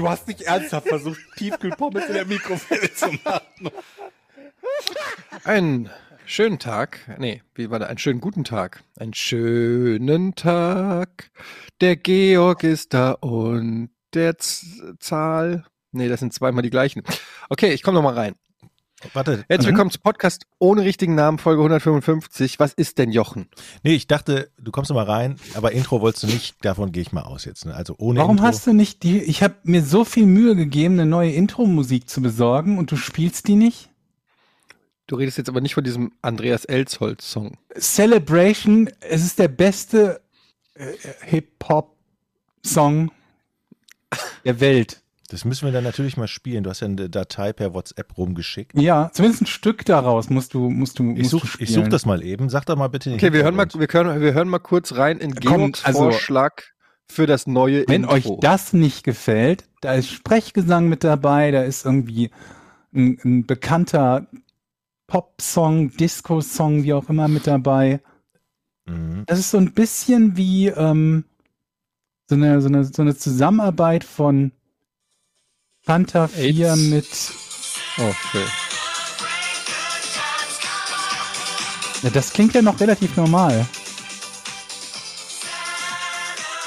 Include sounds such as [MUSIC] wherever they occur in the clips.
Du hast nicht ernsthaft versucht, Tiefkühlpommes in der Mikrowelle zu machen. Einen schönen Tag. Nee, wie war da? Einen schönen guten Tag. Einen schönen Tag. Der Georg ist da und der Z Zahl. Nee, das sind zweimal die gleichen. Okay, ich komme noch mal rein. Warte. Herzlich Mhm. willkommen zu Podcast ohne richtigen Namen, Folge 155. Was ist denn Jochen? Nee, ich dachte, du kommst noch mal rein, aber Intro wolltest du nicht, davon gehe ich mal aus jetzt. Ne? Also ohne Warum Intro. hast du nicht die? Ich habe mir so viel Mühe gegeben, eine neue Intro-Musik zu besorgen und du spielst die nicht? Du redest jetzt aber nicht von diesem Andreas Elsholz-Song. Celebration, es ist der beste äh, Hip-Hop-Song der Welt. Das müssen wir dann natürlich mal spielen. Du hast ja eine Datei per WhatsApp rumgeschickt. Ja, zumindest ein Stück daraus musst du, musst du, Ich musst such, du ich spielen. such das mal eben. Sag doch mal bitte Okay, wir hören mal, wir hören, wir hören mal kurz rein in Georgs also- Vorschlag für das neue Wenn Intro. euch das nicht gefällt, da ist Sprechgesang mit dabei, da ist irgendwie ein, ein bekannter Pop-Song, Disco-Song, wie auch immer mit dabei. Mhm. Das ist so ein bisschen wie ähm, so, eine, so, eine, so eine Zusammenarbeit von Fanta 4 AIDS. mit. Oh, schön. Ja, das klingt ja noch relativ normal.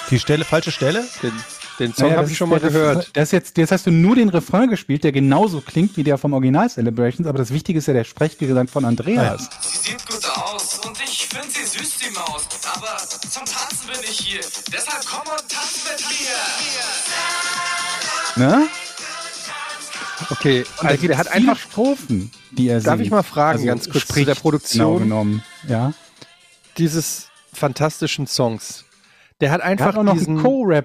Die Stelle, falsche Stelle? Den, den Song Naja, habe ich schon mal gehört. Refrain- Das jetzt, jetzt hast du nur den Refrain gespielt, der genauso klingt wie der vom Original Celebrations, aber das Wichtige ist ja der Sprechgesang von Andreas. Sie sieht gut aus und ich finde sie süß, die Maus. Aber zum Tanzen bin ich hier. Deshalb komm und tanz mit mir. Ne? Okay, also der hat einfach. Strophen, die er Darf singt. ich mal fragen, Also ganz kurz zu der Genau Produktion genommen. Ja. dieses fantastischen Songs. Der hat einfach hat auch noch diesen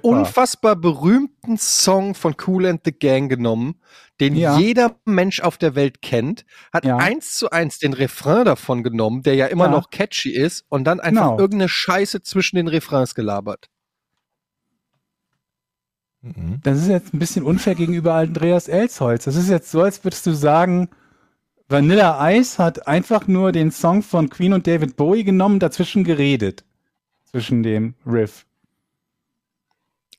unfassbar berühmten Song von Cool and the Gang genommen, den Ja. jeder Mensch auf der Welt kennt, hat Ja. eins zu eins den Refrain davon genommen, der ja immer Ja. noch catchy ist, und dann einfach Genau. irgendeine Scheiße zwischen den Refrains gelabert. Mhm. Das ist jetzt ein bisschen unfair gegenüber Andreas Elsholz. Das ist jetzt so, als würdest du sagen, Vanilla Ice hat einfach nur den Song von Queen und David Bowie genommen, dazwischen geredet. Zwischen dem Riff.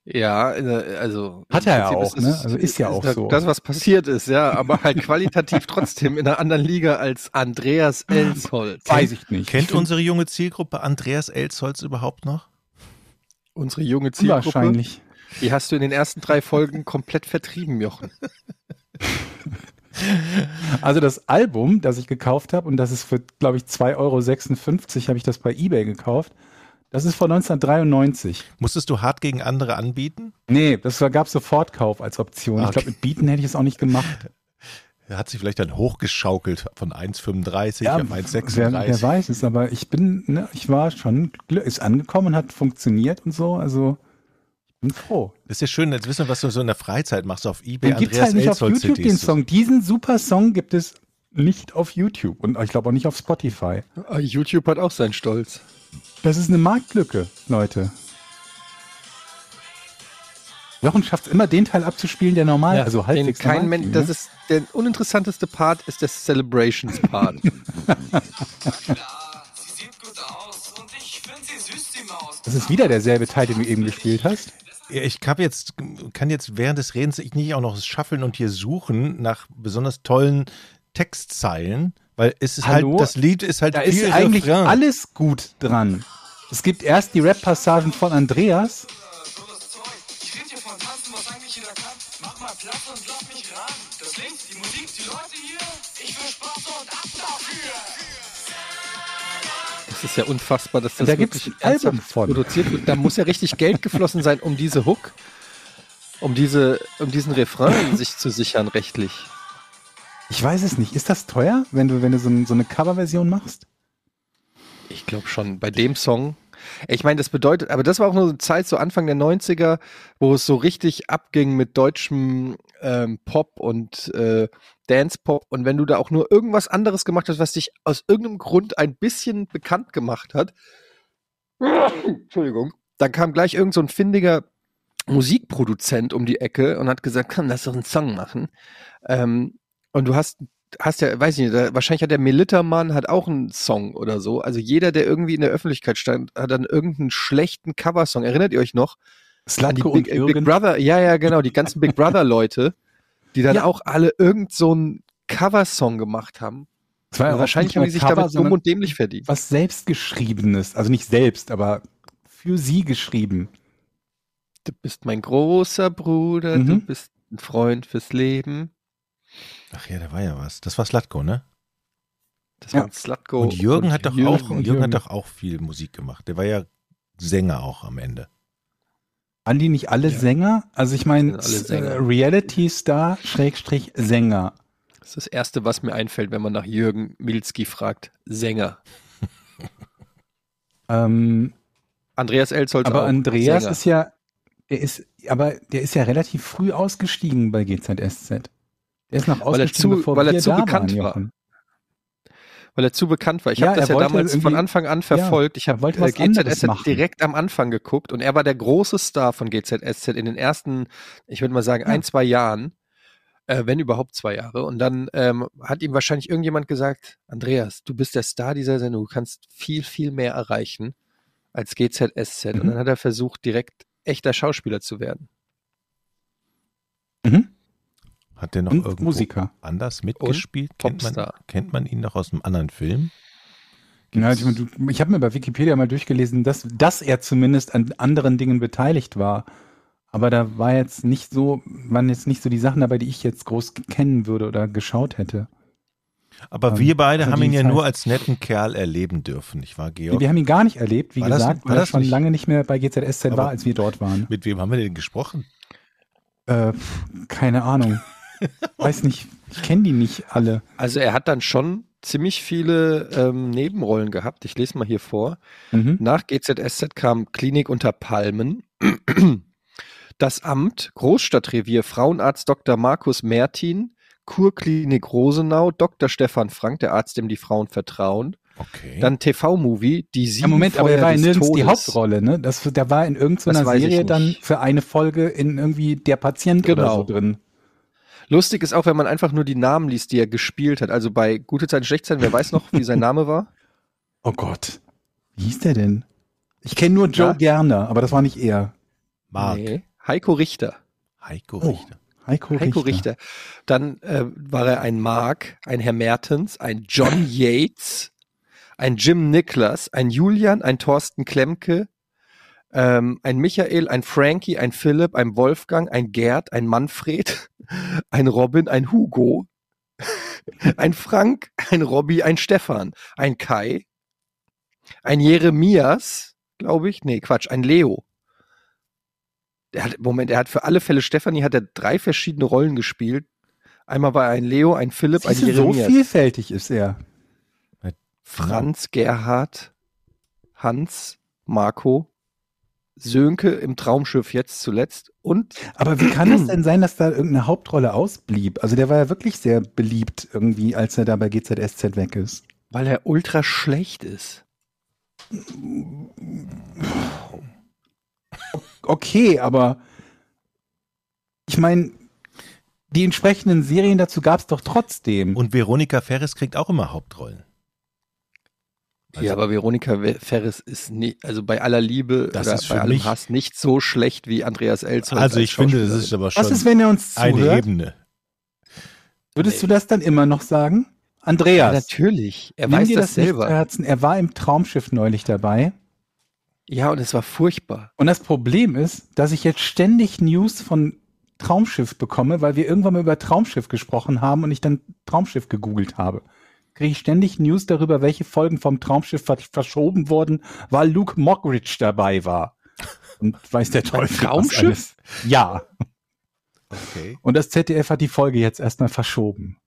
Ja, äh, also. Hat er ja auch, ne? Also ist ja auch das, so. Das, was passiert ist, ja, aber halt [LAUGHS] qualitativ trotzdem in einer anderen Liga als Andreas Elsholz. Weiß ich nicht. Kennt Ich unsere junge Zielgruppe Andreas Elsholz überhaupt noch? Unsere junge Zielgruppe. Wahrscheinlich. Die hast du in den ersten drei Folgen komplett vertrieben, Jochen. Also das Album, das ich gekauft habe, und das ist für, glaube ich, 2,56 Euro, habe ich das bei Ebay gekauft. Das ist von 1993. Musstest du hart gegen andere anbieten? Nee, das gab Sofortkauf als Option. Ich Okay. glaube, mit Bieten hätte ich es auch nicht gemacht. Er hat sich vielleicht dann hochgeschaukelt von 1,35 Ja, auf wer, wer 1,36. weiß es, aber ich bin, ne, ich war schon, ist angekommen und hat funktioniert und so, also ich bin froh. Das ist ja schön, jetzt wissen wir, was du so in der Freizeit machst auf Ebay. Den gibt es Andreas halt nicht auf Elsholz YouTube, den CDs. Song. Diesen super Song gibt es nicht auf YouTube und ich glaube auch nicht auf Spotify. Ah, YouTube hat auch seinen Stolz. Das ist eine Marktlücke, Leute. Jochen schafft es immer, den Teil abzuspielen, der normal, also den halbwegs kein normal Mensch, das ne? ist der uninteressanteste Part ist der Celebrations Part. Ja, [LAUGHS] sie sieht gut aus und ich finde sie süß, die Maus. Das ist wieder derselbe Teil, den du eben gespielt hast. Ja, ich hab jetzt, kann jetzt während des Redens ich nicht auch noch schaffeln und hier suchen nach besonders tollen Textzeilen, weil es ist Hallo? halt, das Lied ist halt Da viel ist eigentlich Refrain. alles gut dran. Es gibt erst die Rap-Passagen von Andreas. So das Zeug. Ich rede hier von Tanzen, was eigentlich jeder kann. Mach mal Platz und lass mich ran. Das Licht, die Musik, die Leute hier. Ich will Spaß und ab dafür. Das ist ja unfassbar, dass das Da gibt's wirklich ein Album von. produziert wird. Da muss ja richtig Geld geflossen sein, um diese Hook, um diese, um diesen Refrain [COUGHS] sich zu sichern rechtlich. Ich weiß es nicht. Ist das teuer, wenn du, wenn du so, so eine Coverversion machst? Ich glaube schon, bei dem Song. Ich meine, das bedeutet, aber das war auch nur eine Zeit, so Anfang der 90er, wo es so richtig abging mit deutschem ähm, Pop und äh, Dance-Pop. Und wenn du da auch nur irgendwas anderes gemacht hast, was dich aus irgendeinem Grund ein bisschen bekannt gemacht hat, Entschuldigung, dann kam gleich irgend so ein findiger Musikproduzent um die Ecke und hat gesagt, komm, lass doch einen Song machen. Ähm, und du hast hast ja, weiß ich nicht, da, wahrscheinlich hat der Melittermann hat auch einen Song oder so. Also jeder, der irgendwie in der Öffentlichkeit stand, hat dann irgendeinen schlechten Coversong. Erinnert ihr euch noch? Slatko Big, und äh, Big Jürgen. Brother, ja, ja, genau, die ganzen Big Brother Leute, die dann Ja. auch alle irgend so einen Coversong gemacht haben. Das war ja Und wahrscheinlich haben die sich Cover, damit dumm und dämlich verdient. was selbstgeschriebenes. Also nicht selbst, aber für sie geschrieben. Du bist mein großer Bruder, du Mhm. bist ein Freund fürs Leben. Ach ja, da war ja was. Das war Slatko, ne? Das Ja. war ein Slutgo. Und Jürgen hat doch Jürgen auch, und Jürgen hat Jürgen. doch auch viel Musik gemacht. Der war ja Sänger auch am Ende. Waren die nicht alle Sänger? Also ich meine, äh, Reality-Star, Schrägstrich, Sänger. Das ist das Erste, was mir einfällt, wenn man nach Jürgen Milski fragt. Sänger. [LAUGHS] Ähm, Andreas Elsholz aber auch. Andreas Sänger. ist ja, der ist, aber der ist ja relativ früh ausgestiegen bei GZSZ. Der ist noch Weil er ausgestiegen, zu- bevor weil er zu da bekannt waren, war. Jochen. Weil er zu bekannt war. Ich Ja, habe das ja damals von Anfang an verfolgt. ich er habe äh, GZSZ direkt am Anfang geguckt und er war der große Star von GZSZ in den ersten, ich würde mal sagen, Ja. ein, zwei Jahren, äh, wenn überhaupt zwei Jahre. Und dann ähm, hat ihm wahrscheinlich irgendjemand gesagt, Andreas, du bist der Star dieser Sendung, du kannst viel, viel mehr erreichen als GZSZ. Und Mhm. dann hat er versucht, direkt echter Schauspieler zu werden. Mhm. Hat der noch Und irgendwo Musiker. anders mitgespielt? Kennt man, kennt man ihn noch aus einem anderen Film? Ja, ich, ich habe mir bei Wikipedia mal durchgelesen, dass, dass er zumindest an anderen Dingen beteiligt war. Aber da war jetzt nicht so, waren jetzt nicht so die Sachen dabei, die ich jetzt groß kennen würde oder geschaut hätte. Aber Ähm, wir beide also haben ihn ja Zeit- nur als netten Kerl erleben dürfen, nicht wahr, Georg? Wir haben ihn gar nicht erlebt, wie War das- gesagt, war weil er das schon nicht- lange nicht mehr bei GZSZ Aber- war, als wir dort waren. Mit wem haben wir denn gesprochen? Äh, keine Ahnung. [LAUGHS] [LAUGHS] Weiß nicht, ich kenne die nicht alle. Also er hat dann schon ziemlich viele ähm, Nebenrollen gehabt. Ich lese mal hier vor. Mhm. Nach GZSZ kam Klinik unter Palmen, [CLEARS THROAT] das Amt, Großstadtrevier, Frauenarzt Dr. Markus Mertin, Kurklinik Rosenau, Dr. Stefan Frank, der Arzt, dem die Frauen vertrauen. Okay. Dann TV-Movie, die sieben Ja, Moment, aber er Feuer war des nirgends die Todes. Hauptrolle, ne? Das, der war in irgendeiner Serie dann für eine Folge in irgendwie Der Patient oder Genau. so drin. Lustig ist auch, wenn man einfach nur die Namen liest, die er gespielt hat. Also bei Gute Zeiten, Schlechte Zeiten, wer weiß noch, wie sein Name war? [LAUGHS] Oh Gott. Wie hieß der denn? Ich kenne nur Joe Ja? Gerner, aber das war nicht er. Mark. Nee, Heiko Richter. Heiko Oh. Richter. Heiko, Heiko Richter. Richter. Dann äh, war er ein Mark, ein Herr Mertens, ein John [CLEARS THROAT] Yates, ein Jim Niklas, ein Julian, ein Thorsten Klemke, ähm, ein Michael, ein Frankie, ein Philipp, ein Wolfgang, ein Gerd, ein Manfred, ein Robin, ein Hugo, ein Frank, ein Robby, ein Stefan, ein Kai, ein Jeremias, glaube ich, nee, Quatsch, ein Leo. Der hat, Moment, er hat für alle Fälle Stefanie hat er drei verschiedene Rollen gespielt. Einmal war er ein Leo, ein Philipp, ein Siehst so Jeremias. vielfältig ist er. Franz, Gerhard, Hans, Marco, Sönke im Traumschiff jetzt zuletzt und Aber wie kann es denn sein, dass da irgendeine Hauptrolle ausblieb? Also der war ja wirklich sehr beliebt irgendwie, als er da bei GZSZ weg ist. weil er ultra schlecht ist. Okay, aber ich meine, die entsprechenden Serien dazu gab es doch trotzdem. Und Veronika Ferris kriegt auch immer Hauptrollen. Also- ja, aber Veronika Ferris ist nicht, also bei aller Liebe Das oder ist bei für allem mich- Hass nicht so schlecht wie Andreas Elsholz. Also als ich finde, das ist aber schon Was ist, wenn er uns eine zuhört? Ebene. Würdest du das dann immer noch sagen? Andreas, Ja, natürlich. Er nimm weiß dir das, das, selber. Herzen. Er war im Traumschiff neulich dabei. Ja, und es war furchtbar. Und das Problem ist, dass ich jetzt ständig News von Traumschiff bekomme, weil wir irgendwann mal über Traumschiff gesprochen haben und ich dann Traumschiff gegoogelt habe. Kriege ich ständig News darüber, welche Folgen vom Traumschiff ver verschoben wurden, weil Luke Mockridge dabei war. Und weiß der Teufel. was Traumschiff? alles. Ja. Okay. Und das ZDF hat die Folge jetzt erstmal verschoben.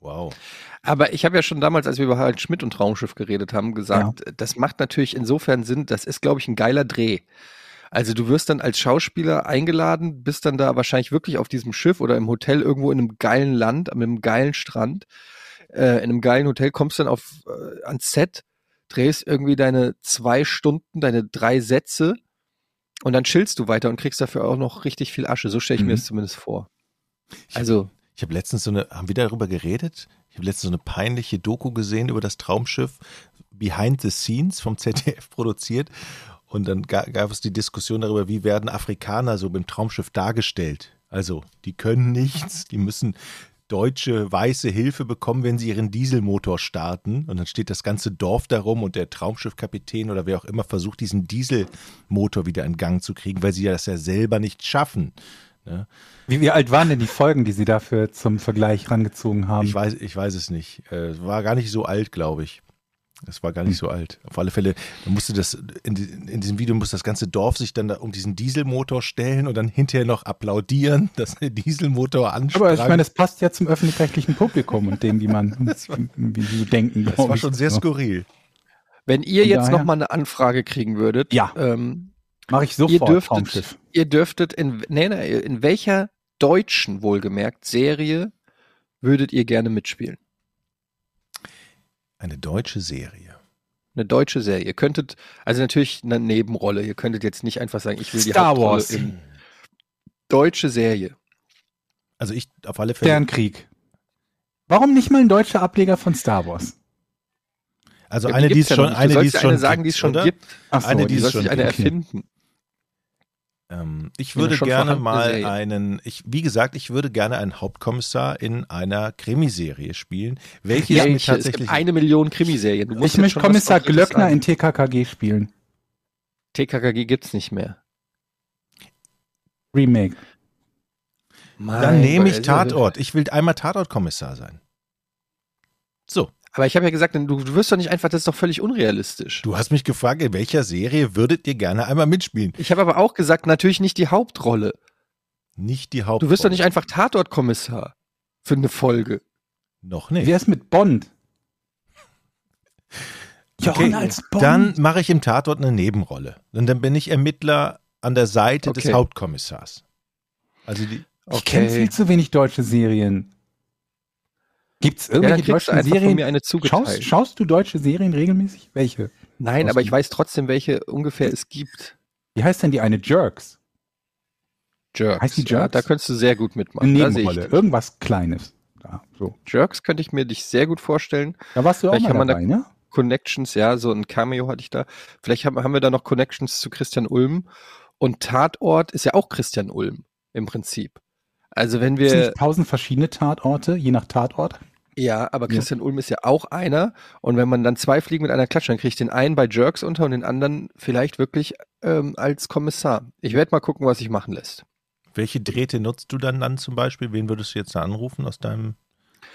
Wow. Aber ich habe ja schon damals, als wir über Harald Schmidt und Traumschiff geredet haben, gesagt, das macht natürlich insofern Sinn, das ist, glaube ich, ein geiler Dreh. Also du wirst dann als Schauspieler eingeladen, bist dann da wahrscheinlich wirklich auf diesem Schiff oder im Hotel irgendwo in einem geilen Land, mit einem geilen Strand, äh, in einem geilen Hotel, kommst dann auf äh, ans Set, drehst irgendwie deine zwei Stunden, deine drei Sätze und dann chillst du weiter und kriegst dafür auch noch richtig viel Asche. So stelle ich mir Mhm. das zumindest vor. Also, Ich habe letztens so eine, haben wir darüber geredet? Ich habe letztens so eine peinliche Doku gesehen über das Traumschiff Behind the Scenes vom [LAUGHS] ZDF produziert. Und dann ga, gab es die Diskussion darüber, wie werden Afrikaner so beim Traumschiff dargestellt. Also, die können nichts, die müssen deutsche weiße Hilfe bekommen, wenn sie ihren Dieselmotor starten. Und dann steht das ganze Dorf darum und der Traumschiffkapitän oder wer auch immer versucht, diesen Dieselmotor wieder in Gang zu kriegen, weil sie das ja selber nicht schaffen. Ne? Wie, wie alt waren denn die Folgen, die Sie dafür zum Vergleich rangezogen haben? Ich weiß, ich weiß es nicht. Äh, war gar nicht so alt, glaube ich. Es war gar nicht so alt. Auf alle Fälle, musste das, in, in diesem Video muss das ganze Dorf sich dann da um diesen Dieselmotor stellen und dann hinterher noch applaudieren, [LAUGHS] dass der Dieselmotor ansprang. Aber ich meine, das passt ja zum öffentlich-rechtlichen Publikum und dem, wie man, [LAUGHS] wie sie denken. das war schon sehr skurril. wenn ihr jetzt daher- noch mal eine Anfrage kriegen würdet, Ja. ähm, Mache ich ihr sofort, dürftet, Traumschiff. ihr dürftet in, nee, nee, in welcher deutschen, wohlgemerkt, Serie würdet ihr gerne mitspielen? Eine deutsche Serie. Eine deutsche Serie. Ihr könntet, also natürlich eine Nebenrolle. Ihr könntet jetzt nicht einfach sagen, ich will die Star Hauptrolle Wars. in deutsche Serie. Also ich auf alle Fälle. Sternkrieg. Warum nicht mal ein deutscher Ableger von Star Wars? Also Ja, eine, die es ja schon. Du eine, die es ja eine schon sagen, die gibt, es schon oder? gibt. Ach so, Eine, die Du es schon eine gibt. erfinden. Ähm, ich würde gerne mal Serie. einen, ich, wie gesagt, ich würde gerne einen Hauptkommissar in einer Krimiserie spielen. Welche Ja, es gibt tatsächlich eine Million Krimiserien. Ich möchte Kommissar Glöckner in TKKG spielen. TKKG gibt's nicht mehr. Remake. Dann nehme ich Gott, Tatort. Ich will einmal Tatortkommissar sein. So, Aber ich habe ja gesagt, du, du wirst doch nicht einfach, das ist doch völlig unrealistisch. du hast mich gefragt, in welcher Serie würdet ihr gerne einmal mitspielen? Ich habe aber auch gesagt, natürlich nicht die Hauptrolle. Nicht die Haupt. Du wirst doch nicht einfach Tatortkommissar für eine Folge. Noch Wie nicht. wär's mit Bond? [LAUGHS] Okay, Jochen als Bond. Dann mache ich im Tatort eine Nebenrolle. Und dann bin ich Ermittler an der Seite des Okay. Hauptkommissars. Also die, ich kenne viel zu wenig deutsche Serien. Ja, dann irgendwelche einfach von Serien? mir eine zugeteilt. Schaust, schaust du deutsche Serien regelmäßig? Welche? Nein, aber ich weiß trotzdem, welche ungefähr es gibt. Wie heißt denn die eine Jerks? Jerks. Heißt die Ja, Jerks? da könntest du sehr gut mitmachen. Nebenrolle. Irgendwas Kleines. Da, so. Jerks könnte ich mir dich sehr gut vorstellen. da warst du auch Vielleicht mal dabei, ne? Connections, ja, so ein Cameo hatte ich da. Vielleicht haben, haben wir da noch Connections zu Christian Ulm. Und Tatort ist ja auch Christian Ulm im Prinzip. Also wenn wir, tausend verschiedene Tatorte, je nach Tatort? Ja, aber Ja. Christian Ulm ist ja auch einer. Und wenn man dann zwei Fliegen mit einer Klatsche, dann kriege ich den einen bei Jerks unter und den anderen vielleicht wirklich ähm, als Kommissar. Ich werde mal gucken, was sich machen lässt. welche Drähte nutzt du dann dann zum Beispiel? Wen würdest du jetzt da anrufen aus deinem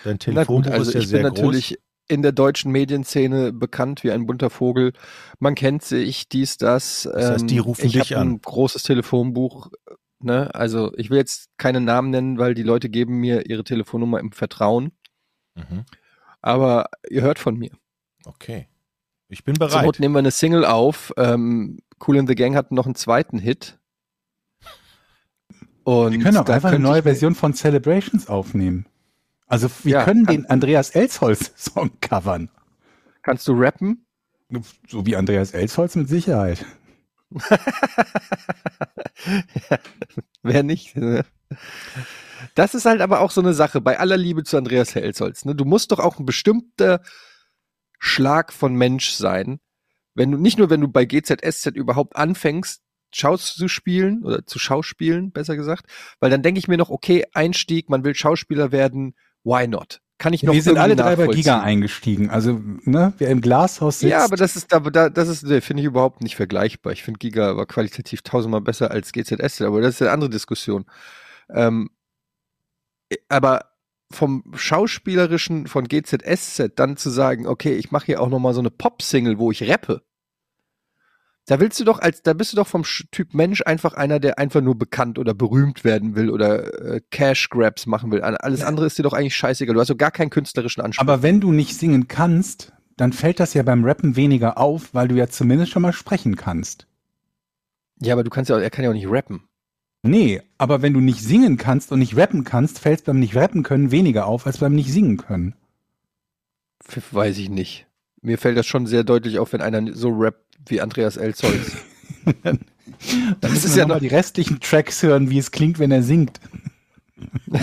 dein Na Telefonbuch gut, also ist ja ich sehr bin natürlich in der deutschen Medienszene bekannt wie ein bunter Vogel. Man kennt sich, dies, das. Das heißt, die Ähm, rufen ich dich an. ein großes Telefonbuch. Ne? Also ich will jetzt keine Namen nennen, weil die Leute geben mir ihre Telefonnummer im Vertrauen. Mhm. Aber ihr hört von mir. Okay. Ich bin Zur bereit. Not nehmen wir eine Single auf. Ähm, cool in the Gang hat noch einen zweiten Hit. Und Wir können auch einfach eine neue Version von Celebrations aufnehmen. Also wir Ja, können den Andreas Elsholz-Song [LAUGHS] covern. Kannst du rappen? So wie Andreas Elsholz mit Sicherheit. [LAUGHS] Wer nicht? Ne? Das ist halt aber auch so eine Sache, bei aller Liebe zu Andreas Helsholz. Ne? Du musst doch auch ein bestimmter Schlag von Mensch sein. Wenn du, nicht nur wenn du bei GZSZ überhaupt anfängst, Schaus zu spielen oder zu Schauspielen, besser gesagt, weil dann denke ich mir noch, okay, Einstieg, man will Schauspieler werden, why not? Kann ich noch wir sind alle drei bei Giga eingestiegen. Also, ne, wer im Glashaus sitzt. Ja, aber das ist, da, da, das ist, finde ich überhaupt nicht vergleichbar. Ich finde Giga war qualitativ tausendmal besser als GZS, aber das ist eine andere Diskussion. Ähm, aber vom Schauspielerischen von GZSZ dann zu sagen, okay, ich mache hier auch noch mal so eine Pop-Single, wo ich rappe. Da willst du doch als, da bist du doch vom Typ Mensch einfach einer, der einfach nur bekannt oder berühmt werden will oder äh, Cash Grabs machen will. Alles andere ist dir doch eigentlich scheißegal. Du hast doch gar keinen künstlerischen Anspruch. Aber wenn du nicht singen kannst, dann fällt das ja beim Rappen weniger auf, weil du ja zumindest schon mal sprechen kannst. ja, aber du kannst ja, auch- er kann ja auch nicht rappen. Nee, aber wenn du nicht singen kannst und nicht rappen kannst, fällt es beim nicht rappen können weniger auf als beim nicht singen können. Weiß ich nicht. Mir fällt das schon sehr deutlich auf, wenn einer so rappt wie Andreas Elsholz. [LAUGHS] Dann Das müssen ist wir ja noch mal noch- die restlichen Tracks hören, wie es klingt, wenn er singt. [LAUGHS]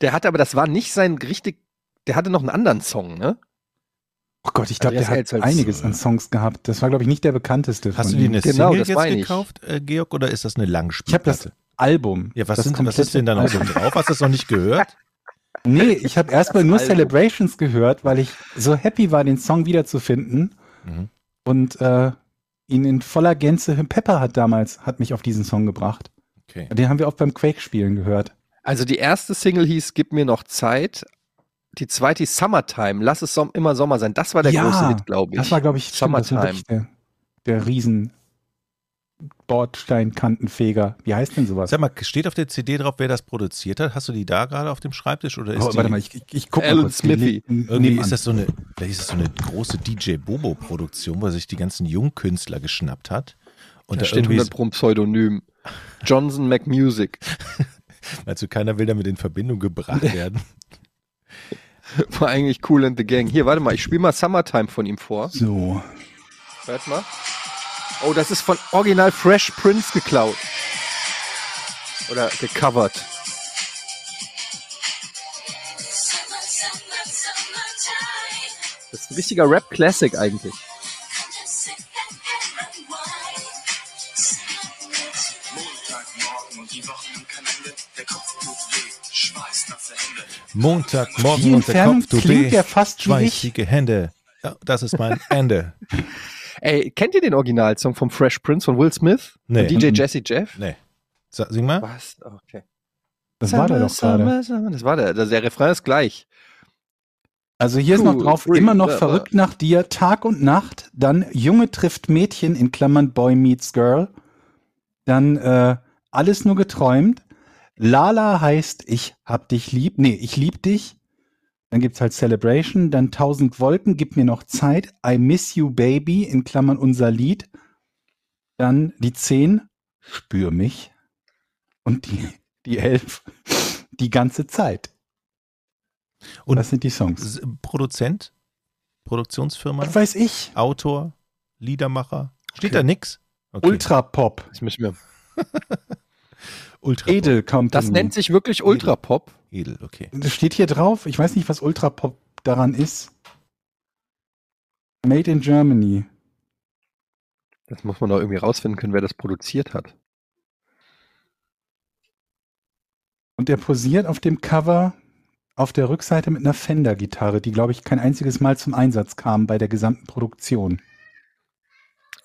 Der hatte aber, das war nicht sein richtig, der hatte noch einen anderen Song, ne? Oh Gott, ich glaube, der Andreas hat Elsholz. einiges an Songs gehabt. Das war, glaube ich, nicht der bekannteste Hast von du dir eine Genau, Single jetzt gekauft, äh, Georg, oder ist das eine Ich habe Langspielplatte? das Album. ja, was, das sind, was ist denn da noch so drauf? Hast du das noch nicht gehört? [LAUGHS] Nee, ich habe erstmal nur Album. Celebrations gehört, weil ich so happy war, den Song wiederzufinden. Mhm. Und äh, ihn in voller Gänze, Pepper hat damals, hat mich auf diesen Song gebracht. Okay. Den haben wir auch beim Quake-Spielen gehört. Also die erste Single hieß Gib mir noch Zeit. Die zweite Summertime. Lass es som immer Sommer sein. Das war der Ja, große Hit, glaube ich. Das war, glaube ich, stimmt, Summertime. wirklich der, der riesen Bordsteinkantenfeger. Wie heißt denn sowas? Sag mal, steht auf der CD drauf, wer das produziert hat? Hast du die da gerade auf dem Schreibtisch oder ist Oh, die, warte mal, ich, ich, ich guck mal Alan kurz. Smithy. irgendwie ist das so eine, vielleicht ist das so eine große DJ Bobo Produktion, wo er sich die ganzen Jungkünstler geschnappt hat und Da da steht irgendwie, 100 pro Pseudonym. Johnson McMusic. also [LAUGHS] keiner will damit in Verbindung gebracht werden. [LAUGHS] [LAUGHS] War eigentlich cool in the gang. Hier, warte mal, ich spiele mal Summertime von ihm vor. So. Hört mal. Oh, das ist von Original Fresh Prince geklaut. Oder gecovert. Das ist ein richtiger Rap-Classic eigentlich. Montagmorgen Die und der Entfernung Kopf tut klingt weh, ja fast schweißige Hände. Ja, das ist mein [LAUGHS] Ende. Ey, kennt ihr den Originalsong vom Fresh Prince von Will Smith? Nee. Und DJ Mhm. Jesse Jeff? Nee. Sa- Sing mal. Was? Okay. Das war der doch gerade. Summer. Das war der. Der, Refrain ist gleich. Also hier ist Cool, noch drauf, free, immer noch verrückt nach dir, Tag und Nacht, dann Junge trifft Mädchen in Klammern Boy meets Girl, dann äh, alles nur geträumt, Lala heißt ich hab dich lieb, nee, ich lieb dich, dann gibt's halt Celebration, dann Tausend Wolken, gib mir noch Zeit, I miss you baby in Klammern unser Lied, dann die Zehn, spür mich und die, die Elf, die ganze Zeit. Und das sind die Songs. Produzent? Produktionsfirma? Was weiß ich? Autor? Liedermacher? Steht Okay. da nix? Okay. Ultra Pop. Das müssen wir. [LAUGHS] Ultra. Edel Company. Das nennt sich wirklich Ultrapop. Edel, okay. Das steht hier drauf. Ich weiß nicht, was Ultra Pop daran ist. Made in Germany. Das muss man doch irgendwie rausfinden können, wer das produziert hat. Und er posiert auf dem Cover auf der Rückseite mit einer Fender-Gitarre, die, glaube ich, kein einziges Mal zum Einsatz kam bei der gesamten Produktion.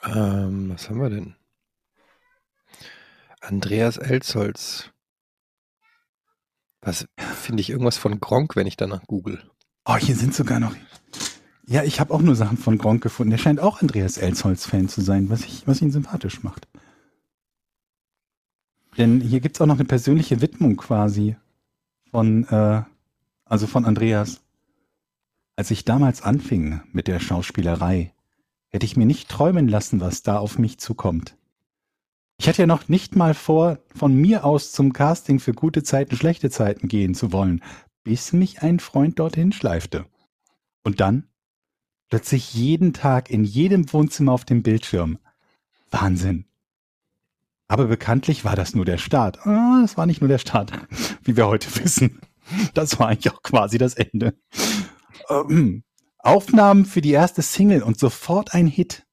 Ähm, was haben wir denn? Andreas Elsholz. Was finde ich irgendwas von Gronk, wenn ich danach google? Oh, hier sind sogar noch. Ja, ich habe auch nur Sachen von Gronk gefunden. Der scheint auch Andreas Elsholz-Fan zu sein, was, ich, was ihn sympathisch macht. Denn hier gibt's auch noch eine persönliche Widmung quasi von, äh, also von Andreas. Als ich damals anfing mit der Schauspielerei, hätte ich mir nicht träumen lassen, was da auf mich zukommt. Ich hatte ja noch nicht mal vor, von mir aus zum Casting für gute Zeiten, schlechte Zeiten gehen zu wollen, bis mich ein Freund dorthin schleifte. Und dann plötzlich jeden Tag in jedem Wohnzimmer auf dem Bildschirm. Wahnsinn. Aber bekanntlich war das nur der Start. Ah, das war nicht nur der Start, [LAUGHS] wie wir heute wissen. Das war eigentlich auch quasi das Ende. Ähm, Aufnahmen für die erste Single und sofort ein Hit.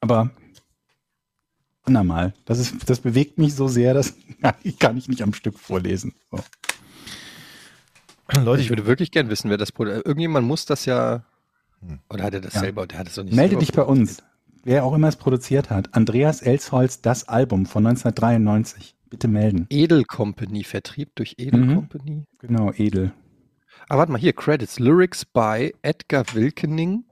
Aber andermal, das, ist, das bewegt mich so sehr, dass [LAUGHS] ich kann ich nicht am Stück vorlesen. So. Leute, Ich würde wirklich gern wissen, wer das produziert. Irgendjemand muss das ja. Oder hat er das Ja. selber? Der hat es doch nicht Melde dich bei uns. Wer auch immer es produziert hat. Andreas Elsholz, das Album von 1993. Bitte melden. Edel Company, Vertrieb durch Edel Mhm. Company. Genau, edel. Aber warte mal, hier, Credits. Lyrics by Edgar Wilkening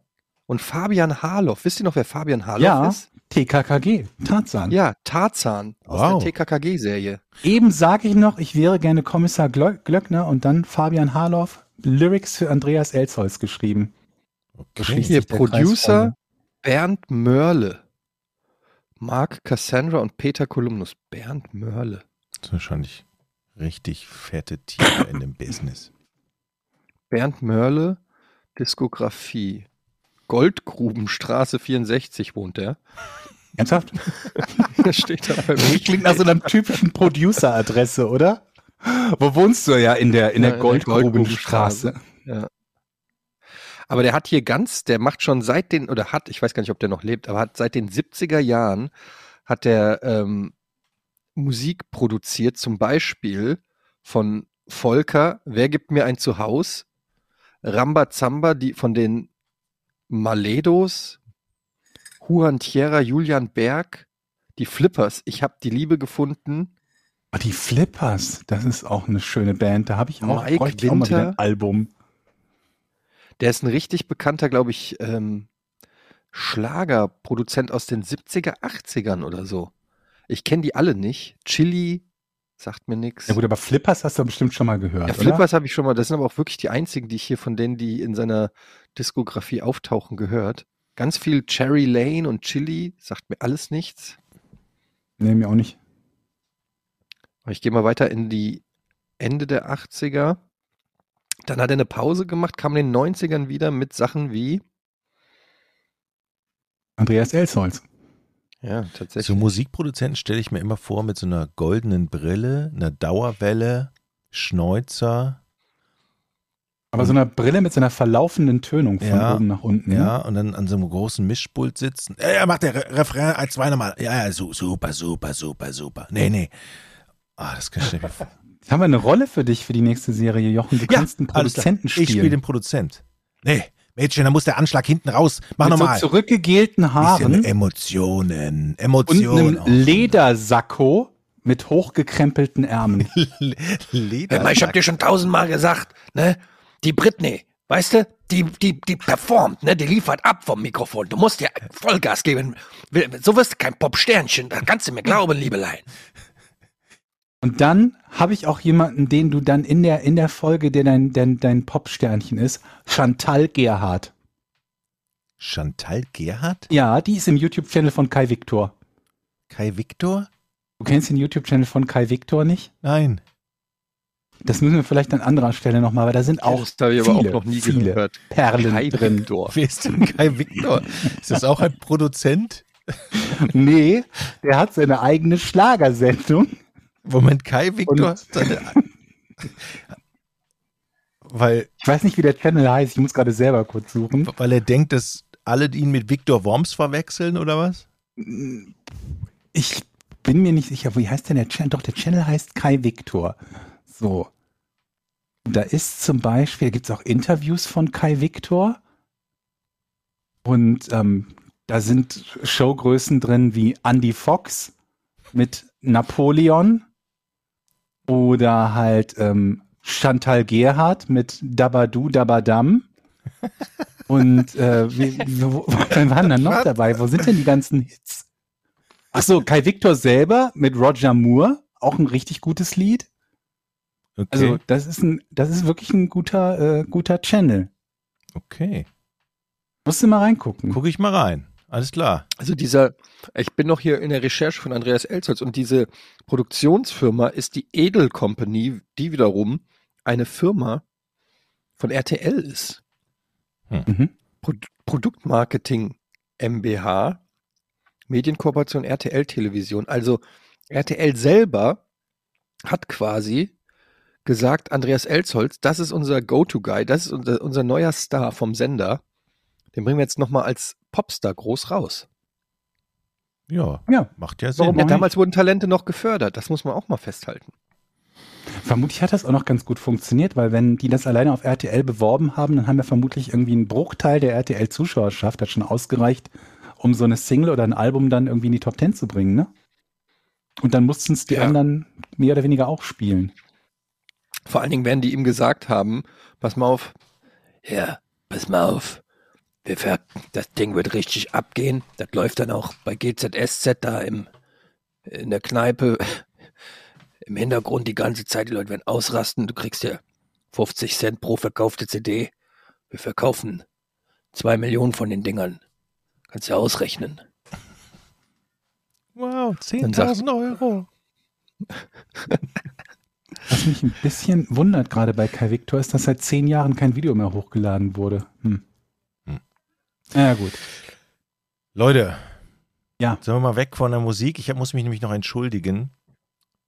und Fabian Harloff. Wisst ihr noch, wer Fabian Harloff Ja, ist? TKKG, Tarzan. Ja, Tarzan aus Wow. der TKKG-Serie. Eben sage ich noch, ich wäre gerne Kommissar Glö Glöckner und dann Fabian Harloff, Lyrics für Andreas Elsholz geschrieben. Okay. Hier Producer Bernd Mörle. Mark Cassandra und Peter Kolumnus. Bernd Mörle. Das ist wahrscheinlich richtig fette Tiere in dem Business. Bernd Mörle, Diskografie. Goldgrubenstraße 64 wohnt er. Ernsthaft? [LAUGHS] Das steht da bei Das [LAUGHS] klingt nach so einer typischen Producer-Adresse, oder? Wo wohnst du ja in der, in Ja, der Goldgrubenstraße? Ja. Aber der hat hier ganz, der macht schon seit den, oder hat, ich weiß gar nicht, ob der noch lebt, aber hat seit den 70er Jahren hat der ähm, Musik produziert, zum Beispiel von Volker, Wer gibt mir ein Zuhause? Rambazamba, die von den Maledos, Juan Tierra, Julian Berg, die Flippers, ich habe die Liebe gefunden, Ah, die Flippers, das ist auch eine schöne Band. Da habe ich auch, Mike ich auch mal wieder Winter. ein Album. Der ist ein richtig bekannter, glaube ich, ähm, Schlagerproduzent aus den 70er, 80ern oder so. Ich kenne die alle nicht. Chili sagt mir nichts. Ja gut, aber Flippers hast du bestimmt schon mal gehört, Ja? Flippers habe ich schon mal. Das sind aber auch wirklich die einzigen, die ich hier von denen, die in seiner Diskografie auftauchen, gehört. Ganz viel Cherry Lane und Chili sagt mir alles nichts. Nee, mir auch nicht. Aber ich gehe mal weiter in die Ende der 80er. Dann hat er eine Pause gemacht, kam in den 90ern wieder mit Sachen wie, Andreas Elsholz. Ja, tatsächlich. So Musikproduzenten stelle ich mir immer vor mit so einer goldenen Brille, einer Dauerwelle, Schnäuzer, Aber so eine Brille mit so einer verlaufenden Tönung von Ja, oben nach unten. ja, ne? und dann an so einem großen Mischpult sitzen. Ja, ja, macht der Re Refrain ein, zwei nochmal. Ja, ja, su super, super, super, super. Nee, nee. Ah, das kann ich nicht. Jetzt [LAUGHS] haben wir eine Rolle für dich für die nächste Serie, Jochen. Du kannst einen alles klar. Produzenten Ich spiele spielen. den Produzent. Nee, Mädchen, da muss der Anschlag hinten raus. Mach mit so nochmal. zurückgegelten Haaren Bisschen Emotionen, und Emotionen. einem Ledersacko mit hochgekrempelten Ärmeln. [LAUGHS] Leder. Ich hab dir schon tausendmal gesagt, ne? Die Britney, weißt du, die, die, die performt, ne? Die liefert ab vom Mikrofon. Du musst dir Vollgas geben. So wirst du kein Popsternchen. Da kannst du mir glauben, Liebelein. Und dann habe ich auch jemanden, den du dann in der, in der Folge, der dein, dein, dein Popsternchen ist, Chantal Gerhardt. Chantal Gerhardt? Ja, die ist im YouTube-Channel von Kai Victor. Kai Victor? Du kennst den YouTube-Channel von Kai Victor nicht? Nein. Das müssen wir vielleicht an anderer Stelle nochmal, weil da sind auch das habe ich aber viele, auch noch nie viele gehört. Perlen Kai drin. Victor. Wer ist denn Kai Victor? Ist das auch ein Produzent? Nee, der hat seine eigene Schlagersendung. Moment, Kai Victor? Seine, [LAUGHS] weil, Ich weiß nicht, wie der Channel heißt. Ich muss gerade selber kurz suchen. weil er denkt, dass alle ihn mit Victor Worms verwechseln oder was? Ich bin mir nicht sicher, wie heißt denn der Channel? Doch, der Channel heißt Kai Victor. So. Da ist zum Beispiel, gibt es auch Interviews von Kai Victor. Und ähm, da sind Showgrößen drin wie Andy Fox mit Napoleon oder halt ähm, Chantal Gerhardt mit Dabadu Dabadam. [LAUGHS] Und äh, wie, wo, wer waren dann noch dabei? Wo sind denn die ganzen Hits? Ach so, Kai Victor selber mit Roger Moore, auch ein richtig gutes Lied. Okay. Also das ist ein, das ist wirklich ein guter, äh, guter Channel. okay. Musst du mal reingucken. Gucke ich mal rein. Alles klar. Also dieser, ich bin noch hier in der Recherche von Andreas Elsholz und diese Produktionsfirma ist die Edel Company, die wiederum eine Firma von RTL ist. Mhm. Pro Produktmarketing MBH, Medienkooperation RTL Television. Also RTL selber hat quasi gesagt, Andreas Elsholz, das ist unser Go-To-Guy, das ist unser, unser neuer Star vom Sender. Den bringen wir jetzt nochmal als Popstar groß raus. Ja, Ja, macht ja Sinn. Ja, damals wurden Talente noch gefördert, das muss man auch mal festhalten. vermutlich hat das auch noch ganz gut funktioniert, weil wenn die das alleine auf RTL beworben haben, dann haben wir vermutlich irgendwie einen Bruchteil der RTL-Zuschauerschaft, hat schon ausgereicht, um so eine Single oder ein Album dann irgendwie in die Top Ten zu bringen, ne? Und dann mussten es die Ja. anderen mehr oder weniger auch spielen. Vor allen Dingen werden die ihm gesagt haben, pass mal auf, Ja, pass mal auf. Wir ver das Ding wird richtig abgehen. Das läuft dann auch bei GZSZ da im, in der Kneipe [LAUGHS] im Hintergrund die ganze Zeit. Die Leute werden ausrasten. Du kriegst ja 50 Cent pro verkaufte CD. Wir verkaufen zwei Millionen von den Dingern. Kannst ja ausrechnen. Wow, Dann sagt- 10.000 Euro. [LAUGHS] Was mich ein bisschen wundert gerade bei Kai Victor ist, dass seit zehn Jahren kein Video mehr hochgeladen wurde. Hm. Ja, gut. Leute, Ja. sollen wir mal weg von der Musik? Ich hab- muss mich nämlich noch entschuldigen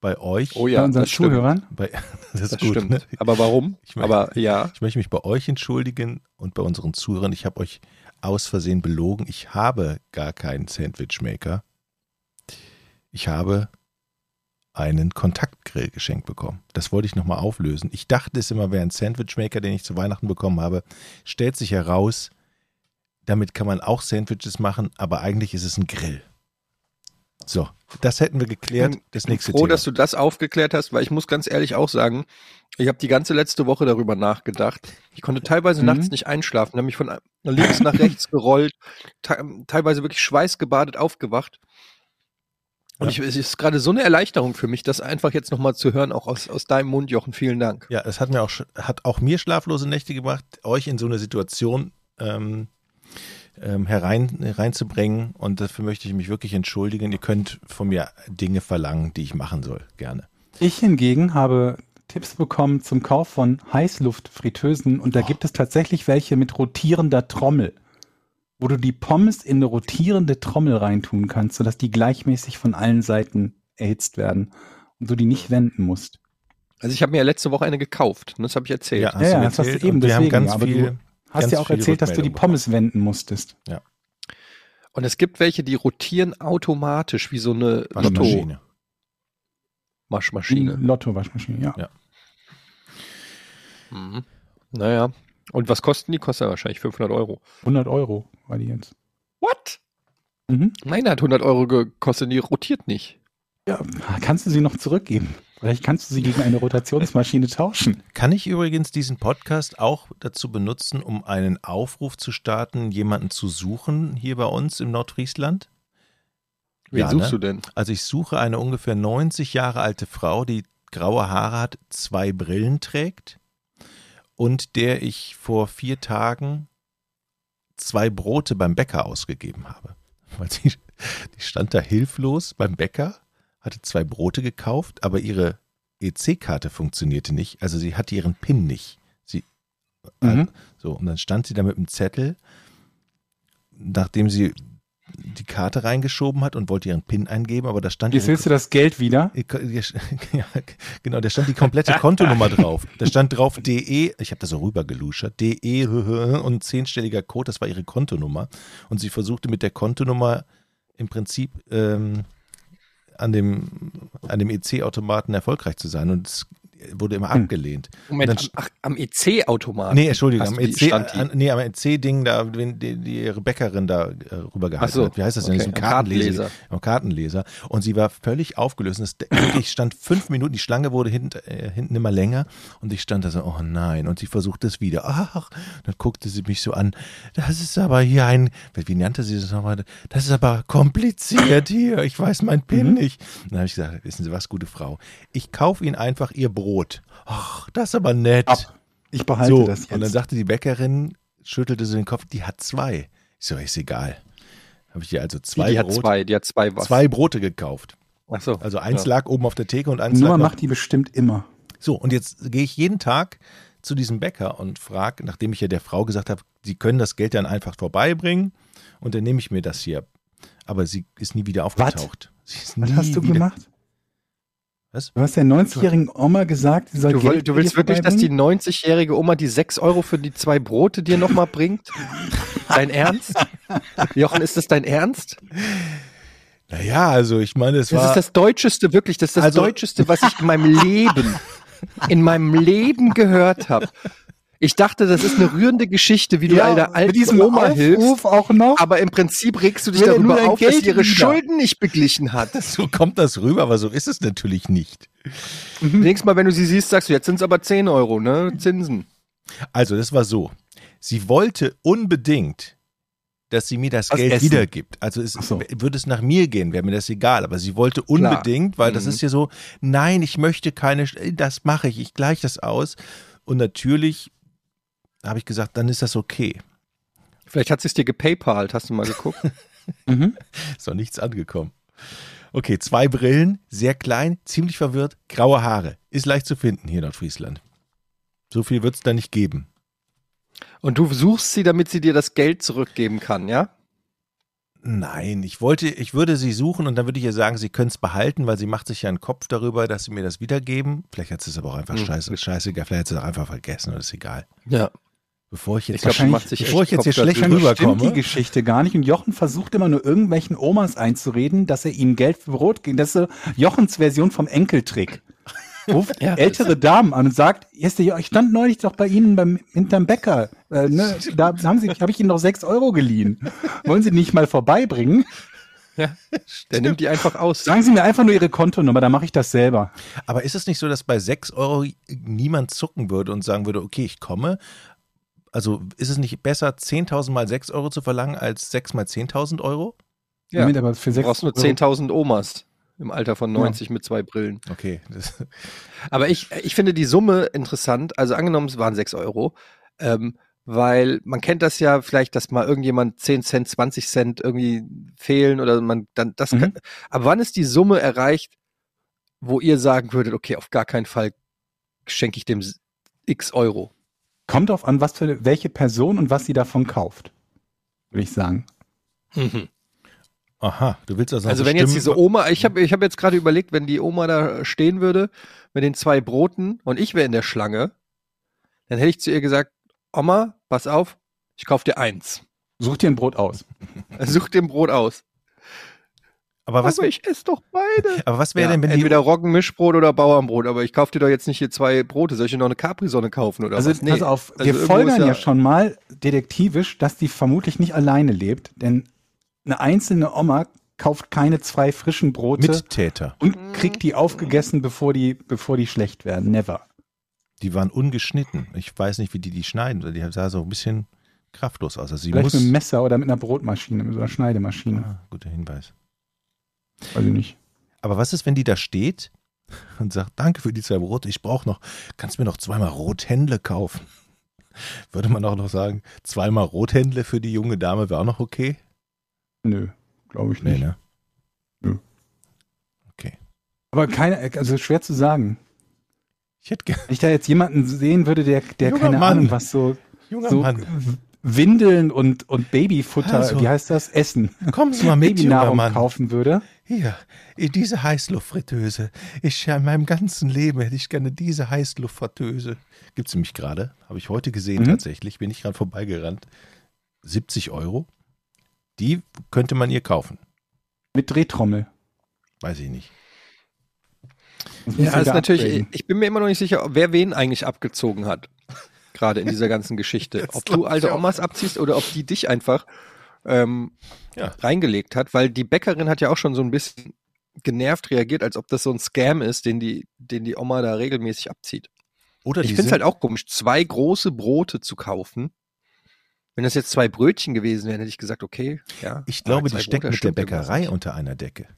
bei euch. Oh Bei ja, unseren das stimmt. Zuhörern. Bei, [LAUGHS] das ist Das gut, stimmt. ne? Aber warum? Ich mein- Aber ja. Ich möchte mich bei euch entschuldigen und bei unseren Zuhörern. Ich habe euch aus Versehen belogen. Ich habe gar keinen Sandwichmaker. Ich habe einen Kontaktgrill geschenkt bekommen. Das wollte ich nochmal auflösen. Ich dachte es immer wäre ein Sandwichmaker, den ich zu Weihnachten bekommen habe. Stellt sich heraus, damit kann man auch Sandwiches machen, aber eigentlich ist es ein Grill. So, das hätten wir geklärt. Das Ich bin nächste froh, Thema. dass du das aufgeklärt hast, weil ich muss ganz ehrlich auch sagen, ich habe die ganze letzte Woche darüber nachgedacht. Ich konnte teilweise Mhm. nachts nicht einschlafen, habe mich von links nach rechts gerollt, te teilweise wirklich schweißgebadet aufgewacht. Und ich, es ist gerade so eine Erleichterung für mich, das einfach jetzt nochmal zu hören, auch aus, aus deinem Mund, Jochen. Vielen Dank. Ja, es hat mir auch hat auch mir schlaflose Nächte gebracht, euch in so eine Situation ähm, ähm, herein reinzubringen. Und dafür möchte ich mich wirklich entschuldigen. Ihr könnt von mir Dinge verlangen, die ich machen soll, gerne. Ich hingegen habe Tipps bekommen zum Kauf von Heißluftfritteusen und da gibt es tatsächlich welche mit rotierender Trommel, wo du die Pommes in eine rotierende Trommel reintun kannst, sodass die gleichmäßig von allen Seiten erhitzt werden und du die nicht wenden musst. Also ich habe mir ja letzte Woche eine gekauft, und das habe ich erzählt. Ja, hast Ja, du ja, das hast du erzählt. eben Und wir haben deswegen, ganz aber du viel. Hast ja auch erzählt, dass du die Pommes wenden musstest. Und es gibt welche, die rotieren automatisch, wie so eine Waschmaschine. Lotto-Waschmaschine. Lotto-Waschmaschine, ja. Ja. Mhm. Naja. Und was kosten die? Kosten wahrscheinlich 500 Euro. 100 Euro war die jetzt. What? Mhm. Meine hat 100 Euro gekostet, die rotiert nicht. Ja, kannst du sie noch zurückgeben? Vielleicht kannst du sie gegen eine Rotationsmaschine tauschen. Kann ich übrigens diesen Podcast auch dazu benutzen, um einen Aufruf zu starten, jemanden zu suchen hier bei uns im Nordfriesland? Wen Ja, suchst ne? du denn? Also ich suche eine ungefähr 90 Jahre alte Frau, die graue Haare hat, zwei Brillen trägt und der ich vor vier Tagen zwei Brote beim Bäcker ausgegeben habe. [LAUGHS] Weil sie, die stand da hilflos beim Bäcker, hatte zwei Brote gekauft, aber ihre EC-Karte funktionierte nicht. Also sie hatte ihren PIN nicht. Sie, Mhm. so, und dann stand sie da mit dem Zettel, nachdem sie die Karte reingeschoben hat und wollte ihren PIN eingeben, aber da stand Jetzt willst du das Geld wieder? [LAUGHS] ja, genau, da stand die komplette Kontonummer drauf. Da stand drauf DE, ich habe das so rübergeluschert, DE und ein zehnstelliger Code, das war ihre Kontonummer. Und sie versuchte mit der Kontonummer im Prinzip ähm, an dem, an dem EC-Automaten erfolgreich zu sein. Und es wurde immer Hm. abgelehnt. Moment, dann- am, ach, am EC-Automaten. Nee, Entschuldigung, am EC, die? an, nee, am EC-Ding, da, wenn die, die ihre Bäckerin da äh, rübergehalten so, hat. Wie heißt das denn? okay, So ein Kartenleser. Am Kartenleser. Und sie war völlig aufgelöst. Und es wirklich [COUGHS] stand fünf Minuten, die Schlange wurde hinten, äh, hinten immer länger. Und ich stand da so, oh nein. Und sie versuchte es wieder. Ach, dann guckte sie mich so an. Das ist aber hier ein, wie nannte sie das nochmal? Das ist aber kompliziert hier. Ich weiß mein PIN nicht. Dann habe ich gesagt, wissen Sie was, gute Frau. Ich kaufe Ihnen einfach Ihr Brot. Ach, das ist aber nett. Ab. Ich behalte so, das jetzt. und dann sagte die Bäckerin, schüttelte so den Kopf, die hat zwei. Ich so, ist egal. Habe ich ihr also zwei, die hat Brot, zwei, die hat zwei was. zwei Brote gekauft. Ach so. Also eins ja. lag oben auf der Theke und eins Nummer lag noch. macht die bestimmt immer. So, und jetzt gehe ich jeden Tag zu diesem Bäcker und frage, nachdem ich ja der Frau gesagt habe, sie können das Geld dann einfach vorbeibringen und dann nehme ich mir das hier. Aber sie ist nie wieder aufgetaucht. Sie ist Was hast du wieder, gemacht? Was? Du hast der 90-jährigen Oma gesagt, sie soll Du, Geld du willst dir wirklich, dass die vorbeibringen? 90-jährige Oma die 6 Euro für die zwei Brote dir nochmal bringt? Dein Ernst? Jochen, ist das dein Ernst? Naja, also ich meine, es Das war. ist das Deutscheste, wirklich, das ist das Also- Deutscheste, was ich in meinem Leben, in meinem Leben gehört habe. Ich dachte, das ist eine rührende Geschichte, wie du Ja, einer alten Oma Aufruf hilfst. auch noch. Aber im Prinzip regst du dich Will nur darüber auf, dass Geld sie ihre wieder. Schulden nicht beglichen hat. [LAUGHS] so kommt das rüber, aber so ist es natürlich nicht. Nächstes Mal, wenn du sie siehst, sagst du, jetzt sind es aber 10 Euro, ne? Zinsen. Also, das war so. Sie wollte unbedingt dass sie mir das Was Geld essen? wiedergibt. Also es, so. würde es nach mir gehen, wäre mir das egal. Aber sie wollte unbedingt, weil das Mhm. ist ja so, nein, ich möchte keine, das mache ich, ich gleiche das aus. Und natürlich habe ich gesagt, dann ist das okay. Vielleicht hat sie es dir gepaypalt, hast du mal geguckt? [LAUGHS] Mhm. Ist noch nichts angekommen. Okay, zwei Brillen, sehr klein, ziemlich verwirrt, graue Haare. Ist leicht zu finden hier in Nordfriesland. So viel wird es da nicht geben. Und du suchst sie, damit sie dir das Geld zurückgeben kann, ja? Nein, ich wollte, ich würde sie suchen und dann würde ich ihr sagen, sie können es behalten, weil sie macht sich ja einen Kopf darüber, dass sie mir das wiedergeben. Vielleicht hat sie es aber auch einfach Hm. scheiße, scheißegal, vielleicht hat sie es auch einfach vergessen oder ist egal. Ja. Bevor ich jetzt, Ich glaube, sie Wahrscheinlich- macht sich bevor ich jetzt hier schlecht stimmt die rüberkomme. Geschichte gar nicht. Und Jochen versucht immer nur irgendwelchen Omas einzureden, dass er ihnen Geld für Brot gibt. Das ist so Jochens Version vom Enkeltrick. Ruft [LAUGHS] Ja, ältere Damen an und sagt, "Hier Jo- ich stand neulich doch bei Ihnen beim, hinterm Bäcker. Äh, ne, da haben Sie, habe ich Ihnen noch sechs Euro geliehen. Wollen Sie nicht mal vorbeibringen? Ja. Der nimmt die einfach aus. Sagen Sie mir einfach nur Ihre Kontonummer, dann mache ich das selber. Aber ist es nicht so, dass bei 6 Euro niemand zucken würde und sagen würde, okay, ich komme? Also ist es nicht besser, 10.000 mal 6 Euro zu verlangen, als 6 mal 10.000 Euro? Ja. Moment, aber für Du sechs brauchst nur Euro- 10.000 Omas im Alter von 90 mit zwei Brillen. Okay, das, [LAUGHS] Aber ich, ich finde die Summe interessant. Also angenommen, es waren 6 Euro. Ähm, weil man kennt das ja vielleicht, dass mal irgendjemand 10 Cent, 20 Cent irgendwie fehlen oder man dann das Mhm. kann, aber wann ist die Summe erreicht, wo ihr sagen würdet, okay, auf gar keinen Fall schenke ich dem x Euro. Kommt drauf an, was für welche Person und was sie davon kauft. Würde ich sagen. aha, du willst also Also wenn jetzt diese Oma, ich habe ich hab jetzt gerade überlegt, wenn die Oma da stehen würde mit den zwei Broten und ich wäre in der Schlange, dann hätte ich zu ihr gesagt, Oma, pass auf, ich kauf dir eins. Such dir ein Brot aus. Such dir ein Brot aus. Aber was, aber ich esse doch beide. [LAUGHS] aber was wäre Ja, denn, wenn die entweder Roggenmischbrot oder Bauernbrot, aber ich kauf dir doch jetzt nicht hier zwei Brote. Soll ich dir noch eine Capri-Sonne kaufen oder Also was? pass auf, Also wir folgern ja, ja- schon mal detektivisch, dass die vermutlich nicht alleine lebt, denn eine einzelne Oma kauft keine zwei frischen Brote Mittäter, und kriegt die aufgegessen, bevor die, bevor die schlecht werden. Never. die waren ungeschnitten. Ich weiß nicht, wie die die schneiden. weil Die sah so ein bisschen kraftlos aus. Also sie Vielleicht muss. mit einem Messer oder mit einer Brotmaschine, mit so einer Schneidemaschine. Ah, guter Hinweis. Weiß ich nicht. Aber was ist, wenn die da steht und sagt, danke für die zwei Brote, ich brauche noch, kannst mir noch zweimal Rothändle kaufen? [LAUGHS] Würde man auch noch sagen, zweimal Rothändle für die junge Dame wäre auch noch okay? Nö, glaube ich Nee, nicht. ne? Nö. Okay. Aber keine, also schwer zu sagen. Ich hätte gerne, Wenn ich da jetzt jemanden sehen würde, der, der Junger keine Mann. Ahnung, was so, junger so Mann, Windeln und, und Babyfutter, Also, wie heißt das? Essen. kommen Sie mal mit, Babynahrung Mann. kaufen würde. Hier, diese Heißluftfritteuse. Ich, in meinem ganzen Leben hätte ich gerne diese Heißluftfritteuse. Gibt es nämlich gerade, habe ich heute gesehen Mhm. tatsächlich, bin ich gerade vorbeigerannt. 70 Euro. Die könnte man ihr kaufen. Mit Drehtrommel. Weiß ich nicht. Das Ja, ist natürlich, ich bin mir immer noch nicht sicher, wer wen eigentlich abgezogen hat. Gerade in dieser ganzen Geschichte. [LAUGHS] Ob du alte. Omas abziehst oder ob die dich einfach ähm, Ja. reingelegt hat, weil die Bäckerin hat ja auch schon so ein bisschen genervt reagiert, als ob das so ein Scam ist, den die, den die Oma da regelmäßig abzieht. Oder Ich finde es halt auch komisch, zwei große Brote zu kaufen. Wenn das jetzt zwei Brötchen gewesen wären, hätte ich gesagt, okay, ja. Ich glaube, die stecken mit der Bäckerei unter einer Decke.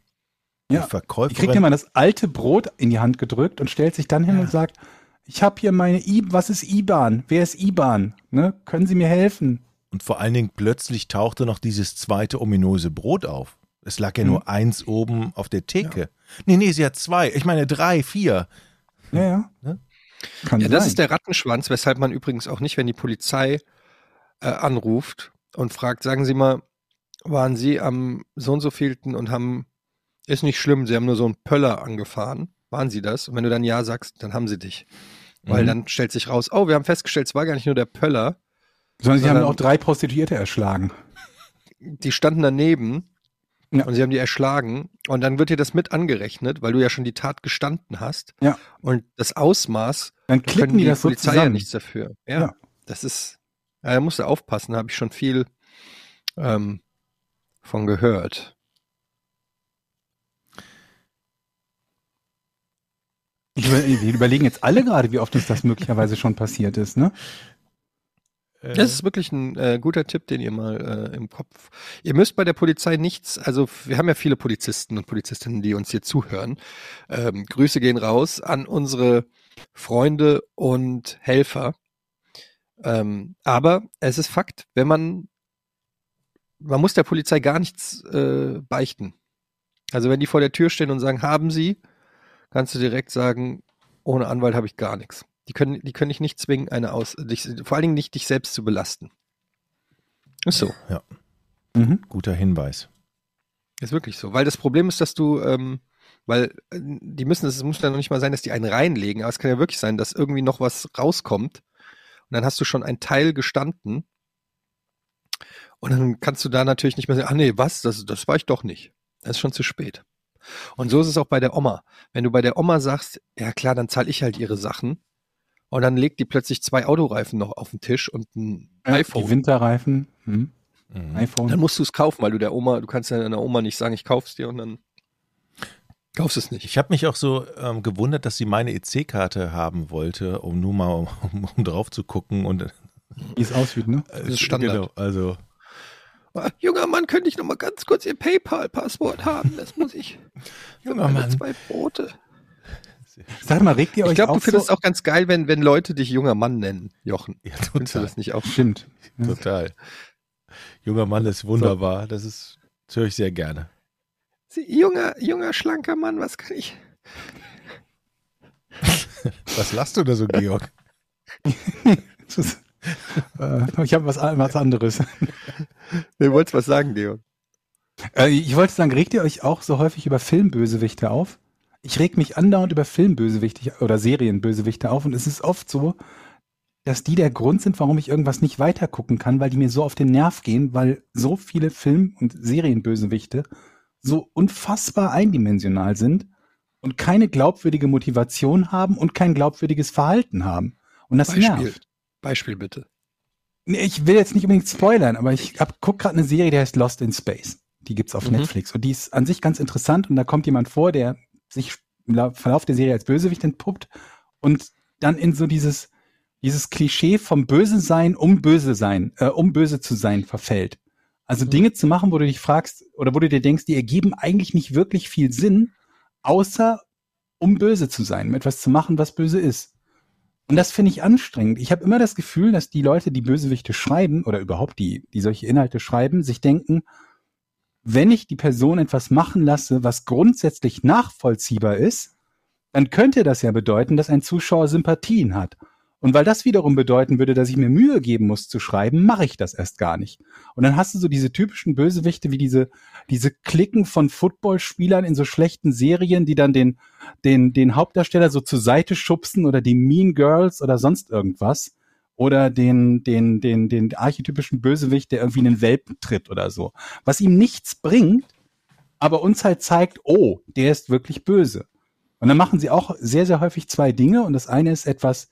Ja, Die Verkäuferin. Die kriegt immer das alte Brot in die Hand gedrückt und stellt sich dann hin Ja. und sagt, ich habe hier meine I, was ist IBAN? Wer ist IBAN? Ne? Können Sie mir helfen? Und vor allen Dingen plötzlich tauchte noch dieses zweite ominöse Brot auf. Es lag ja Mhm. nur eins oben auf der Theke. Nee, nee, sie hat zwei. Ich meine drei, vier. Ja, ja. Ne? Kann Ja, sein. das ist der Rattenschwanz, weshalb man übrigens auch nicht, wenn die Polizei äh, anruft und fragt, sagen Sie mal, waren Sie am so und so vielten und haben, ist nicht schlimm, Sie haben nur so einen Pöller angefahren. Waren Sie das? Und wenn du dann Ja sagst, dann haben sie dich. Weil Mhm. dann stellt sich raus, oh, wir haben festgestellt, es war gar nicht nur der Pöller, Sondern sie haben sondern- auch drei Prostituierte erschlagen. die standen daneben Ja. und sie haben die erschlagen und dann wird dir das mit angerechnet, weil du ja schon die Tat gestanden hast. Ja. Und das Ausmaß Dann Da klicken können die das so Polizei ja zusammen. nichts dafür. Ja, Ja. das ist, ja, da musst du aufpassen, da habe ich schon viel ähm, von gehört. Über, wir überlegen jetzt alle gerade, wie oft uns das möglicherweise schon passiert ist, ne? Äh, Das ist wirklich ein äh, guter Tipp, den ihr mal äh, im Kopf. Ihr müsst bei der Polizei nichts, also wir haben ja viele Polizisten und Polizistinnen, die uns hier zuhören. Ähm, Grüße gehen raus an unsere Freunde und Helfer. Ähm, aber es ist Fakt, wenn man, man muss der Polizei gar nichts äh, beichten. Also wenn die vor der Tür stehen und sagen, haben Sie, kannst du direkt sagen, ohne Anwalt habe ich gar nichts. Die können, die können dich nicht zwingen, eine aus, dich, vor allen Dingen nicht dich selbst zu belasten. Ist so. ja, Mhm. guter Hinweis. Ist wirklich so. Weil das Problem ist, dass du, ähm, weil äh, die müssen, es muss ja noch nicht mal sein, dass die einen reinlegen, aber es kann ja wirklich sein, dass irgendwie noch was rauskommt und dann hast du schon einen Teil gestanden und dann kannst du da natürlich nicht mehr sagen, ah nee, was, das, das war ich doch nicht. Das ist schon zu spät. Und so ist es auch bei der Oma. Wenn du bei der Oma sagst, ja klar, dann zahle ich halt ihre Sachen und dann legt die plötzlich zwei Autoreifen noch auf den Tisch und ein Ja, iPhone. Die Winterreifen. Hm. Mhm. iPhone. Dann musst du es kaufen, weil du der Oma, du kannst ja deiner Oma nicht sagen, ich kauf's dir und dann kaufst es nicht. Ich habe mich auch so ähm, gewundert, dass sie meine EC-Karte haben wollte, um nur mal um, um drauf zu gucken und Wie es aussieht, ne? äh, ist Standard. Genau, also Ah, Junger Mann, könnte ich noch mal ganz kurz Ihr PayPal-Passwort haben? Das muss ich. [LAUGHS] Junger Mann. Zwei Brote. Sag mal, regt ihr euch Ich glaube, auch du findest so? auch ganz geil, wenn, wenn Leute dich junger Mann nennen, Jochen. ja, Findest du total, das nicht auch? Stimmt. total. Junger Mann ist wunderbar. Das ist, das höre ich sehr gerne. Sie, junger, junger, schlanker Mann, was kann ich? [LAUGHS] Was lachst du da so, Georg? [LAUGHS] Ist, äh, ich habe was, was anderes. [LAUGHS] Du wolltest was sagen, Georg. Äh, ich wollte sagen, regt ihr euch auch so häufig über Filmbösewichte auf? Ich reg mich andauernd über Filmbösewichte oder Serienbösewichte auf und es ist oft so, dass die der Grund sind, warum ich irgendwas nicht weitergucken kann, weil die mir so auf den Nerv gehen, weil so viele Film- und Serienbösewichte so unfassbar eindimensional sind und keine glaubwürdige Motivation haben und kein glaubwürdiges Verhalten haben. Und das Beispiel. nervt. Beispiel bitte. Nee, ich will jetzt nicht unbedingt spoilern, aber ich hab, guck gerade eine Serie, die heißt Lost in Space. Die gibt's auf Mhm. Netflix und die ist an sich ganz interessant und da kommt jemand vor, der sich im Lau- Verlauf der Serie als Bösewicht entpuppt und dann in so dieses dieses Klischee vom Böse sein, um böse sein, äh, um böse zu sein, verfällt. Also Dinge zu machen, wo du dich fragst oder wo du dir denkst, die ergeben eigentlich nicht wirklich viel Sinn, außer um böse zu sein, um etwas zu machen, was böse ist. Und das finde ich anstrengend. Ich habe immer das Gefühl, dass die Leute, die Bösewichte schreiben oder überhaupt die, die solche Inhalte schreiben, sich denken, wenn ich die Person etwas machen lasse, was grundsätzlich nachvollziehbar ist, dann könnte das ja bedeuten, dass ein Zuschauer Sympathien hat. Und weil das wiederum bedeuten würde, dass ich mir Mühe geben muss zu schreiben, mache ich das erst gar nicht. Und dann hast du so diese typischen Bösewichte wie diese, diese Klicken von Footballspielern in so schlechten Serien, die dann den, den, den Hauptdarsteller so zur Seite schubsen oder die Mean Girls oder sonst irgendwas. Oder den, den, den, den archetypischen Bösewicht, der irgendwie einen Welpen tritt oder so. Was ihm nichts bringt, aber uns halt zeigt, oh, der ist wirklich böse. Und dann machen sie auch sehr, sehr häufig zwei Dinge. Und das eine ist etwas,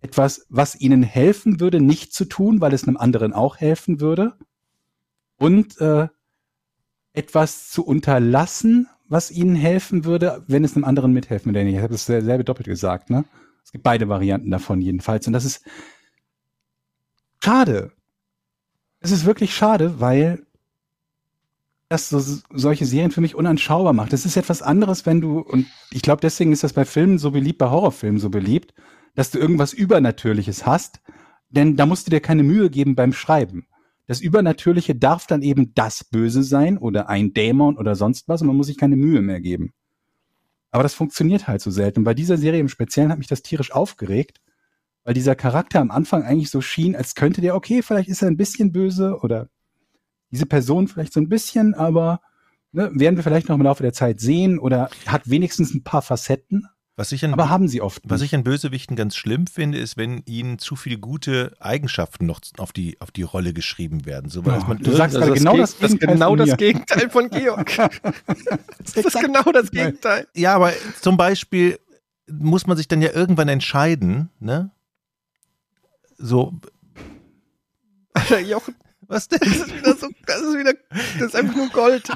etwas, was ihnen helfen würde, nicht zu tun, weil es einem anderen auch helfen würde. Und äh, etwas zu unterlassen, was ihnen helfen würde, wenn es einem anderen mithelfen würde. Ich habe das selbe doppelt gesagt, ne? Es gibt beide Varianten davon jedenfalls. Und das ist schade. Es ist wirklich schade, weil das so, solche Serien für mich unanschaubar macht. Das ist etwas anderes, wenn du, und ich glaube, deswegen ist das bei Filmen so beliebt, bei Horrorfilmen so beliebt, dass du irgendwas Übernatürliches hast, denn da musst du dir keine Mühe geben beim Schreiben. Das Übernatürliche darf dann eben das Böse sein oder ein Dämon oder sonst was und man muss sich keine Mühe mehr geben. Aber das funktioniert halt so selten. Bei dieser Serie im Speziellen hat mich das tierisch aufgeregt, weil dieser Charakter am Anfang eigentlich so schien, als könnte der, okay, vielleicht ist er ein bisschen böse oder diese Person vielleicht so ein bisschen, aber ne, werden wir vielleicht noch im Laufe der Zeit sehen oder hat wenigstens ein paar Facetten, Was ich an, aber haben sie oft. was nicht. ich an Bösewichten ganz schlimm finde, ist, wenn ihnen zu viele gute Eigenschaften noch auf die, auf die Rolle geschrieben werden. So, dass Ja, man du sagst Also gerade genau das das genau das. Gegenteil von Georg. [LAUGHS] das ist genau das Gegenteil. Ja, aber zum Beispiel muss man sich dann ja irgendwann entscheiden, ne? So, Alter, Jochen, was denn? das ist wieder so, das ist wieder, das ist einfach nur Gold.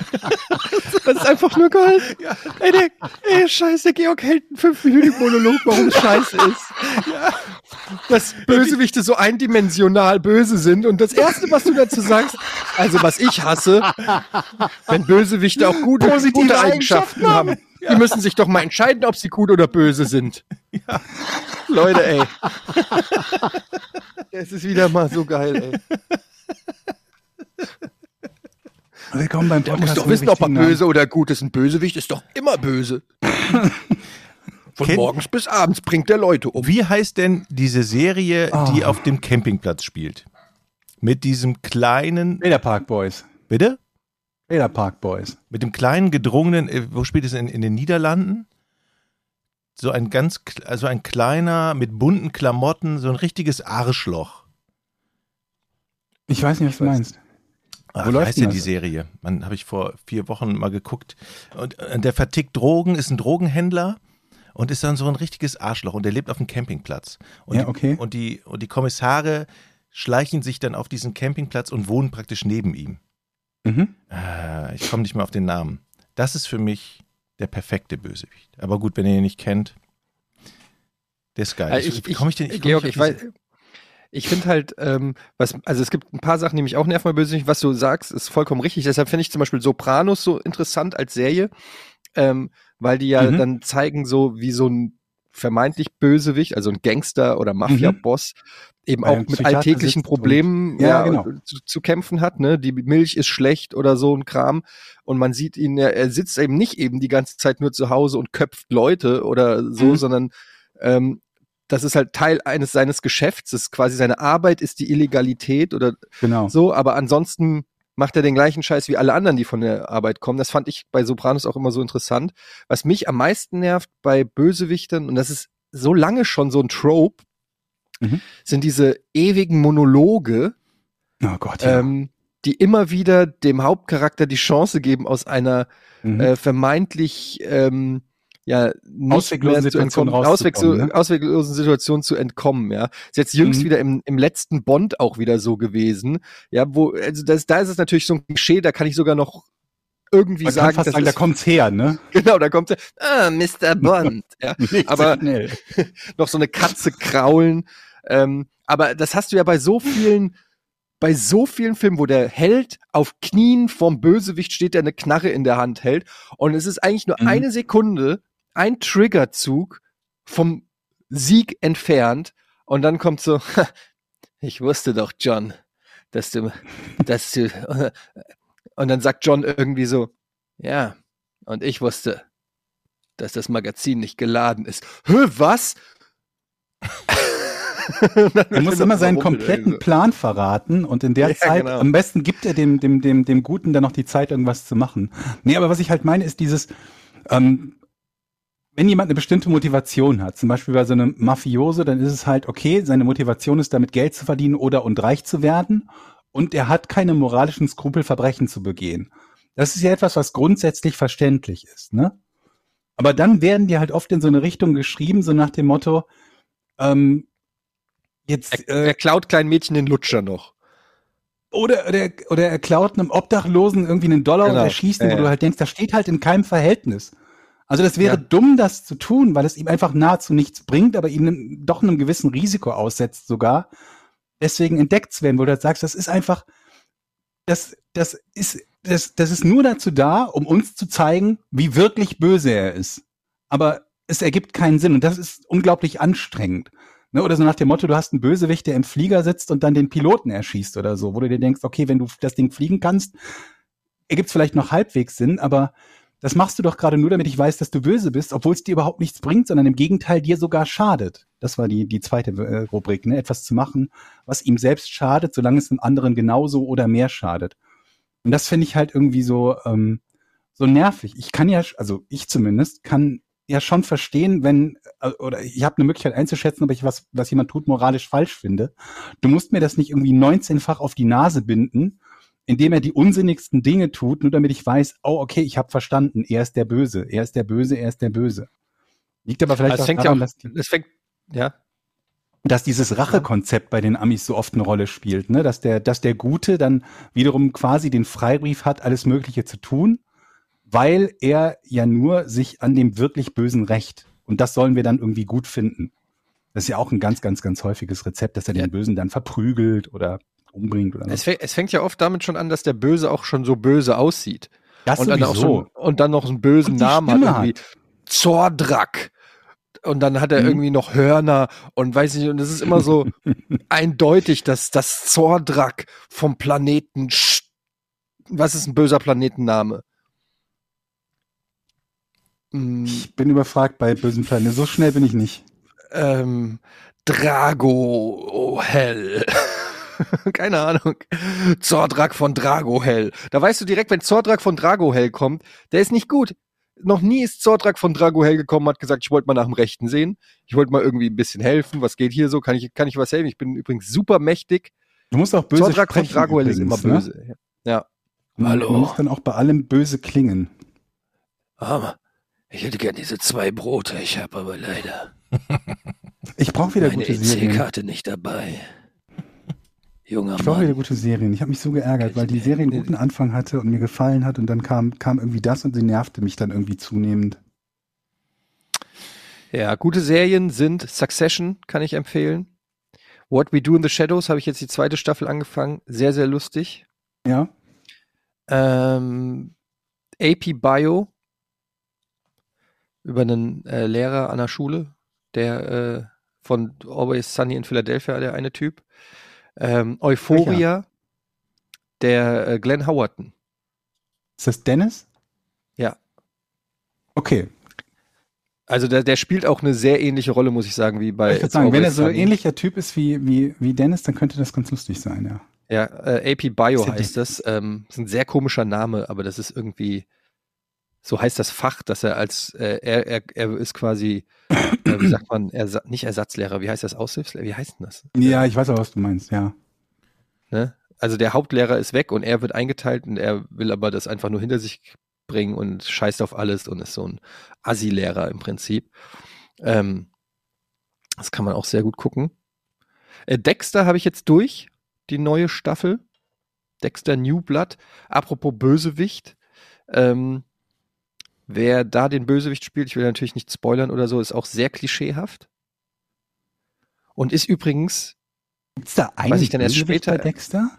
Das ist einfach nur Gold. Ey, der, ey, scheiße, Georg hält einen fünfminütigen Monolog, warum es scheiße ist. dass Bösewichte so eindimensional böse sind. Und das Erste, was du dazu sagst, also was ich hasse, wenn Bösewichte auch gute, Positive gute Eigenschaften haben. Die müssen sich doch mal entscheiden, ob sie gut oder böse sind. Leute, ey. [LAUGHS] Es ist wieder mal so geil, ey. Willkommen beim Du Podcast. musst doch wissen, ob er richtigen böse oder gut ist. Ein Bösewicht ist doch immer böse. [LAUGHS] Von Kennt- morgens bis abends bringt der Leute um. Wie heißt denn diese Serie, die Ah. auf dem Campingplatz spielt? Mit diesem kleinen. Trailer Park Boys. bitte? Trailer Park Boys. Mit dem kleinen gedrungenen, äh, wo spielt es in, in den Niederlanden? So ein ganz, also ein kleiner mit bunten Klamotten, so ein richtiges Arschloch. Ich weiß nicht, was du meinst. Ach, Wo heißt denn die? Serie? Man habe ich vor vier Wochen mal geguckt. Und äh, der vertickt Drogen, ist ein Drogenhändler und ist dann so ein richtiges Arschloch und der lebt auf dem Campingplatz. Und Ja, die, okay. Und die, und die Kommissare schleichen sich dann auf diesen Campingplatz und wohnen praktisch neben ihm. Mhm. Äh, ich komme nicht mehr auf den Namen. Das ist für mich der perfekte Bösewicht. Aber gut, wenn ihr ihn nicht kennt, der ist geil. Also ich, ich, komm ich denn, ich Georg, ich weiß, ich finde halt, ähm, was, also es gibt ein paar Sachen, die mich auch nerven bei Bösewicht. Was du sagst, ist vollkommen richtig. Deshalb finde ich zum Beispiel Sopranos so interessant als Serie, ähm, weil die ja Mhm. dann zeigen, so wie so ein vermeintlich Bösewicht, also ein Gangster oder Mafia-Boss, eben Weil auch mit Psychiater alltäglichen sitzt und- Problemen Ja, ja, genau. zu, zu kämpfen hat. Ne? Die Milch ist schlecht oder so ein Kram. Und man sieht ihn, er, er sitzt eben nicht eben die ganze Zeit nur zu Hause und köpft Leute oder so, Mhm. sondern ähm, das ist halt Teil eines seines Geschäfts. Das ist quasi seine Arbeit ist die Illegalität oder Genau. so, aber ansonsten macht er den gleichen Scheiß wie alle anderen, die von der Arbeit kommen. Das fand ich bei Sopranos auch immer so interessant. Was mich am meisten nervt bei Bösewichtern, und das ist so lange schon so ein Trope, Mhm. sind diese ewigen Monologe, Oh Gott, ja. ähm, die immer wieder dem Hauptcharakter die Chance geben, aus einer Mhm. äh, vermeintlich ähm, ja nicht Ausweglosen mehr zu Situation entkommen, rauszukommen, Ausweglo ne? ausweglosen Situation zu entkommen. Ja, ist jetzt jüngst Mhm. wieder im, im letzten Bond auch wieder so gewesen. Ja, wo also das, da ist es natürlich so ein Klischee, da kann ich sogar noch irgendwie Man sagen, kann fast sagen, da kommt's her, ne? [LAUGHS] genau, da kommt er, ah, Mr. Bond. ja, [LAUGHS] Aber- so [LAUGHS] noch so eine Katze kraulen. Ähm, aber das hast du ja bei so vielen, bei so vielen Filmen, wo der Held auf Knien vorm Bösewicht steht, der eine Knarre in der Hand hält. Und es ist eigentlich nur Mhm. eine Sekunde, ein Triggerzug vom Sieg entfernt. Und dann kommt so, [LAUGHS] ich wusste doch, John, dass du, dass du, [LAUGHS] und dann sagt John irgendwie so, ja, und ich wusste, dass das Magazin nicht geladen ist. Hä, was? [LAUGHS] Er muss immer seinen kompletten Plan verraten und in der Ja, Zeit, genau. am besten gibt er dem, dem, dem, dem Guten dann noch die Zeit, irgendwas zu machen. Nee, aber was ich halt meine, ist dieses, ähm, wenn jemand eine bestimmte Motivation hat, zum Beispiel bei so einem Mafiose, dann ist es halt okay, seine Motivation ist damit Geld zu verdienen oder und reich zu werden und er hat keine moralischen Skrupel, Verbrechen zu begehen. Das ist ja etwas, was grundsätzlich verständlich ist, ne? Aber dann werden die halt oft in so eine Richtung geschrieben, so nach dem Motto, ähm, jetzt, Er, äh, er klaut kleinen Mädchen den Lutscher noch. oder, oder, oder er klaut einem Obdachlosen irgendwie einen Dollar Genau. und erschießt ihn, Ja, wo du halt denkst, das steht halt in keinem Verhältnis. Also das wäre Ja. dumm, das zu tun, weil es ihm einfach nahezu nichts bringt, aber ihn doch einem gewissen Risiko aussetzt sogar, deswegen entdeckt zu werden, wo du halt sagst, das ist einfach, das, das ist, das, das ist nur dazu da, um uns zu zeigen, wie wirklich böse er ist. Aber es ergibt keinen Sinn und das ist unglaublich anstrengend. Ne, oder so nach dem Motto, du hast einen Bösewicht, der im Flieger sitzt und dann den Piloten erschießt oder so, wo du dir denkst, okay, wenn du das Ding fliegen kannst, ergibt es vielleicht noch halbwegs Sinn, aber das machst du doch gerade nur, damit ich weiß, dass du böse bist, obwohl es dir überhaupt nichts bringt, sondern im Gegenteil dir sogar schadet. Das war die, die zweite äh, Rubrik, ne? etwas zu machen, was ihm selbst schadet, solange es einem anderen genauso oder mehr schadet. Und das finde ich halt irgendwie so, ähm, so nervig. Ich kann ja, also ich zumindest, kann ja schon verstehen, wenn, äh, oder ich habe eine Möglichkeit einzuschätzen, ob ich was, was jemand tut, moralisch falsch finde. Du musst mir das nicht irgendwie 19-fach auf die Nase binden, indem er die unsinnigsten Dinge tut, nur damit ich weiß, oh, okay, ich habe verstanden, er ist der Böse, er ist der Böse, er ist der Böse. Liegt aber vielleicht Also auch fängt ja daran, auch, dass, es fängt, ja, dass dieses Rachekonzept bei den Amis so oft eine Rolle spielt, ne? Dass der, dass der Gute dann wiederum quasi den Freibrief hat, alles Mögliche zu tun, weil er ja nur sich an dem wirklich Bösen rächt. Und das sollen wir dann irgendwie gut finden. Das ist ja auch ein ganz, ganz, ganz häufiges Rezept, dass er den Bösen dann verprügelt oder umbringt oder Es, so. fäng- es fängt ja oft damit schon an, dass der Böse auch schon so böse aussieht. Das und, dann auch so, und dann noch einen bösen Namen hat, Stimme irgendwie Zordrak. Und dann hat er Mhm. irgendwie noch Hörner und weiß nicht, und es ist immer so [LAUGHS] eindeutig, dass das Zordrak vom Planeten, Sch- was ist ein böser Planetenname? Mm, Ich bin überfragt bei bösen Planeten. So schnell bin ich nicht. ähm, Drago Hell. [LAUGHS] Keine Ahnung. Zordrak von Dragohell. Da weißt du direkt, wenn Zordrak von Dragohell kommt, der ist nicht gut. Noch nie ist Zordrak von Dragohell gekommen, hat gesagt, ich wollte mal nach dem Rechten sehen. Ich wollte mal irgendwie ein bisschen helfen. Was geht hier so? Kann ich, kann ich was helfen? Ich bin übrigens super mächtig. Du musst auch böse Zordrak von sprechen Dragohell ist immer übrigens, ne? böse. Ja. Man, Hallo. man muss dann auch bei allem böse klingen. Aber ich hätte gern diese zwei Brote. Ich habe aber leider Ich brauche wieder meine gute Serien. EC-Karte nicht dabei. Junger Ich brauche wieder gute Serien. Ich habe mich so geärgert, weil die Serie einen guten Anfang hatte und mir gefallen hat und dann kam, kam irgendwie das und sie nervte mich dann irgendwie zunehmend. Ja, gute Serien sind Succession, kann ich empfehlen. What We Do in the Shadows habe ich jetzt die zweite Staffel angefangen. Sehr, sehr lustig. Ja? Ähm, AP Bio über einen äh, Lehrer an der Schule, der äh, von Always Sunny in Philadelphia, der eine Typ. Ähm, Euphoria, der äh, Glenn Howerton. Ist das Dennis? Ja. Okay. Also der, der spielt auch eine sehr ähnliche Rolle, muss ich sagen, wie bei ich würde sagen, wenn er so Sunny. ähnlicher Typ ist wie, wie, wie Dennis, dann könnte das ganz lustig sein, ja. Ja, äh, AP Bio heißt das. Ähm, ist ein sehr komischer Name, aber das ist irgendwie, so heißt das Fach, dass er als, äh, er, er, er ist quasi, äh, wie sagt man, Ersa nicht Ersatzlehrer, wie heißt das, Aushilfslehrer, wie heißt denn das? Ja, ich weiß auch, was du meinst, ja. Ne? Also der Hauptlehrer ist weg und er wird eingeteilt und er will aber das einfach nur hinter sich bringen und scheißt auf alles und ist so ein Assi-Lehrer im Prinzip. Ähm, das kann man auch sehr gut gucken. Äh, Dexter habe ich jetzt durch, die neue Staffel. Dexter New Blood. Apropos Bösewicht. Ähm, wer da den Bösewicht spielt, ich will natürlich nicht spoilern oder so, ist auch sehr klischeehaft. Und ist übrigens Gibt's da einen Was ich dann erst Bösewicht später- bei Dexter?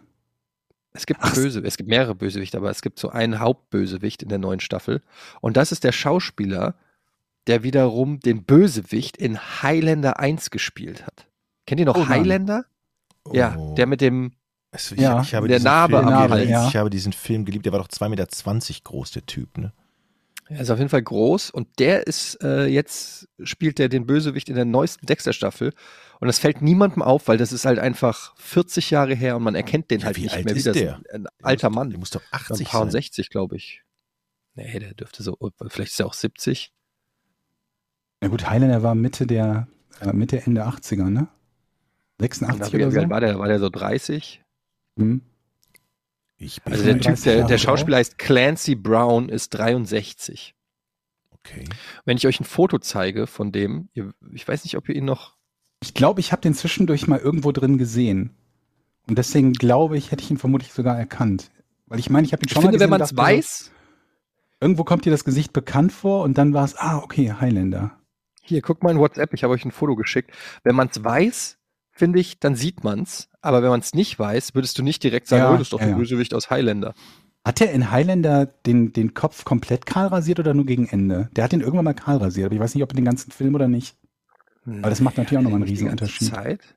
Es gibt Ach, Böse, es gibt mehrere Bösewichte, aber es gibt so einen Hauptbösewicht in der neuen Staffel. Und das ist der Schauspieler, der wiederum den Bösewicht in Highlander 1 gespielt hat. Kennt ihr noch Oh. Highlander? Ja, Oh. der mit dem, Also ich, Ja, ich habe der diesen Narbe Film am geliebt. Hals. Ich habe diesen Film geliebt. Der war doch 2,20 Meter groß, der Typ, ne? Er ist auf jeden Fall groß und der ist äh, jetzt spielt der den Bösewicht in der neuesten Dexter-Staffel. Und das fällt niemandem auf, weil das ist halt einfach 40 Jahre her und man erkennt den Ja, halt wie nicht alt mehr ist wieder. der? Das ist Ein Der alter Mann. Der muss doch Ein 80 paar und sein. 60, glaube ich. Nee, der dürfte so, vielleicht ist er auch 70. Na gut, Highlander war Mitte der, äh, Mitte, Ende 80er, ne? Und 86 wie, wie oder so? war der? War der so 30? Hm. Ich bin Also der Typ, 35 der, der. Schauspieler heißt Clancy Brown, ist 63. okay. Wenn ich euch ein Foto zeige von dem, ihr, ich weiß nicht, ob ihr ihn noch. Ich glaube, ich habe den zwischendurch mal irgendwo drin gesehen. Und deswegen glaube ich, hätte ich ihn vermutlich sogar erkannt. Weil ich meine, ich habe ihn Ich schon finde, mal gesehen wenn man es weiß, Irgendwo kommt dir das Gesicht bekannt vor und dann war es, ah, okay, Highlander. hier, guckt mal in WhatsApp, ich habe euch ein Foto geschickt. Wenn man es weiß, finde ich, dann sieht man es. Aber wenn man es nicht weiß, würdest du nicht direkt sagen, Ja, oh, das ist doch ja, der ja. Bösewicht aus Highlander. Hat der in Highlander den, den Kopf komplett kahl rasiert oder nur gegen Ende? Der hat den irgendwann mal kahl rasiert, aber ich weiß nicht, ob in den ganzen Film oder nicht. Aber das macht natürlich auch nochmal einen ganze Riesenunterschied. Zeit.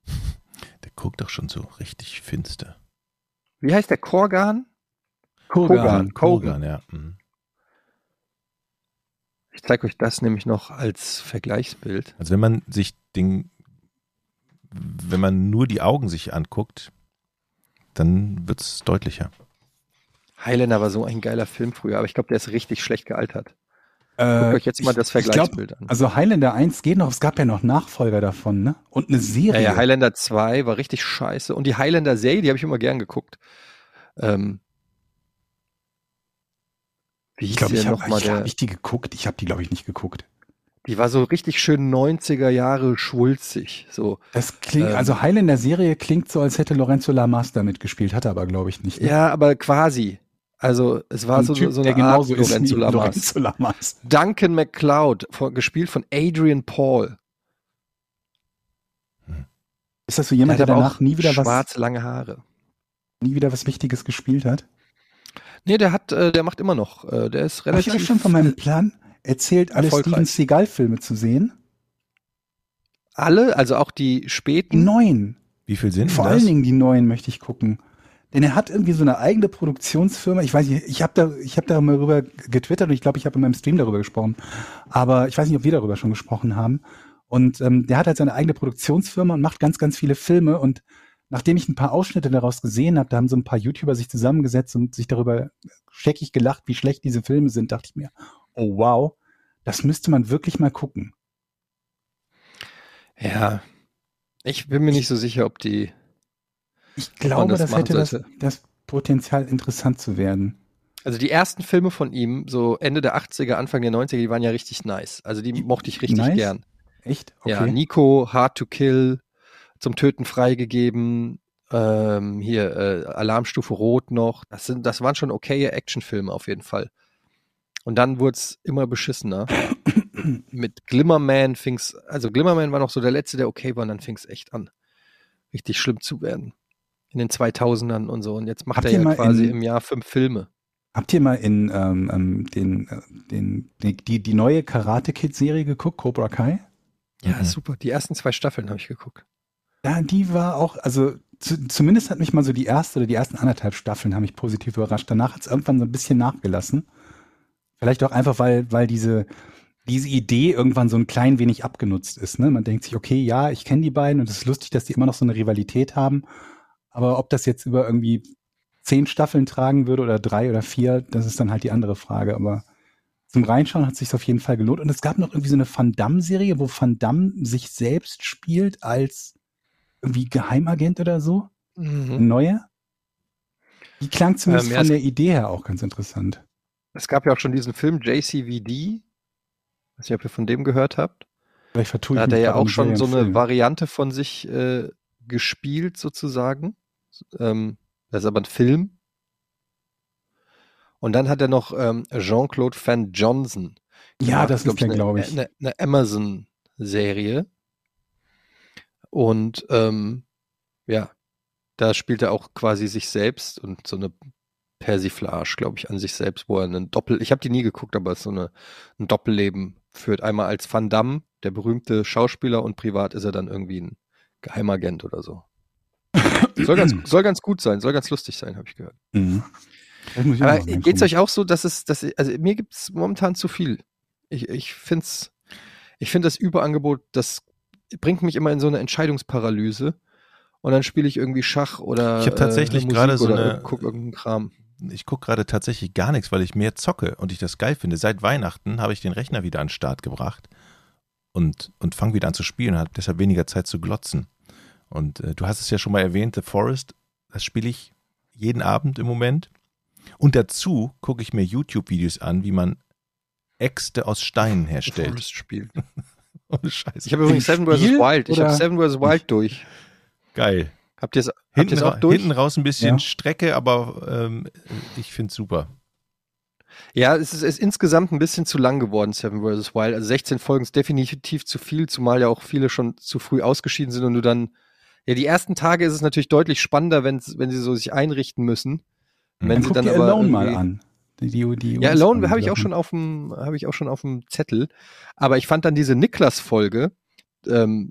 Der guckt doch schon so richtig finster. Wie heißt der Korgan? Kurgan. Kogan. ja. Mhm. Ich zeige euch das nämlich noch als Vergleichsbild. Also wenn man sich den, wenn man nur die Augen sich anguckt, dann wird es deutlicher. Highlander war so ein geiler Film früher, aber ich glaube, der ist richtig schlecht gealtert. Äh, Guckt euch jetzt mal ich- das ich glaub, Vergleichsbild an. Also Highlander 1 geht noch, es gab ja noch Nachfolger davon, ne? Und eine Ja, Serie. ja, Highlander 2 war richtig scheiße. Und die Highlander-Serie, die habe ich immer gern geguckt. Ähm, wie ich glaube, die ich habe hab Der, ich die geguckt. Ich habe die, glaube ich, nicht geguckt. Die war so richtig schön 90er Jahre schwulzig. So. Das klingt, Ähm. also Highlander-Serie klingt so, als hätte Lorenzo Lamas da mitgespielt, hat er aber, glaube ich, nicht. ne? Ja, aber quasi. Also es war Ein so, Typ, so der eine Art genauso Lorenzo Lamas. Lorenzo Lamas. Duncan MacLeod, von, gespielt von Adrian Paul. Ist das so jemand, der, hat aber danach auch nie wieder was, schwarze, lange Haare. nie wieder was Wichtiges gespielt hat? Nee, der hat, äh, der macht immer noch. Äh, der ist Habe ich relativ. euch schon von meinem Plan erzählt, alle. Steven Seagal-Filme zu sehen? alle, also auch die Die späten. neuen. Wie viel sind Vor denn allen das? Dingen die neuen möchte ich gucken. Denn er hat irgendwie so eine eigene Produktionsfirma. Ich weiß nicht, ich habe da, ich habe darüber getwittert und ich glaube, ich habe in meinem Stream darüber gesprochen. Aber ich weiß nicht, ob wir darüber schon gesprochen haben. Und ähm, der hat halt seine eigene Produktionsfirma und macht ganz, ganz viele Filme. Und nachdem ich ein paar Ausschnitte daraus gesehen habe, da haben so ein paar YouTuber sich zusammengesetzt und sich darüber scheckig gelacht, wie schlecht diese Filme sind, dachte ich mir, oh wow, das müsste man wirklich mal gucken. Ja. Ich bin mir nicht so sicher, ob die. Ich glaube, das das, hätte das, das Potenzial, interessant zu werden. Also die ersten Filme von ihm, so Ende der 80er, Anfang der 90er, die waren ja richtig nice. Also die mochte ich richtig Nice? gern. Echt? Okay. Ja, Nico, Hard to Kill, zum Töten freigegeben, ähm, hier äh, Alarmstufe Rot noch. Das sind, das waren schon okaye Actionfilme auf jeden Fall. Und dann wurde es immer beschissener. Mit Glimmerman fing's, also Glimmerman war noch so der letzte, der okay war, und dann fing's echt an, richtig schlimm zu werden. In den 2000ern und so. Und jetzt macht Habt er ja quasi in- im Jahr fünf Filme. Habt ihr mal in ähm, ähm, den, äh, den, die, die, die neue Karate Kid Serie geguckt, Cobra Kai? Ja, Mhm. super. Die ersten zwei Staffeln habe ich geguckt. Ja, die war auch, also zu, zumindest hat mich mal so die erste oder die ersten anderthalb Staffeln haben mich positiv überrascht. Danach hat es irgendwann so ein bisschen nachgelassen. Vielleicht auch einfach, weil, weil diese, diese Idee irgendwann so ein klein wenig abgenutzt ist. Ne? Man denkt sich, okay, ja, ich kenne die beiden und es ist lustig, dass die immer noch so eine Rivalität haben. Aber ob das jetzt über irgendwie zehn Staffeln tragen würde oder drei oder vier, das ist dann halt die andere Frage. Aber zum Reinschauen hat sich auf jeden Fall gelohnt. Und es gab noch irgendwie so eine Van Damme-Serie, wo Van Damme sich selbst spielt als irgendwie Geheimagent oder so. Mhm. neue. Die klang zumindest Ähm, ja, von es- der Idee her auch ganz interessant. Es gab ja auch schon diesen Film JCVD. Weiß nicht, ob ihr von dem gehört habt. Vielleicht vertue ich Da hat er ja auch schon so eine Film. Variante von sich äh, gespielt, sozusagen. Ähm, das ist aber ein Film. Und dann hat er noch ähm, Jean-Claude Van Johnson. Ja, gemacht, das ist glaub der, eine- glaube ich. Eine, eine Amazon-Serie. Und ähm, ja, da spielt er auch quasi sich selbst und so eine Persiflage, glaube ich, an sich selbst, wo er einen Doppel, ich habe die nie geguckt, aber es ist so eine, ein Doppelleben führt. Einmal als Van Damme, der berühmte Schauspieler, und privat ist er dann irgendwie ein Geheimagent oder so. Soll ganz, [CLEARS THROAT] soll ganz gut sein, soll ganz lustig sein, habe ich gehört. Mhm. Ich Aber geht's reingucken. euch auch so, dass es, dass, also mir gibt's momentan zu viel. Ich, ich find's, ich finde das Überangebot, das bringt mich immer in so eine Entscheidungsparalyse. Und dann spiele ich irgendwie Schach oder Ich hab tatsächlich Musik gerade so eine- guck irgendeinen Kram. Ich gucke gerade tatsächlich gar nichts, weil ich mehr zocke und ich das geil finde. Seit Weihnachten habe ich den Rechner wieder an den Start gebracht und, und fange wieder an zu spielen und habe deshalb weniger Zeit zu glotzen. Und äh, du hast es ja schon mal erwähnt, The Forest, das spiele ich jeden Abend im Moment. Und dazu gucke ich mir YouTube-Videos an, wie man Äxte aus Steinen herstellt. Forest spielt. [LAUGHS] Ohne Scheiße. Ich habe übrigens Seven vs. Wild. Ich habe Seven vs. Wild durch. Geil. Habt ihr es Hinten, auch durch? hinten raus ein bisschen Ja. Strecke, aber ähm, ich finde es super. Ja, es ist, ist insgesamt ein bisschen zu lang geworden, Seven vs. Wild. Also 16 Folgen ist definitiv zu viel, zumal ja auch viele schon zu früh ausgeschieden sind und du dann, ja, die ersten Tage ist es natürlich deutlich spannender, wenn, sie so sich einrichten müssen. Wenn Dann sie guck dann dir aber Alone mal an. Die, die, die Ja, Alone habe ich auch schon auf dem, habe ich auch schon auf dem Zettel. Aber ich fand dann diese Niklas-Folge, ähm,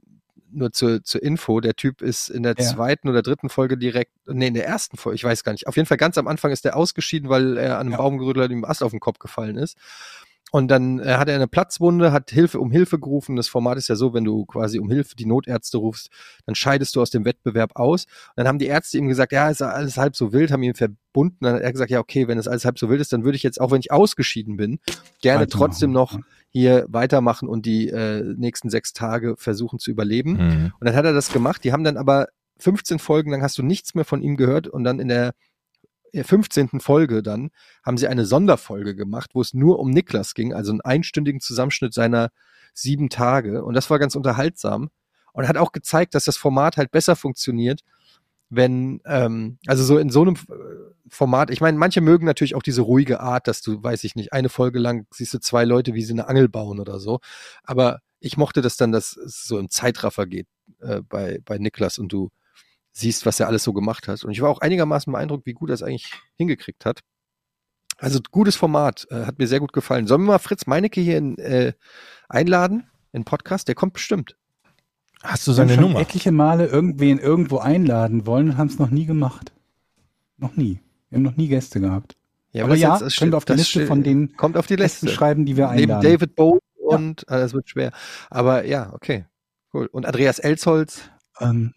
nur zur, zur Info, der Typ ist in der Ja. zweiten oder dritten Folge direkt, nee, in der ersten Folge, ich weiß gar nicht. Auf jeden Fall ganz am Anfang ist er ausgeschieden, weil er an einem Ja. Baum gerüttelt hat, ihm ein Ast auf den Kopf gefallen ist. Und dann äh, hat er eine Platzwunde, hat Hilfe um Hilfe gerufen. Das Format ist ja so, wenn du quasi um Hilfe die Notärzte rufst, dann scheidest du aus dem Wettbewerb aus. Und dann haben die Ärzte ihm gesagt, ja, ist alles halb so wild, haben ihn verbunden. Dann hat er gesagt, ja, okay, wenn es alles halb so wild ist, dann würde ich jetzt, auch wenn ich ausgeschieden bin, gerne trotzdem noch hier weitermachen und die äh, nächsten sechs Tage versuchen zu überleben. Mhm. Und dann hat er das gemacht. Die haben dann aber 15 Folgen lang hast du nichts mehr von ihm gehört und dann in der 15. Folge dann haben sie eine Sonderfolge gemacht, wo es nur um Niklas ging, also einen einstündigen Zusammenschnitt seiner sieben Tage. Und das war ganz unterhaltsam und hat auch gezeigt, dass das Format halt besser funktioniert, wenn, ähm, also so in so einem äh, Format, ich meine, manche mögen natürlich auch diese ruhige Art, dass du, weiß ich nicht, eine Folge lang siehst du zwei Leute, wie sie eine Angel bauen oder so. Aber ich mochte das dann, dass es so im Zeitraffer geht äh, bei, bei Niklas und du siehst, was er alles so gemacht hat. Und ich war auch einigermaßen beeindruckt, wie gut er es eigentlich hingekriegt hat. Also gutes Format, äh, hat mir sehr gut gefallen. Sollen wir mal Fritz Meinecke hier in, äh, einladen, in den Podcast? Der kommt bestimmt. Hast du seine schon Nummer? etliche Male irgendwen irgendwo einladen wollen und haben es noch nie gemacht. Noch nie. Wir haben noch nie Gäste gehabt. Ja, Aber das ja, jetzt- wir auf die Liste von den kommt auf die Gästen Liste. schreiben, die wir Neben einladen. David Bowie und, ah, das wird schwer. Aber ja, okay. Cool. Und Andreas Elsholz. Ähm,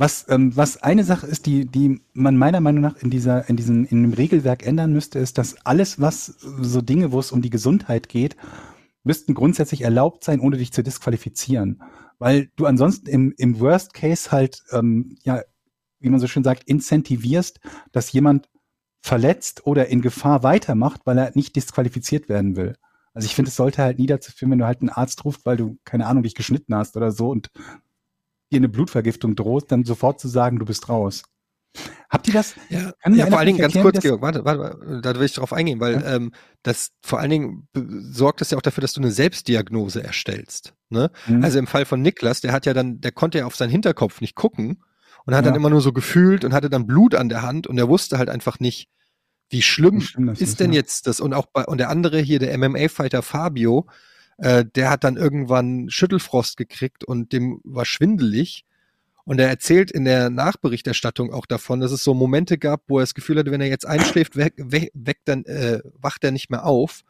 was, ähm, was eine Sache ist, die, die man meiner Meinung nach in dieser, in diesem, in dem Regelwerk ändern müsste, ist, dass alles, was so Dinge, wo es um die Gesundheit geht, müssten grundsätzlich erlaubt sein, ohne dich zu disqualifizieren. Weil du ansonsten im, im Worst Case halt, ähm, ja, wie man so schön sagt, incentivierst, dass jemand verletzt oder in Gefahr weitermacht, weil er nicht disqualifiziert werden will. Also ich finde, es sollte halt nie dazu führen, wenn du halt einen Arzt rufst, weil du, keine Ahnung, dich geschnitten hast oder so und dir eine Blutvergiftung droht, dann sofort zu sagen, du bist raus. Habt ihr das? Ja, ja vor allen Dingen ganz kurz, das- Georg, warte, warte, da will ich drauf eingehen, weil ähm, das vor allen Dingen sorgt es ja auch dafür, dass du eine Selbstdiagnose erstellst. Ne? Hm? Also im Fall von Niklas, der hat ja dann, der konnte ja auf seinen Hinterkopf nicht gucken und hat Ja. dann immer nur so gefühlt und hatte dann Blut an der Hand und er wusste halt einfach nicht, wie schlimm Wie schlimm das ist ist, denn ja. jetzt das? Und auch bei, und der andere hier, der MMA-Fighter Fabio, äh, der hat dann irgendwann Schüttelfrost gekriegt und dem war schwindelig. Und er erzählt in der Nachberichterstattung auch davon, dass es so Momente gab, wo er das Gefühl hatte, wenn er jetzt einschläft, weg, weg, weg dann äh, wacht er nicht mehr auf.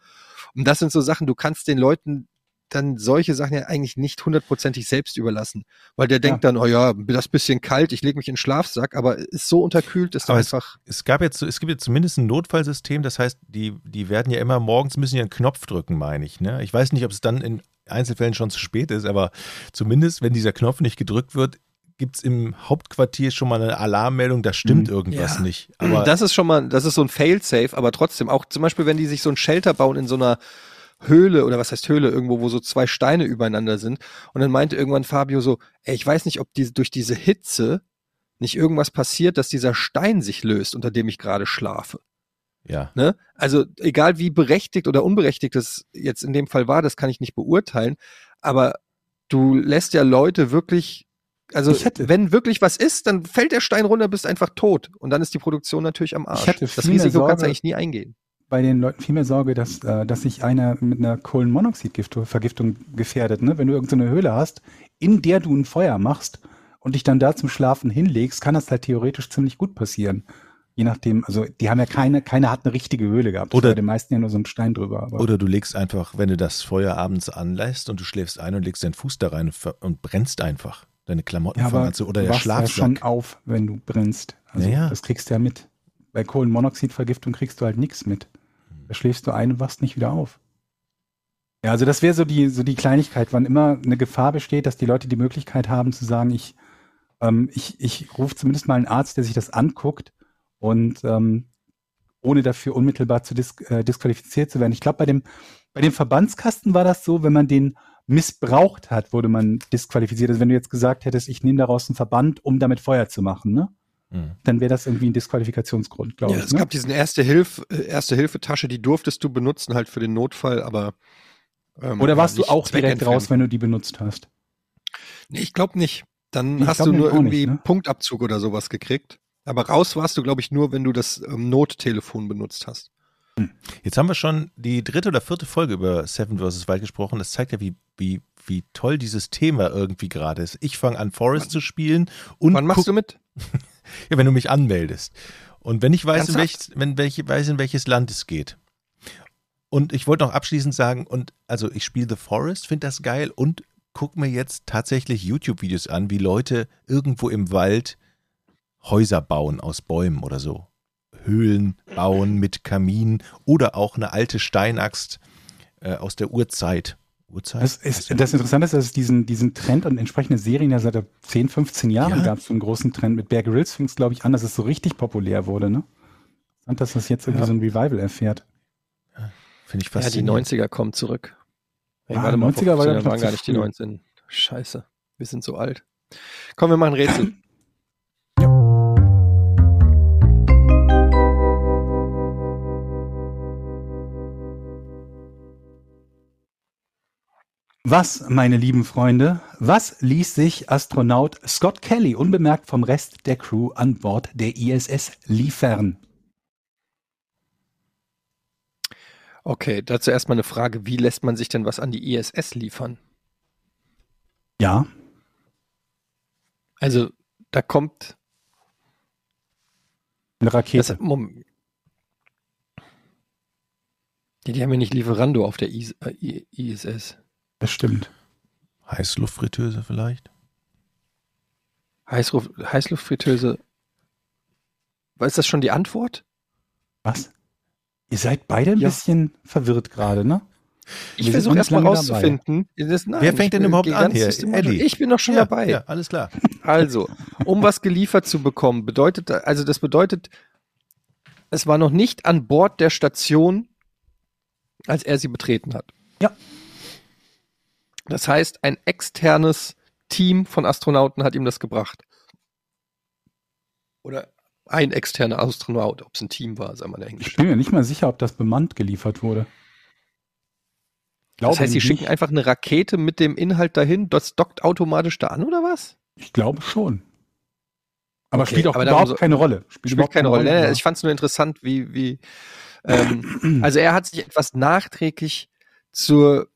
Und das sind so Sachen, du kannst den Leuten dann solche Sachen ja eigentlich nicht hundertprozentig selbst überlassen. Weil der denkt dann, oh ja, das bisschen kalt, ich lege mich in den Schlafsack, aber ist so unterkühlt, du Aber es- einfach. Es gab jetzt, es gibt jetzt zumindest ein Notfallsystem, das heißt, die, die werden ja immer morgens müssen ja einen Knopf drücken, meine ich. Ne? Ich weiß nicht, ob es dann in Einzelfällen schon zu spät ist, aber zumindest, wenn dieser Knopf nicht gedrückt wird, gibt es im Hauptquartier schon mal eine Alarmmeldung, da stimmt Mhm. irgendwas Ja. nicht. Aber das ist schon mal, das ist so ein Fail-Safe, aber trotzdem, auch zum Beispiel, wenn die sich so ein Shelter bauen in so einer Höhle oder was heißt Höhle, irgendwo, wo so zwei Steine übereinander sind. Und dann meinte irgendwann Fabio so, ey, ich weiß nicht, ob diese, durch diese Hitze nicht irgendwas passiert, dass dieser Stein sich löst, unter dem ich gerade schlafe. ja. Ne? Also egal wie berechtigt oder unberechtigt das jetzt in dem Fall war, das kann ich nicht beurteilen, aber du lässt ja Leute wirklich, also Ich hätte- wenn wirklich was ist, dann fällt der Stein runter, bist einfach tot und dann ist die Produktion natürlich am Arsch. hätte das Risiko kannst du eigentlich nie eingehen. Bei den Leuten viel mehr Sorge, dass, äh, dass sich einer mit einer Kohlenmonoxidvergiftung gefährdet. Ne? Wenn du irgendeine Höhle hast, in der du ein Feuer machst und dich dann da zum Schlafen hinlegst, kann das halt theoretisch ziemlich gut passieren. Je nachdem, also die haben ja keine, keiner hat eine richtige Höhle gehabt. Oder- bei den meisten ja nur so ein Stein drüber. Aber Oder du legst einfach, wenn du das Feuer abends anlässt und du schläfst ein und legst deinen Fuß da rein und, brennst einfach. Deine Klamotten ja, fangen an zu, oder du der wachst ja schon Schlafsack. auf, wenn du brennst. Also Ja, ja. das kriegst du ja mit. Bei Kohlenmonoxidvergiftung kriegst du halt nichts mit. Da schläfst du ein und wachst nicht wieder auf. Ja, also das wäre so die, so die Kleinigkeit, wann immer eine Gefahr besteht, dass die Leute die Möglichkeit haben zu sagen, ich, ähm, ich, ich rufe zumindest mal einen Arzt, der sich das anguckt und ähm, ohne dafür unmittelbar zu dis äh, disqualifiziert zu werden. Ich glaube, bei dem, bei dem Verbandskasten war das so, wenn man den missbraucht hat, wurde man disqualifiziert. Also wenn du jetzt gesagt hättest, ich nehme daraus einen Verband, um damit Feuer zu machen, ne? Mhm. Dann wäre das irgendwie ein Disqualifikationsgrund, glaube Ja, ich. es Ne? gab diesen erste Hilfe, äh, erste Hilfetasche, die durftest du benutzen halt für den Notfall, aber ähm, Oder warst du auch direkt raus, wenn du die benutzt hast? Nee, ich glaube nicht. Dann Ich hast du nur auch nicht, irgendwie ne? Punktabzug oder sowas gekriegt. Aber raus warst du, glaube ich, nur, wenn du das ähm, Nottelefon benutzt hast. Jetzt haben wir schon die dritte oder vierte Folge über Seven vs. Wild gesprochen. Das zeigt ja, wie, wie, wie toll dieses Thema irgendwie gerade ist. Ich fange an, Forest zu spielen und Wann machst du mit? [LAUGHS] Ja, wenn du mich anmeldest. Und wenn ich weiß, in welches, wenn welche, weiß, in welches Land es geht. Und ich wollte noch abschließend sagen, und also ich spiele The Forest, finde das geil und guck mir jetzt tatsächlich YouTube-Videos an, wie Leute irgendwo im Wald Häuser bauen aus Bäumen oder so. Höhlen bauen mit Kamin oder auch eine alte Steinaxt äh, aus der Urzeit. Urzeit? Das, ist, das Interessante ist, dass es diesen, diesen Trend und entsprechende Serien ja seit 10, 15 Jahren Ja. gab es so einen großen Trend. Mit Bear Grylls fing es, glaube ich, an, dass es so richtig populär wurde. Ne? Und dass das jetzt irgendwie Ja. so ein Revival erfährt. Finde ich Ja, die faszinierend. 90er kommen zurück. Ey, Ah, warte mal, 90er war 90er dann waren gar nicht die früh. 19. Scheiße, wir sind so alt. Komm, wir machen ein Rätsel. Was, meine lieben Freunde, was ließ sich Astronaut Scott Kelly unbemerkt vom Rest der Crew an Bord der ISS liefern? Okay, dazu erstmal eine Frage. Wie lässt man sich denn was an die ISS liefern? Ja, Also, da kommt. eine Rakete. Das, Moment. Die, die haben ja nicht Lieferando auf der IS, äh, ISS. Das stimmt. Heißluftfritteuse vielleicht? Heißluft, Heißluftfritteuse. Ist das schon die Antwort? Was? Ihr seid beide ein Ja. bisschen verwirrt gerade, ne? Ich versuche erstmal rauszufinden. Das, nein, Wer fängt denn überhaupt an hier? Eddie? Ich bin doch schon ja, dabei. Ja, alles klar. Also, um was geliefert zu bekommen, bedeutet, also das bedeutet, es war noch nicht an Bord der Station, als er sie betreten hat. Ja. Das heißt, ein externes Team von Astronauten hat ihm das gebracht. Oder ein externer Astronaut, ob es ein Team war, sei mal Ich dahingestellt. bin mir nicht mal sicher, ob das bemannt geliefert wurde. Glaube Das heißt, sie nicht. schicken einfach eine Rakete mit dem Inhalt dahin, das dockt automatisch da an, oder was? Ich glaube schon. Aber Okay, spielt auch aber überhaupt so- keine Rolle. Spielt überhaupt keine Rolle. Nee, ja. Ich fand es nur interessant, wie, wie ähm, also er hat sich etwas nachträglich zur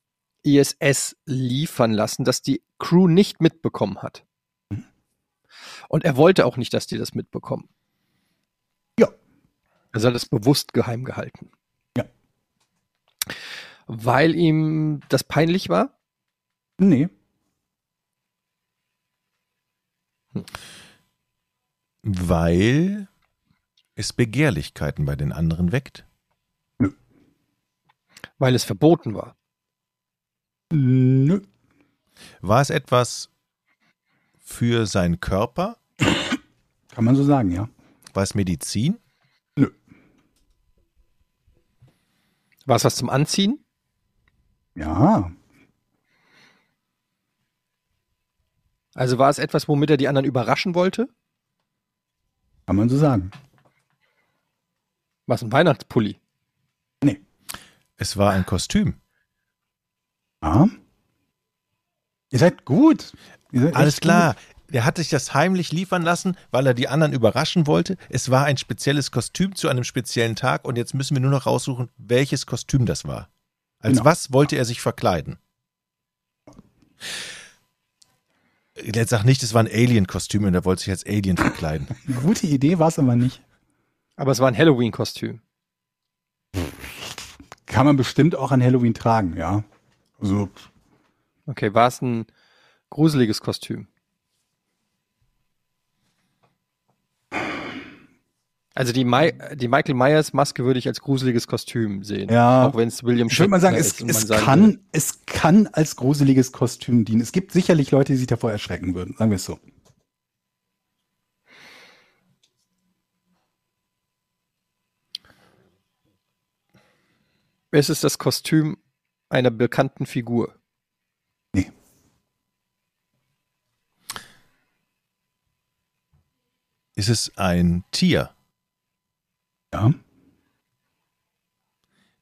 ISS liefern lassen, das die Crew nicht mitbekommen hat. Und er wollte auch nicht, dass die das mitbekommen. Ja. Er hat es bewusst geheim gehalten. Ja. Weil ihm das peinlich war? Nee. Weil es Begehrlichkeiten bei den anderen weckt. Weil es verboten war. Nö. War es etwas für seinen Körper? Kann man so sagen, ja. War es Medizin? War es was zum Anziehen? Ja. Also war es etwas, womit er die anderen überraschen wollte? Kann man so sagen. Was ein Weihnachtspulli? Nee. Es war ein Kostüm. Ja. Ihr seid gut. Ihr seid Alles klar. Er hat sich das heimlich liefern lassen, weil er die anderen überraschen wollte. Es war ein spezielles Kostüm zu einem speziellen Tag und jetzt müssen wir nur noch raussuchen, welches Kostüm das war. Als Genau. was wollte er sich verkleiden? Jetzt sag nicht, es war ein Alien-Kostüm und er wollte sich als Alien verkleiden. gut. [LAUGHS] Eine gute Idee war es aber nicht. Aber es war ein Halloween-Kostüm. Kann man bestimmt auch an Halloween tragen, ja. Also, Okay, war es ein gruseliges Kostüm? Also die, die Michael Myers Maske würde ich als gruseliges Kostüm sehen. Ja. Auch wenn es William ich würde mal sagen, es, es, sagen kann, würde, es kann als gruseliges Kostüm dienen. Es gibt sicherlich Leute, die sich davor erschrecken würden. Sagen wir es so. Es ist das Kostüm einer bekannten Figur. Nee. Ist es ein Tier? Ja.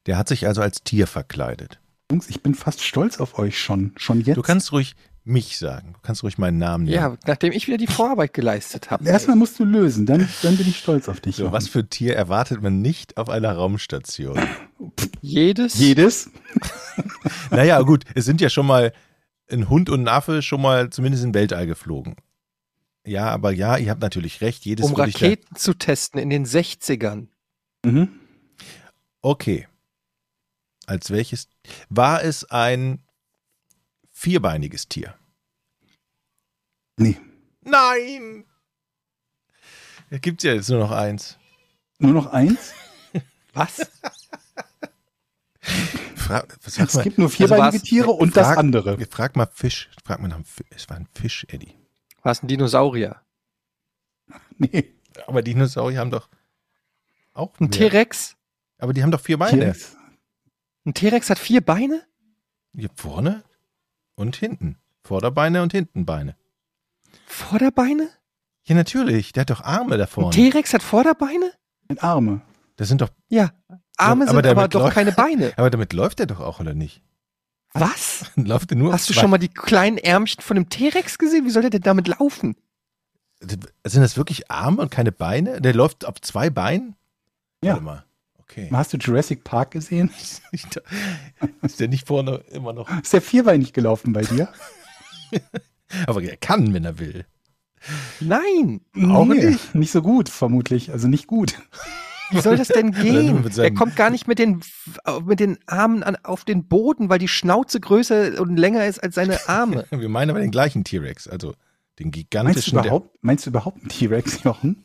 Der hat sich also als Tier verkleidet. Jungs, ich bin fast stolz auf euch schon. Schon jetzt. Du kannst ruhig mich sagen. Du kannst ruhig meinen Namen nennen. Ja, nachdem ich wieder die Vorarbeit geleistet habe. Erstmal musst du lösen, dann, dann bin ich stolz auf dich. So, Jochen. was für Tier erwartet man nicht auf einer Raumstation? [LAUGHS] Jedes Jedes? [LAUGHS] naja, gut, es sind ja schon mal ein Hund und ein Affe schon mal zumindest im Weltall geflogen. Ja, aber ja, ihr habt natürlich recht. Jedes um Raketen zu testen in den 60ern. Mhm. Okay. Als welches? War es ein vierbeiniges Tier? Nee. Nein! Da gibt's ja jetzt nur noch eins. Nur noch eins? [LAUGHS] Was? Fra Es mal, gibt nur vierbeinige war's- Tiere und das frag- andere. frag mal Fisch. Frag mal nach dem Fisch. Es war ein Fisch, Eddie. War es ein Dinosaurier? [LAUGHS] Nee. Aber Dinosaurier haben doch auch Ein mehr. T-Rex? Aber die haben doch vier Beine. T-Rex. Ein T-Rex hat vier Beine? Hier vorne und hinten. Vorderbeine und Hintenbeine. Vorderbeine? Ja, natürlich. Der hat doch Arme da Ein vorne. T-Rex hat Vorderbeine? Mit Arme. Das sind doch. Ja. Arme aber sind aber doch läuft- keine Beine. [LAUGHS] Aber damit läuft er doch auch, oder nicht? Was? [LAUGHS] Dann läuft er nur Hast du schon mal die kleinen Ärmchen von dem T-Rex gesehen? Wie soll der denn damit laufen? Sind das wirklich Arme und keine Beine? Der läuft auf zwei Beinen? Ja. Warte mal. Okay. Hast du Jurassic Park gesehen? [LAUGHS] Ist der nicht vorne immer noch? Ist der vierbeinig gelaufen bei dir? Aber er kann, wenn er will. Nein. Auch Nee. nicht. Nicht so gut, vermutlich. Also nicht gut. Wie soll das denn [LAUGHS] gehen? Er kommt gar nicht mit den, mit den Armen an, auf den Boden, weil die Schnauze größer und länger ist als seine Arme. [LAUGHS] Wir meinen aber den gleichen T-Rex, also den Meinst du gigantischen. überhaupt, meinst du überhaupt einen T-Rex, Jochen?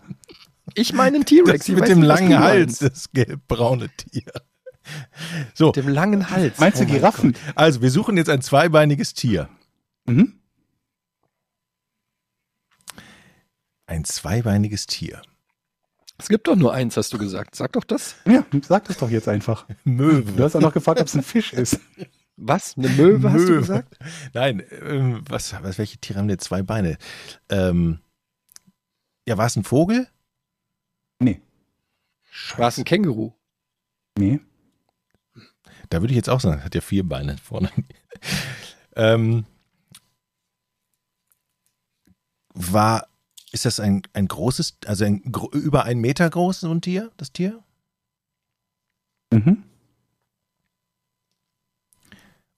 Ich meine einen T-Rex. mit weiß dem langen Hals, das gelbbraune Tier. So, Mit dem langen Hals. Meinst du Oh mein Giraffen? also wir suchen jetzt ein zweibeiniges Tier. Mhm. Ein zweibeiniges Tier. Es gibt doch nur eins, hast du gesagt. Sag doch das. Ja, sag das doch jetzt einfach. Du Möwe. hast auch noch gefragt, ob es ein Fisch ist. Was? Eine Möwe, hast du Möwe. gesagt? Nein, ähm, was, was, welche Tiere haben denn zwei Beine? Ähm, ja, war es ein Vogel? Nee. War es ein Känguru? Nee. Da würde ich jetzt auch sagen, hat ja vier Beine vorne. ähm, war, ist das ein, ein großes, also ein über einen Meter groß, so ein Tier, das Tier? Mhm.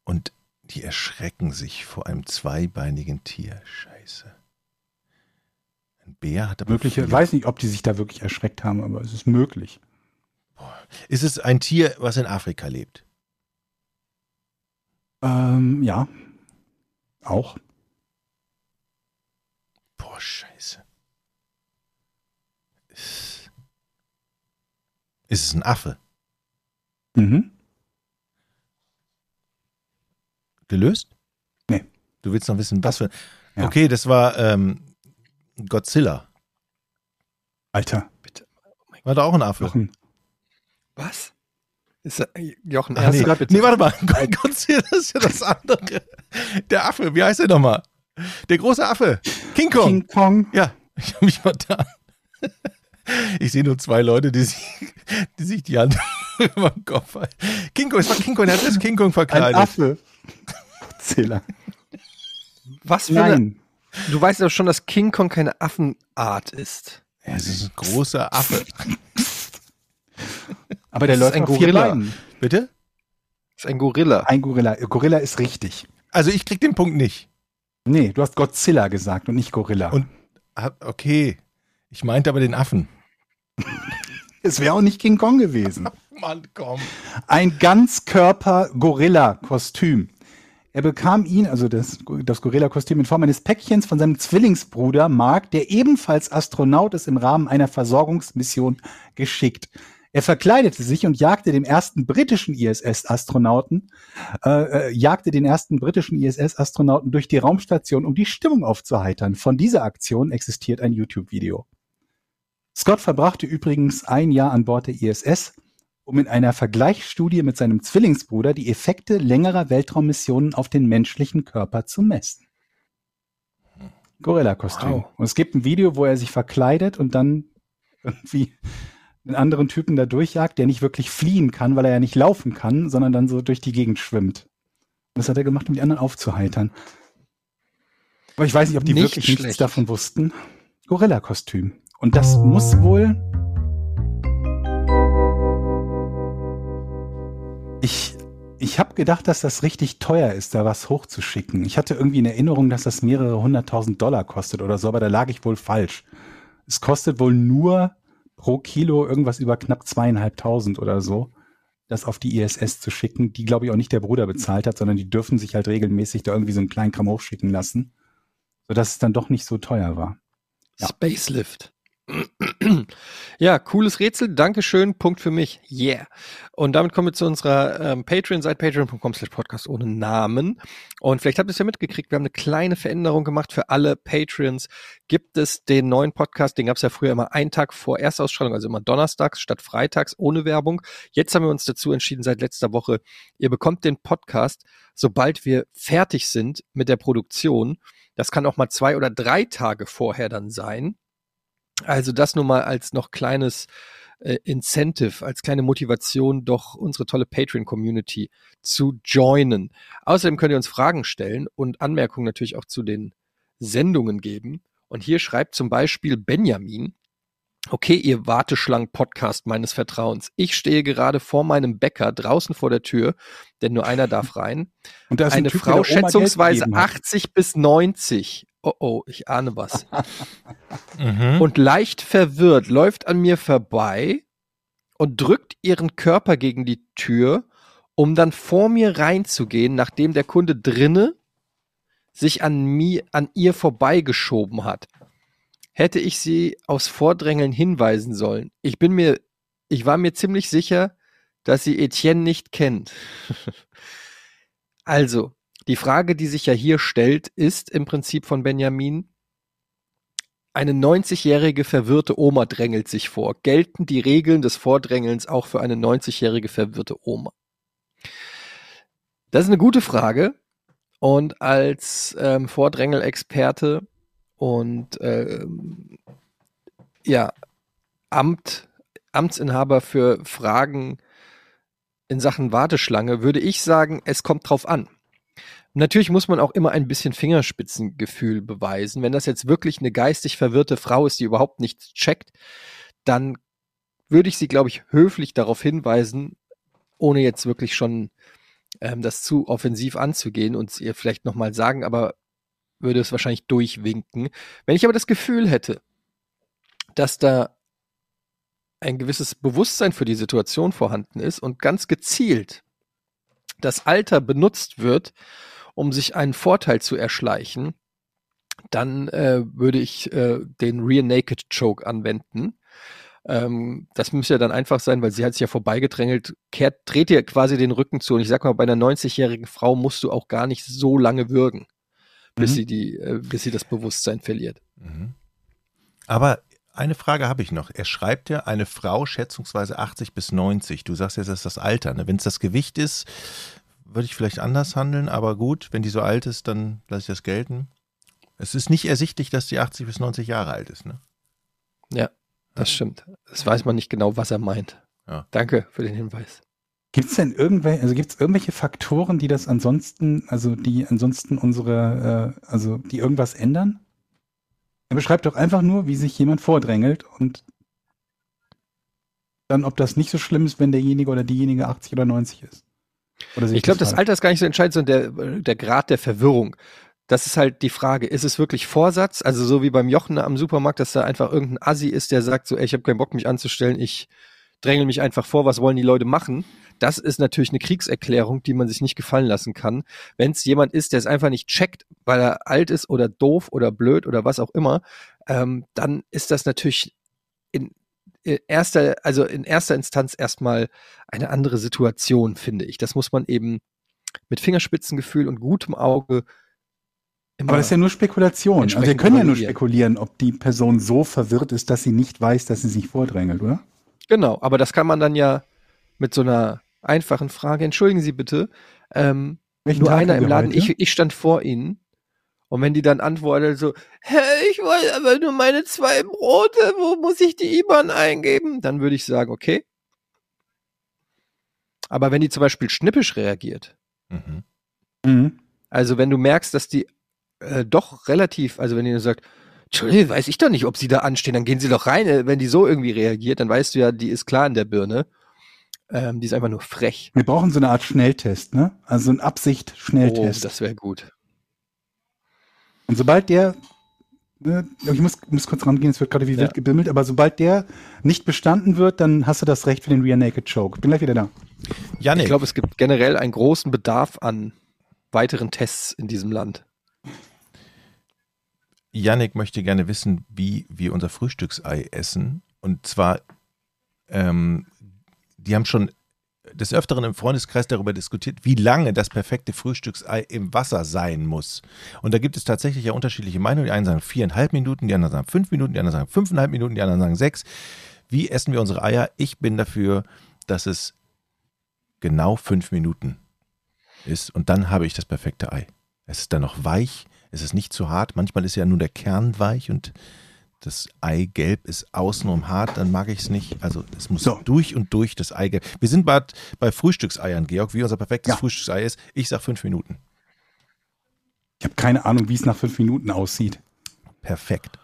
Und die erschrecken sich vor einem zweibeinigen Tier. Scheiße. Ein Bär hat aber Mögliche, vier. weiß nicht, ob die sich da wirklich erschreckt haben, aber es ist möglich. Ist es ein Tier, was in Afrika lebt? Ähm, ja. Auch. Boah, scheiße. Ist es ein Affe? Mhm. Gelöst? Nee. Du willst noch wissen, was für. Ja. Okay, das war ähm, Godzilla. Alter. War da auch ein Affe? Jochen. Was? Ist er, Jochen, Ach, nee. grad bitte. nee, warte mal. [LAUGHS] Godzilla ist ja das andere. Der Affe, wie heißt der nochmal? Der große Affe. King Kong. King Kong. Ja, ich habe mich vertan. Ich sehe nur zwei Leute, die sich die, sich die Hand [LAUGHS] über den Kopf halten. King Kong, es war King Kong, der hat das King Kong Ein verkleidet. Affe. Godzilla. Was für eine, Nein. Du weißt doch schon, dass King Kong keine Affenart ist. Ja, es ist ein großer Affe. [LAUGHS] Aber der läuft ein Gorilla. Bitte? Das ist ein Gorilla. Ein Gorilla. Gorilla ist richtig. Also ich krieg den Punkt nicht. Nee, du hast Godzilla gesagt und nicht Gorilla. Und- Ah, Okay. Ich meinte aber den Affen. [LAUGHS] es wäre auch nicht King Kong gewesen. [LAUGHS] Mann, komm. Ein Ganzkörper-Gorilla-Kostüm. Er bekam ihn, also das, das Gorilla-Kostüm in Form eines Päckchens von seinem Zwillingsbruder Mark, der ebenfalls Astronaut ist, im Rahmen einer Versorgungsmission geschickt. Er verkleidete sich und jagte dem ersten britischen ISS-Astronauten, äh, äh, jagte den ersten britischen ISS-Astronauten durch die Raumstation, um die Stimmung aufzuheitern. Von dieser Aktion existiert ein YouTube-Video. Scott verbrachte übrigens ein Jahr an Bord der ISS, um in einer Vergleichsstudie mit seinem Zwillingsbruder die Effekte längerer Weltraummissionen auf den menschlichen Körper zu messen. Gorilla-Kostüm. Wow. Und es gibt ein Video, wo er sich verkleidet und dann irgendwie einen anderen Typen da durchjagt, der nicht wirklich fliehen kann, weil er ja nicht laufen kann, sondern dann so durch die Gegend schwimmt. Und das hat er gemacht, um die anderen aufzuheitern. Aber ich weiß nicht, ob die Nicht wirklich nichts schlecht. davon wussten. Gorilla-Kostüm. Und das muss wohl. Ich, ich habe gedacht, dass das richtig teuer ist, da was hochzuschicken. Ich hatte irgendwie in Erinnerung, dass das mehrere hunderttausend Dollar kostet oder so, aber da lag ich wohl falsch. Es kostet wohl nur pro Kilo irgendwas über knapp zweieinhalbtausend oder so, das auf die ISS zu schicken, die glaube ich auch nicht der Bruder bezahlt hat, sondern die dürfen sich halt regelmäßig da irgendwie so einen kleinen Kram hochschicken lassen, sodass es dann doch nicht so teuer war. Ja. Spacelift. Ja, cooles Rätsel. Dankeschön. Punkt für mich. Yeah. Und damit kommen wir zu unserer ähm, Patreon-Seite, patreon.com slash podcast ohne Namen. Und vielleicht habt ihr es ja mitgekriegt, wir haben eine kleine Veränderung gemacht für alle Patreons. Gibt es den neuen Podcast, den gab es ja früher immer einen Tag vor Erstausstrahlung, also immer donnerstags statt freitags ohne Werbung. Jetzt haben wir uns dazu entschieden, seit letzter Woche, ihr bekommt den Podcast, sobald wir fertig sind mit der Produktion. Das kann auch mal zwei oder drei Tage vorher dann sein. Also das nur mal als noch kleines äh, Incentive, als kleine Motivation, doch unsere tolle Patreon-Community zu joinen. Außerdem könnt ihr uns Fragen stellen und Anmerkungen natürlich auch zu den Sendungen geben. Und hier schreibt zum Beispiel Benjamin, Okay, ihr Warteschlangen-Podcast meines Vertrauens. Ich stehe gerade vor meinem Bäcker draußen vor der Tür, denn nur einer darf rein. Und da ist ein Eine Typ, der Frau schätzungsweise gegeben hat. 80 bis 90. Oh oh, ich ahne was. [LAUGHS] Mhm. Und leicht verwirrt läuft an mir vorbei und drückt ihren Körper gegen die Tür, um dann vor mir reinzugehen, nachdem der Kunde drinne sich an mir, an ihr vorbeigeschoben hat. Hätte ich sie aus Vordrängeln hinweisen sollen. Ich bin mir, ich war mir ziemlich sicher, dass sie Etienne nicht kennt. [LAUGHS] also, die Frage, die sich ja hier stellt, ist im Prinzip von Benjamin, eine 90-jährige verwirrte Oma drängelt sich vor. Gelten die Regeln des Vordrängelns auch für eine 90-jährige verwirrte Oma? Das ist eine gute Frage. Und als ähm, Vordrängelexperte und ähm, ja, Amt, Amtsinhaber für Fragen in Sachen Warteschlange würde ich sagen, es kommt drauf an. Natürlich muss man auch immer ein bisschen Fingerspitzengefühl beweisen. Wenn das jetzt wirklich eine geistig verwirrte Frau ist, die überhaupt nichts checkt, dann würde ich sie, glaube ich, höflich darauf hinweisen, ohne jetzt wirklich schon ähm, das zu offensiv anzugehen und ihr vielleicht nochmal sagen, aber würde es wahrscheinlich durchwinken. Wenn ich aber das Gefühl hätte, dass da ein gewisses Bewusstsein für die Situation vorhanden ist und ganz gezielt das Alter benutzt wird, um sich einen Vorteil zu erschleichen, dann äh, würde ich äh, den Rear Naked Choke anwenden. Ähm, das müsste ja dann einfach sein, weil sie hat sich ja vorbeigedrängelt, kehrt, dreht ihr quasi den Rücken zu. Und ich sag mal, bei einer 90-jährigen Frau musst du auch gar nicht so lange würgen, bis Mhm. sie die, äh, bis sie das Bewusstsein verliert. Mhm. Aber eine Frage habe ich noch. Er schreibt ja eine Frau schätzungsweise 80 bis 90. Du sagst jetzt, das ist das Alter. Ne? Wenn es das Gewicht ist, würde ich vielleicht anders handeln, aber gut, wenn die so alt ist, dann lasse ich das gelten. Es ist nicht ersichtlich, dass die 80 bis 90 Jahre alt ist. Ne? Ja, das stimmt. Das weiß man nicht genau, was er meint. Ja. Danke für den Hinweis. Gibt es denn irgendwelche, also gibt es irgendwelche Faktoren, die das ansonsten, also die ansonsten unsere, äh, also die irgendwas ändern? Er beschreibt doch einfach nur, wie sich jemand vordrängelt und dann, ob das nicht so schlimm ist, wenn derjenige oder diejenige 80 oder 90 ist. Ich glaube, das falsch? Alter ist gar nicht so entscheidend, sondern der, der Grad der Verwirrung. Das ist halt die Frage. Ist es wirklich Vorsatz? Also so wie beim Jochen am Supermarkt, dass da einfach irgendein Assi ist, der sagt so, ey, ich habe keinen Bock, mich anzustellen, ich drängel mich einfach vor, was wollen die Leute machen? Das ist natürlich eine Kriegserklärung, die man sich nicht gefallen lassen kann. Wenn es jemand ist, der es einfach nicht checkt, weil er alt ist oder doof oder blöd oder was auch immer, ähm, dann ist das natürlich erster, also in erster Instanz erstmal eine andere Situation, finde ich. Das muss man eben mit Fingerspitzengefühl und gutem Auge immer. Aber das ist ja nur Spekulation. Also wir können ja nur spekulieren, ob die Person so verwirrt ist, dass sie nicht weiß, dass sie sich vordrängelt, oder? genau, aber das kann man dann ja mit so einer einfachen Frage, entschuldigen Sie bitte, ähm, nur Tag einer im Laden, heute? ich, ich stand vor Ihnen. Und wenn die dann antwortet so, Hä, ich wollte aber nur meine zwei Brote, wo muss ich die IBAN eingeben? Dann würde ich sagen, okay. Aber wenn die zum Beispiel schnippisch reagiert, Mhm. Mhm. Also wenn du merkst, dass die äh, doch relativ, also wenn die sagt, Entschuldigung, weiß ich doch nicht, ob sie da anstehen, dann gehen sie doch rein. Äh, Wenn die so irgendwie reagiert, dann weißt du ja, die ist klar in der Birne. Ähm, die ist einfach nur frech. Wir brauchen so eine Art Schnelltest, ne? Also so ein Oh, Absicht-Schnelltest. das wäre gut. Und sobald der, ne, ich muss, muss kurz rangehen, es wird gerade wie Ja. wild gebimmelt, aber sobald der nicht bestanden wird, dann hast du das Recht für den Rear Naked Choke. Bin gleich wieder da. Janik, Ich glaube, es gibt generell einen großen Bedarf an weiteren Tests in diesem Land. Yannick möchte gerne wissen, wie wir unser Frühstücksei essen. Und zwar, ähm, die haben schon des Öfteren im Freundeskreis darüber diskutiert, wie lange das perfekte Frühstücksei im Wasser sein muss. Und da gibt es tatsächlich ja unterschiedliche Meinungen. Die einen sagen viereinhalb Minuten, die anderen sagen fünf Minuten, die anderen sagen fünfeinhalb Minuten, die anderen sagen sechs. Wie essen wir unsere Eier? Ich bin dafür, dass es genau fünf Minuten ist. Und dann habe ich das perfekte Ei. Es ist dann noch weich, es ist nicht zu hart. Manchmal ist ja nur der Kern weich und das Eigelb ist außenrum hart, dann mag ich es nicht. Also es muss So. durch und durch das Eigelb. Wir sind bald bei Frühstückseiern, Georg, wie unser perfektes Ja. Frühstücksei ist. Ich sag fünf Minuten. Ich habe keine Ahnung, wie es nach fünf Minuten aussieht. Perfekt.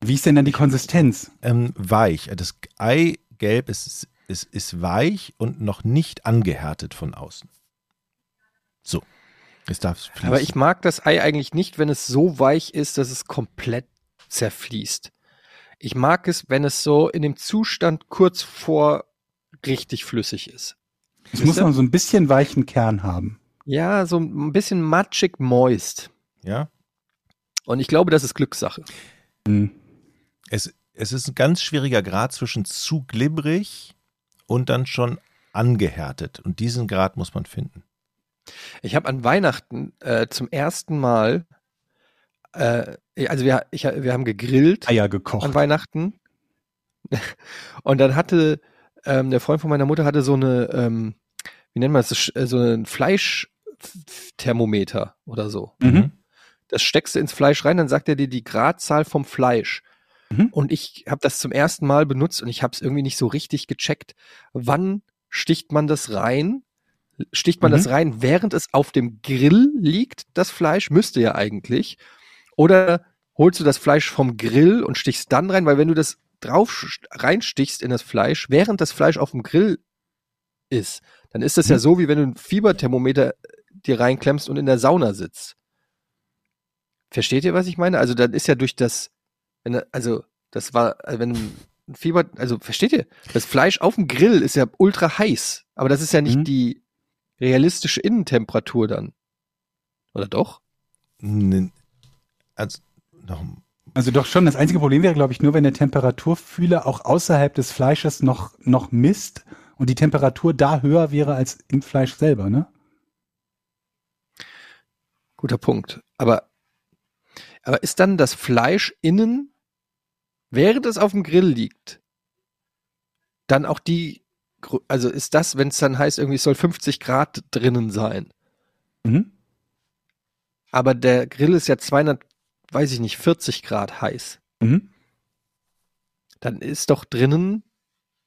Wie ist denn dann die Konsistenz? Ähm, weich. Das Eigelb ist, ist, ist weich und noch nicht angehärtet von außen. So. Jetzt darf es fließen. Aber ich mag das Ei eigentlich nicht, wenn es so weich ist, dass es komplett zerfließt. Ich mag es, wenn es so in dem Zustand kurz vor richtig flüssig ist. Es muss noch so ein bisschen weichen Kern haben. Ja, so ein bisschen matschig moist. ja. Und ich glaube, das ist Glückssache. Hm. Es, es ist ein ganz schwieriger Grad zwischen zu glibberig und dann schon angehärtet. Und diesen Grad muss man finden. Ich habe an Weihnachten äh, zum ersten Mal, äh, also wir, ich, wir haben gegrillt Eier an gekocht. Weihnachten. [LAUGHS] Und dann hatte ähm, der Freund von meiner Mutter hatte so eine, ähm, wie nennt man das, so ein Fleischthermometer oder so. Mhm. Das steckst du ins Fleisch rein, dann sagt er dir die Gradzahl vom Fleisch. Mhm. Und ich habe das zum ersten Mal benutzt und ich habe es irgendwie nicht so richtig gecheckt. Wann sticht man das rein? Sticht man Mhm. das rein, während es auf dem Grill liegt, das Fleisch? Müsste ja eigentlich. Oder holst du das Fleisch vom Grill und stichst dann rein, weil wenn du das drauf reinstichst in das Fleisch, während das Fleisch auf dem Grill ist, dann ist das ja Mhm. so, wie wenn du ein Fieberthermometer dir reinklemmst und in der Sauna sitzt. Versteht ihr, was ich meine? Also dann ist ja durch das, wenn, also das war, also wenn ein Fieber, also versteht ihr? Das Fleisch auf dem Grill ist ja ultra heiß, aber das ist ja nicht Mhm. die realistische Innentemperatur dann. Oder doch? N- Also, noch, Also doch schon. Das einzige Problem wäre, glaube ich, nur, wenn der Temperaturfühler auch außerhalb des Fleisches noch, noch misst und die Temperatur da höher wäre als im Fleisch selber, ne? Guter Punkt. Aber, aber ist dann das Fleisch innen, während es auf dem Grill liegt, dann auch die, also ist das, wenn es dann heißt, irgendwie soll 50 Grad drinnen sein, Mhm. aber der Grill ist ja 200, weiß ich nicht, 40 Grad heiß, Mhm. dann ist doch drinnen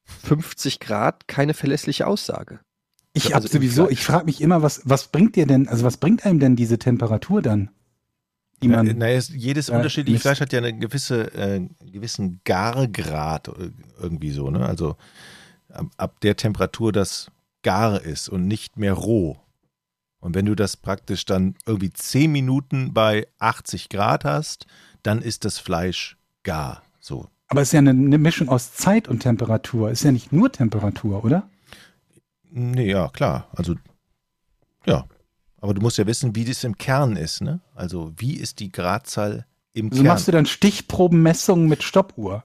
50 Grad keine verlässliche Aussage. Ich Also sowieso, ich frage mich immer, was, was bringt dir denn, also was bringt einem denn diese Temperatur dann? Die man, Na, naja, es- jedes Ja, unterschiedliche Mist. Fleisch hat ja einen gewisse, äh, gewissen Gargrad äh, irgendwie so, ne? Also ab, ab der Temperatur das gar ist und nicht mehr roh. Und wenn du das praktisch dann irgendwie 10 Minuten bei 80 Grad hast, dann ist das Fleisch gar. So. aber es ist ja eine, eine Mischung aus Zeit und Temperatur. Ist ja nicht nur Temperatur, oder? Nee, ja, klar. Also, ja. Aber du musst ja wissen, wie das im Kern ist, ne? Also, wie ist die Gradzahl im Also Kern? machst du dann Stichprobenmessungen mit Stoppuhr.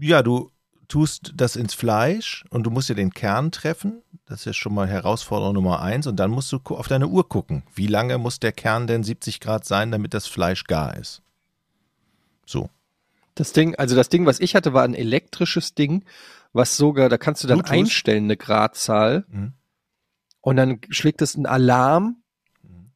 Ja, du tust das ins Fleisch und du musst ja den Kern treffen. Das ist ja schon mal Herausforderung Nummer eins. Und dann musst du auf deine Uhr gucken. Wie lange muss der Kern denn 70 Grad sein, damit das Fleisch gar ist? So. Das Ding, also das Ding, was ich hatte, war ein elektrisches Ding, was sogar, da kannst du dann Bluetooth? einstellen, eine Gradzahl, Mhm. und dann schlägt es einen Alarm,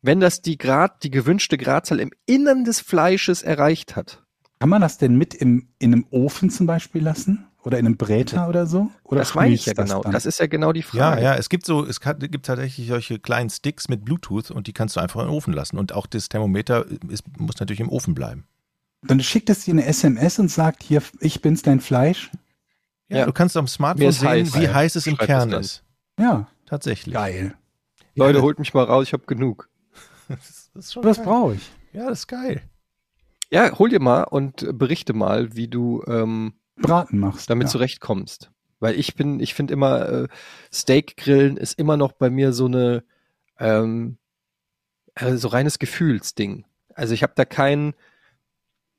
wenn das die Grad, die gewünschte Gradzahl im Innern des Fleisches erreicht hat. Kann man das denn mit im, in einem Ofen zum Beispiel lassen? Oder in einem Bräter oder so? Oder das meine ich ja schmilzt genau. dann? Das ist ja genau die Ja, Frage. ja, es gibt so, es kann, gibt tatsächlich solche kleinen Sticks mit Bluetooth und die kannst du einfach in den Ofen lassen. Und auch das Thermometer ist, muss natürlich im Ofen bleiben. Dann schickt es dir eine SMS und sagt, hier, ich bin's, dein Fleisch. Ja, Ja. du kannst am Smartphone sehen, heiß. wie Ja, heiß es im Kern ist. Ja, Tatsächlich. geil. Leute, Ja, holt mich mal raus, ich habe genug. [LAUGHS] das ist schon Das brauche ich. Ja, das ist geil. Ja, hol dir mal und berichte mal, wie du ähm, Braten machst. damit ja. zurechtkommst. Weil ich bin, ich finde immer, äh, Steak grillen ist immer noch bei mir so eine, ähm, äh, so reines Gefühlsding. Also ich habe da keinen,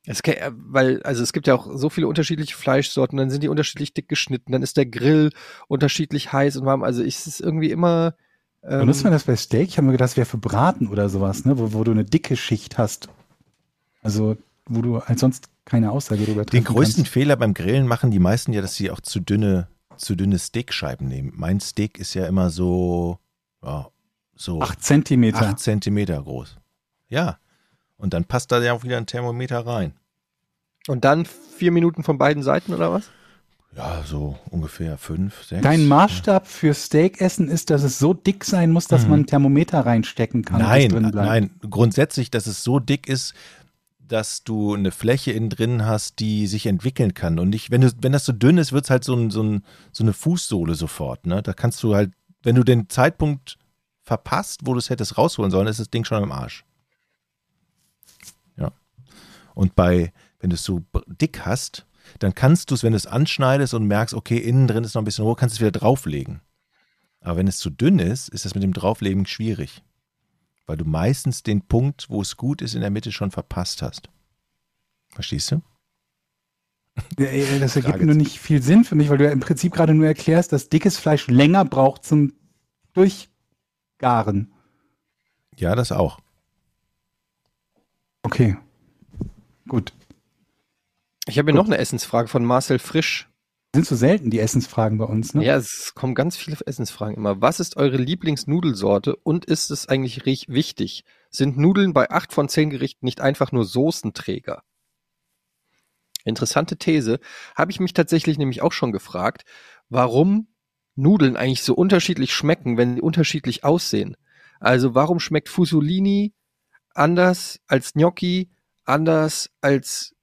es, äh, weil, also es gibt ja auch so viele unterschiedliche Fleischsorten, dann sind die unterschiedlich dick geschnitten, dann ist der Grill unterschiedlich heiß und warm. Also ich, es ist irgendwie immer, ähm, Benutzt man das bei Steak? Ich habe mir gedacht, das wäre für Braten oder sowas, ne? wo, wo du eine dicke Schicht hast. Also, wo du halt sonst keine Aussage darüber Den treffen größten kannst. Fehler beim Grillen machen die meisten ja, dass sie auch zu dünne, zu dünne Steakscheiben nehmen. Mein Steak ist ja immer so, ja, so Acht Zentimeter. acht Zentimeter groß. Ja. Und dann passt da ja auch wieder ein Thermometer rein. Und dann vier Minuten von beiden Seiten oder was? Ja, so ungefähr fünf, sechs. Dein Maßstab für Steakessen ist, dass es so dick sein muss, dass man ein Thermometer reinstecken kann. Nein, drin bleibt. nein, grundsätzlich, dass es so dick ist, dass du eine Fläche innen drin hast, die sich entwickeln kann. Und nicht, wenn, du, wenn das so dünn ist, wird es halt so, ein, so, ein, so eine Fußsohle sofort. Ne? Da kannst du halt, wenn du den Zeitpunkt verpasst, wo du es hättest rausholen sollen, ist das Ding schon am Arsch. Ja. Und bei, wenn du es so dick hast, dann kannst du es, wenn du es anschneidest und merkst, okay, innen drin ist noch ein bisschen hoch, kannst du es wieder drauflegen. Aber wenn es zu dünn ist, ist das mit dem Drauflegen schwierig weil du meistens den Punkt, wo es gut ist, in der Mitte schon verpasst hast. Verstehst du? Ja, ja, Das ergibt Frage nur nicht viel Sinn für mich, weil du ja im Prinzip gerade nur erklärst, dass dickes Fleisch länger braucht zum Durchgaren. Ja, das auch. Okay. Gut. Ich habe hier noch eine Essensfrage von Marcel Frisch. Sind so selten die Essensfragen bei uns, ne? Ja, es kommen ganz viele Essensfragen immer. Was ist eure Lieblingsnudelsorte und ist es eigentlich wichtig? Sind Nudeln bei acht von zehn Gerichten nicht einfach nur Soßenträger? Interessante These. Habe ich mich tatsächlich nämlich auch schon gefragt, warum Nudeln eigentlich so unterschiedlich schmecken, wenn sie unterschiedlich aussehen. Also warum schmeckt Fusolini anders als Gnocchi, anders als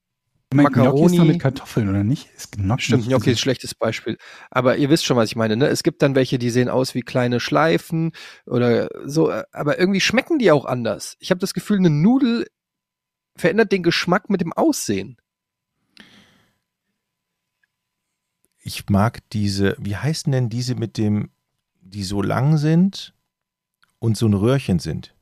Ich meine, Gnocchi ist Macaroni- mit Kartoffeln, oder nicht? Ist Gnocchi Stimmt, nicht Gnocchi ist ein schlechtes Beispiel. Aber ihr wisst schon, was ich meine. Ne? Es gibt dann welche, die sehen aus wie kleine Schleifen oder so, äh, aber irgendwie schmecken die auch anders. Ich habe das Gefühl, eine Nudel verändert den Geschmack mit dem Aussehen. Ich mag diese, wie heißen denn diese mit dem, die so lang sind und so ein Röhrchen sind?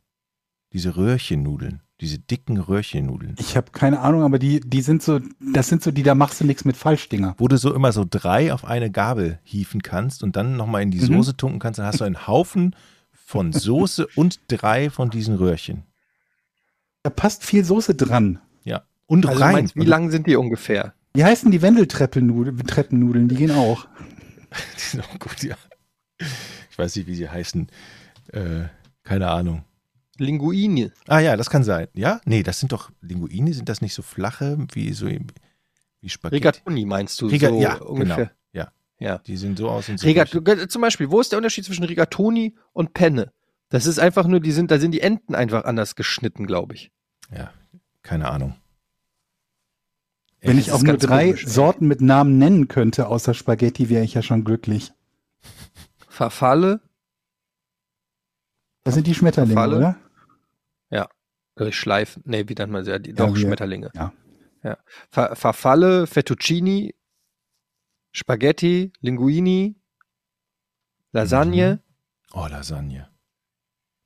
Diese Röhrchennudeln, diese dicken Röhrchennudeln. Ich habe keine Ahnung, aber die, die sind so, das sind so die, da machst du nichts mit Falschdinger. Wo du so immer so drei auf eine Gabel hieven kannst und dann nochmal in die Mhm. Soße tunken kannst, dann hast du einen Haufen von [LAUGHS] Soße und drei von diesen Röhrchen. Da passt viel Soße dran. Ja. Und Also rein. meinst, wie lang sind die ungefähr? Wie heißen die Wendeltreppennudeln? Treppennudeln, die gehen auch. [LAUGHS] Die sind auch gut, ja. Ich weiß nicht, wie sie heißen. Äh, keine Ahnung. Linguine. Ah ja, das kann sein. Ja? Nee, das sind doch Linguine, sind das nicht so flache wie so wie Spaghetti? Rigatoni meinst du Riga- so ja, ungefähr? genau. Ja. Ja. Die sehen so aus und so. Rigat zum Beispiel, wo ist der Unterschied zwischen Rigatoni und Penne? Das ist einfach nur, die sind, da sind die Enden einfach anders geschnitten, glaube ich. Ja, keine Ahnung. Wenn ich auch nur drei komisch. Sorten mit Namen nennen könnte, außer Spaghetti, wäre ich ja schon glücklich. Verfalle, Das sind die Schmetterlinge, Falle? oder? äh, Schleifen, nee, wie nennt man sie? Die, doch, wir- Schmetterlinge. ja. ja. Fa Farfalle, Fettuccini, Spaghetti, Linguini, Lasagne, Oh, Lasagne.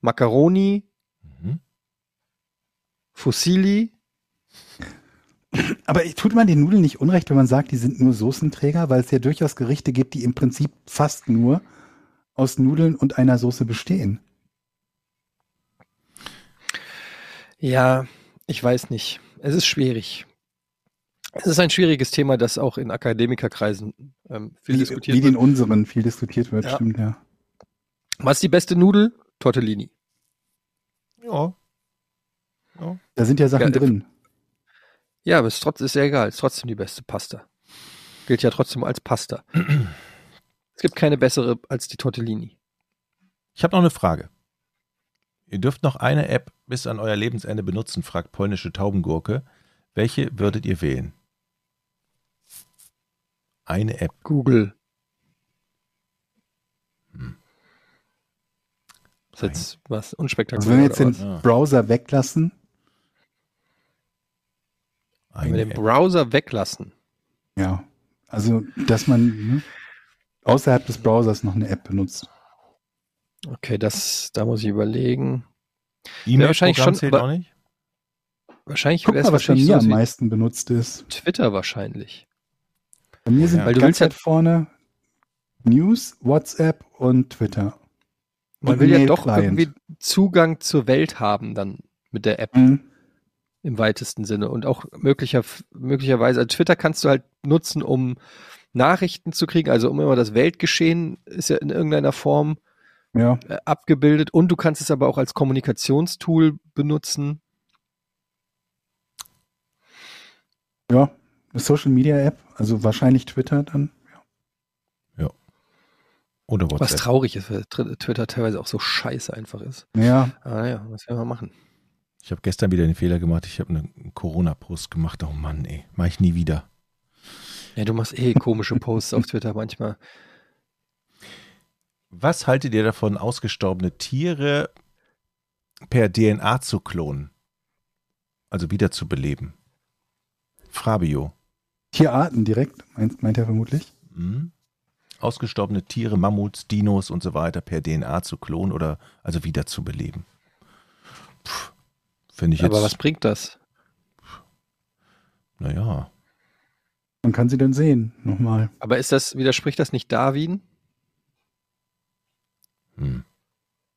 Macaroni, Mhm. Fusilli. [LAUGHS] Aber tut man den Nudeln nicht unrecht, wenn man sagt, die sind nur Soßenträger, weil es ja durchaus Gerichte gibt, die im Prinzip fast nur aus Nudeln und einer Soße bestehen. Ja, ich weiß nicht. Es ist schwierig. Es ist ein schwieriges Thema, das auch in Akademikerkreisen ähm, viel Wie, diskutiert wie wird. den unseren viel diskutiert wird, Ja. stimmt, ja. Was ist die beste Nudel? Tortellini. Ja. Da sind ja Sachen Ja, drin. Ja, aber es ist, trotz, ist ja egal. Es ist trotzdem die beste Pasta. Gilt ja trotzdem als Pasta. [CLEARS THROAT] es gibt keine bessere als die Tortellini. Ich habe noch eine Frage. Ihr dürft noch eine App bis an euer Lebensende benutzen, fragt polnische Taubengurke. Welche würdet ihr wählen? Eine App. Google. Hm. Das ist jetzt was Also unspektakulär. wenn wir jetzt den? Ja. Browser weglassen, Wenn wir Eine den App. Browser weglassen. ja. Also, dass man ne, außerhalb des Browsers noch eine App benutzt. Okay, das, da muss ich überlegen. E-Mail-Programm wahrscheinlich schon, zählt auch nicht? Wahrscheinlich Guck wäre mal, es was bei wahrscheinlich mir sowas am meisten benutzt ist. Twitter wahrscheinlich. Bei mir sind Ja. Du ja- Zeit vorne News, WhatsApp und Twitter. Man Und will ja doch Client. irgendwie Zugang zur Welt haben dann mit der App Mhm. im weitesten Sinne und auch möglicher, möglicherweise, also Twitter kannst du halt nutzen, um Nachrichten zu kriegen, also um immer das Weltgeschehen ist ja in irgendeiner Form Ja, äh, abgebildet und du kannst es aber auch als Kommunikationstool benutzen. ja. Eine Social Media App, also wahrscheinlich Twitter dann. Oder Was WhatsApp. traurig ist, weil Twitter teilweise auch so scheiße einfach ist. Ja, Aber ja, was werden wir machen? Ich habe gestern wieder den Fehler gemacht. Ich habe einen Corona-Post gemacht. Oh Mann, ey. Mach ich nie wieder. Ja, du machst eh komische Posts auf Twitter manchmal. Was haltet ihr davon, ausgestorbene Tiere per DNA zu klonen? Also wiederzubeleben? Fabio. Tierarten direkt, meint, meint er vermutlich. Hm? Ausgestorbene Tiere, Mammuts, Dinos und so weiter per DNA zu klonen oder also wiederzubeleben? Finde ich jetzt. Aber was bringt das? Naja. Man kann sie dann sehen, nochmal. Aber ist das, widerspricht das nicht Darwin? Hm.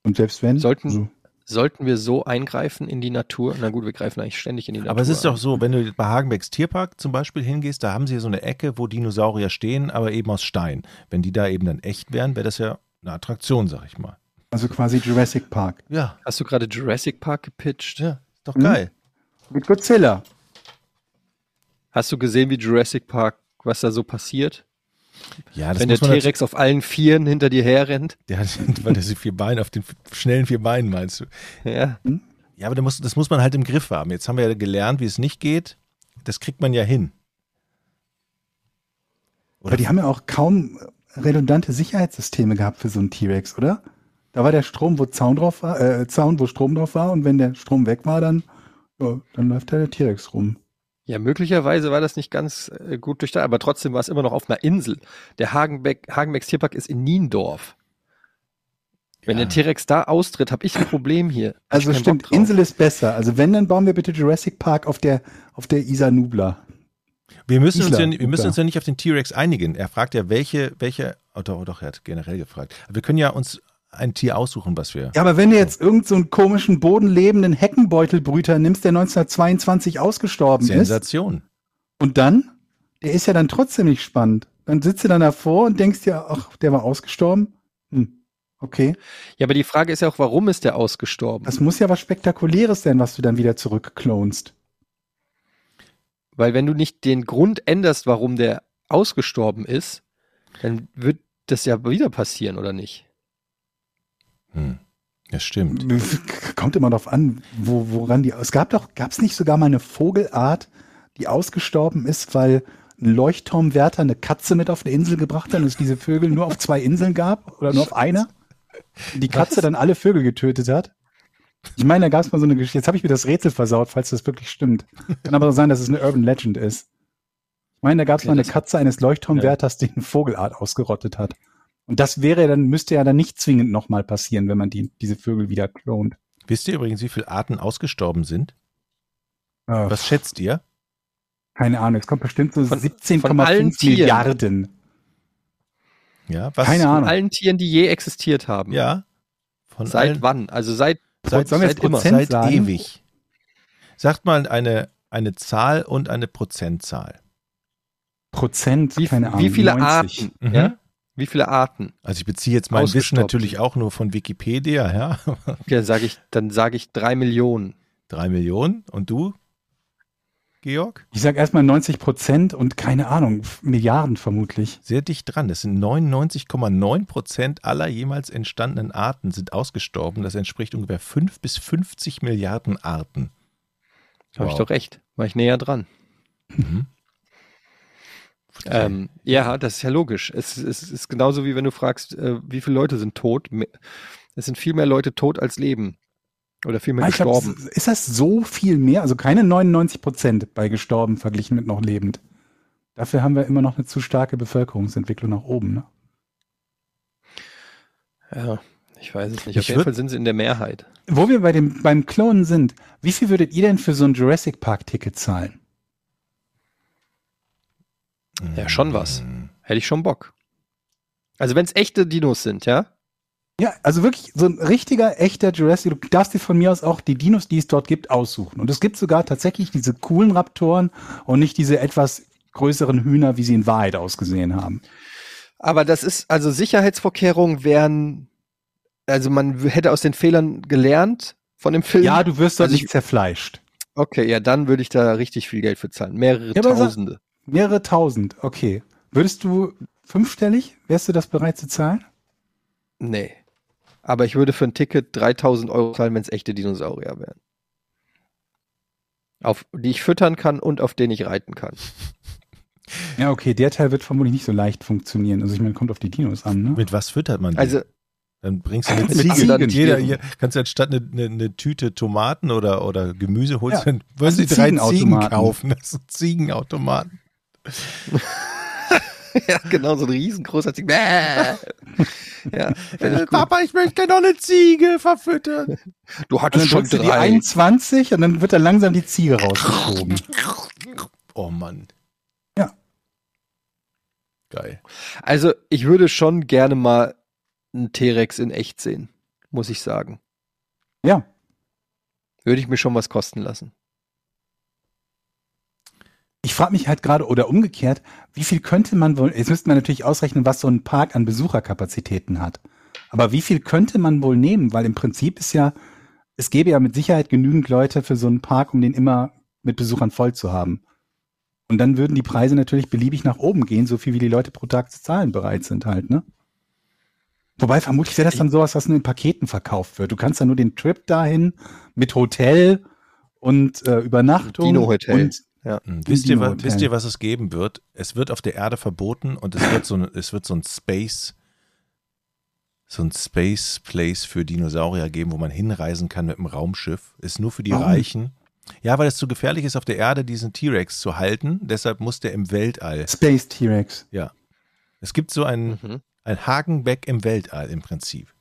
Und selbst wenn. Sollten- also, Sollten wir so eingreifen in die Natur? Na gut, wir greifen eigentlich ständig in die Natur. Aber es ist doch so, wenn du bei Hagenbecks Tierpark zum Beispiel hingehst, da haben sie so eine Ecke, wo Dinosaurier stehen, aber eben aus Stein. Wenn die da eben dann echt wären, wäre das ja eine Attraktion, sag ich mal. also quasi Jurassic Park. Ja, Hast du gerade Jurassic Park gepitcht? ja, ist doch Hm? geil. Mit Godzilla. Hast du gesehen, wie Jurassic Park, was da so passiert? Ja, das Wenn der T-Rex auf allen Vieren hinter dir herrennt? [LAUGHS] Hat, weil der so vier Beine auf den schnellen vier Beinen meinst du? Ja. Ja, aber da muss, das muss man halt im Griff haben. Jetzt haben wir ja gelernt, wie es nicht geht. Das kriegt man ja hin. Aber die haben ja auch kaum redundante Sicherheitssysteme gehabt für so einen T-Rex, oder? Da war der Strom, wo Zaun drauf war, äh, Zaun, wo Strom drauf war, und wenn der Strom weg war, dann, ja, dann läuft da der T-Rex rum. Ja, möglicherweise war das nicht ganz äh, gut durchdacht, aber trotzdem war es immer noch auf einer Insel. Der Hagenbeck, Hagenbecks Tierpark ist in Niendorf. Wenn Ja. der T-Rex da austritt, habe ich ein Problem hier. Also stimmt. Insel ist besser. Also wenn, dann bauen wir bitte Jurassic Park auf der, auf der Isar Nubla. Wir müssen, uns Isla, ja, wir müssen uns ja nicht auf den T-Rex einigen. Er fragt ja, welche, welche, oh doch, oh doch, er hat generell gefragt. Wir können ja uns ein Tier aussuchen, was wir. Ja, aber wenn du jetzt irgendeinen so einen komischen, bodenlebenden Heckenbeutelbrüter nimmst, der 1922 ausgestorben ist, Sensation. und dann, der ist ja dann trotzdem nicht spannend. Dann sitzt du dann davor und denkst dir, ach, der war ausgestorben? Hm, okay. Ja, aber die Frage ist ja auch, warum ist der ausgestorben? Das muss ja was Spektakuläres sein, was du dann wieder zurückklonst. Weil wenn du nicht den Grund änderst, warum der ausgestorben ist, dann wird das ja wieder passieren, oder nicht? Hm. Das stimmt. Kommt immer darauf an, wo, woran die. Es gab doch, gab es nicht sogar mal eine Vogelart, die ausgestorben ist, weil ein Leuchtturmwärter eine Katze mit auf eine Insel gebracht hat und es diese Vögel nur auf zwei Inseln gab oder nur auf einer? Die Katze dann alle Vögel getötet hat? Ich meine, da gab es mal so eine Geschichte. Jetzt habe ich mir das Rätsel versaut, falls das wirklich stimmt. Kann aber sein, dass es eine Urban Legend ist. Ich meine, da gab es Okay, mal eine Katze eines Leuchtturmwärters, die eine Vogelart ausgerottet hat. Und das wäre dann, müsste ja dann nicht zwingend nochmal passieren, wenn man die, diese Vögel wieder klont. Wisst ihr übrigens, wie viele Arten ausgestorben sind? Äh, Was schätzt ihr? Keine Ahnung, es kommt bestimmt so Von- von 17,5 allen Tieren. Milliarden. Ja, was? Keine Von Ahnung. allen Tieren, die je existiert haben. Ja. Von Seit allen, wann? Also seit, Seit, seit immer. Prozent seit sagen? ewig. Sagt mal eine, eine Zahl und eine Prozentzahl. Prozent, wie, keine Ahnung. wie viele 90. Arten? Mhm. Ja? Wie viele Arten? Also ich beziehe jetzt mein Wissen natürlich auch nur von Wikipedia, ja. [LAUGHS] Ja, sag ich, dann sage ich drei Millionen. Drei Millionen. Und du, Georg? Ich sag erstmal 90 Prozent und keine Ahnung, Milliarden vermutlich. Sehr dicht dran. Das sind 99,9 Prozent aller jemals entstandenen Arten sind ausgestorben. Das entspricht ungefähr 5 bis 50 Milliarden Arten. Habe ich doch recht. War ich näher dran. Mhm. Ähm, ja, das ist ja logisch. Es, es ist genauso wie wenn du fragst, äh, wie viele Leute sind tot. Es sind viel mehr Leute tot als leben. Oder viel mehr Ah, ich glaub, gestorben. ist das so viel mehr? Also keine 99 Prozent bei gestorben verglichen mit noch lebend. Dafür haben wir immer noch eine zu starke Bevölkerungsentwicklung nach oben. Ne? Ja, ich weiß es nicht. Ich Auf jeden würd- Fall sind sie in der Mehrheit. Wo wir bei dem, beim Klonen sind, wie viel würdet ihr denn für so ein Jurassic Park-Ticket zahlen? Ja, schon was. Hätte ich schon Bock. Also wenn es echte Dinos sind, ja? Ja, also wirklich so ein richtiger, echter Jurassic. Du darfst dir von mir aus auch die Dinos, die es dort gibt, aussuchen. Und es gibt sogar tatsächlich diese coolen Raptoren und nicht diese etwas größeren Hühner, wie sie in Wahrheit ausgesehen haben. Aber das ist, also Sicherheitsvorkehrungen wären, also man hätte aus den Fehlern gelernt von dem Film. Ja, du wirst dort Also ich- nicht zerfleischt. Okay, ja, dann würde ich da richtig viel Geld für zahlen. Mehrere Ja, Tausende. Mehrere tausend, okay. Würdest du fünfstellig, wärst du das bereit zu zahlen? Nee. Aber ich würde für ein Ticket 3000 Euro zahlen, wenn es echte Dinosaurier wären. Auf die ich füttern kann und auf denen ich reiten kann. [LAUGHS] Ja, okay, der Teil wird vermutlich nicht so leicht funktionieren. Also ich meine, kommt auf die Dinos an, ne? Mit was füttert man die? Also, dann bringst du eine [LAUGHS] Mit Ziege. Ziegen. Jeder, hier, kannst du anstatt eine, eine, eine Tüte Tomaten oder, oder Gemüse holst Ja, du, weißt du, also drei Ziegen kaufen. Das sind Ziegenautomaten. [LAUGHS] ja, genau, so ein riesengroßer Ziegen. Bäh. [LAUGHS] ja, gut. Papa, ich möchte noch eine Ziege verfüttern. Du hattest dann schon du die drei. 21 und dann wird dann langsam die Ziege rausgeschoben. Oh Mann. Ja. Geil. Also, ich würde schon gerne mal einen T-Rex in echt sehen, muss ich sagen. Ja. Würde ich mir schon was kosten lassen. Ich frage mich halt gerade, oder umgekehrt, wie viel könnte man wohl, jetzt müsste man natürlich ausrechnen, was so ein Park an Besucherkapazitäten hat. Aber wie viel könnte man wohl nehmen? Weil im Prinzip ist ja, es gäbe ja mit Sicherheit genügend Leute für so einen Park, um den immer mit Besuchern voll zu haben. Und dann würden die Preise natürlich beliebig nach oben gehen, so viel wie die Leute pro Tag zu zahlen bereit sind halt, ne? Wobei vermutlich wäre das dann sowas, was nur in Paketen verkauft wird. Du kannst ja nur den Trip dahin mit Hotel und äh, Übernachtung Dino-Hotel. und Hm, Wisst ihr, wa- Dino-Hotel. wisst ihr, was es geben wird? Es wird auf der Erde verboten und es wird so, ein- es wird so ein Space, so ein Space Place für Dinosaurier geben, wo man hinreisen kann mit einem Raumschiff. Ist nur für die Warum? Reichen. Ja, weil es zu gefährlich ist, auf der Erde diesen T-Rex zu halten. Deshalb muss der im Weltall. Space T-Rex. Ja. Es gibt so ein, Mhm. ein Hagenbeck im Weltall im Prinzip.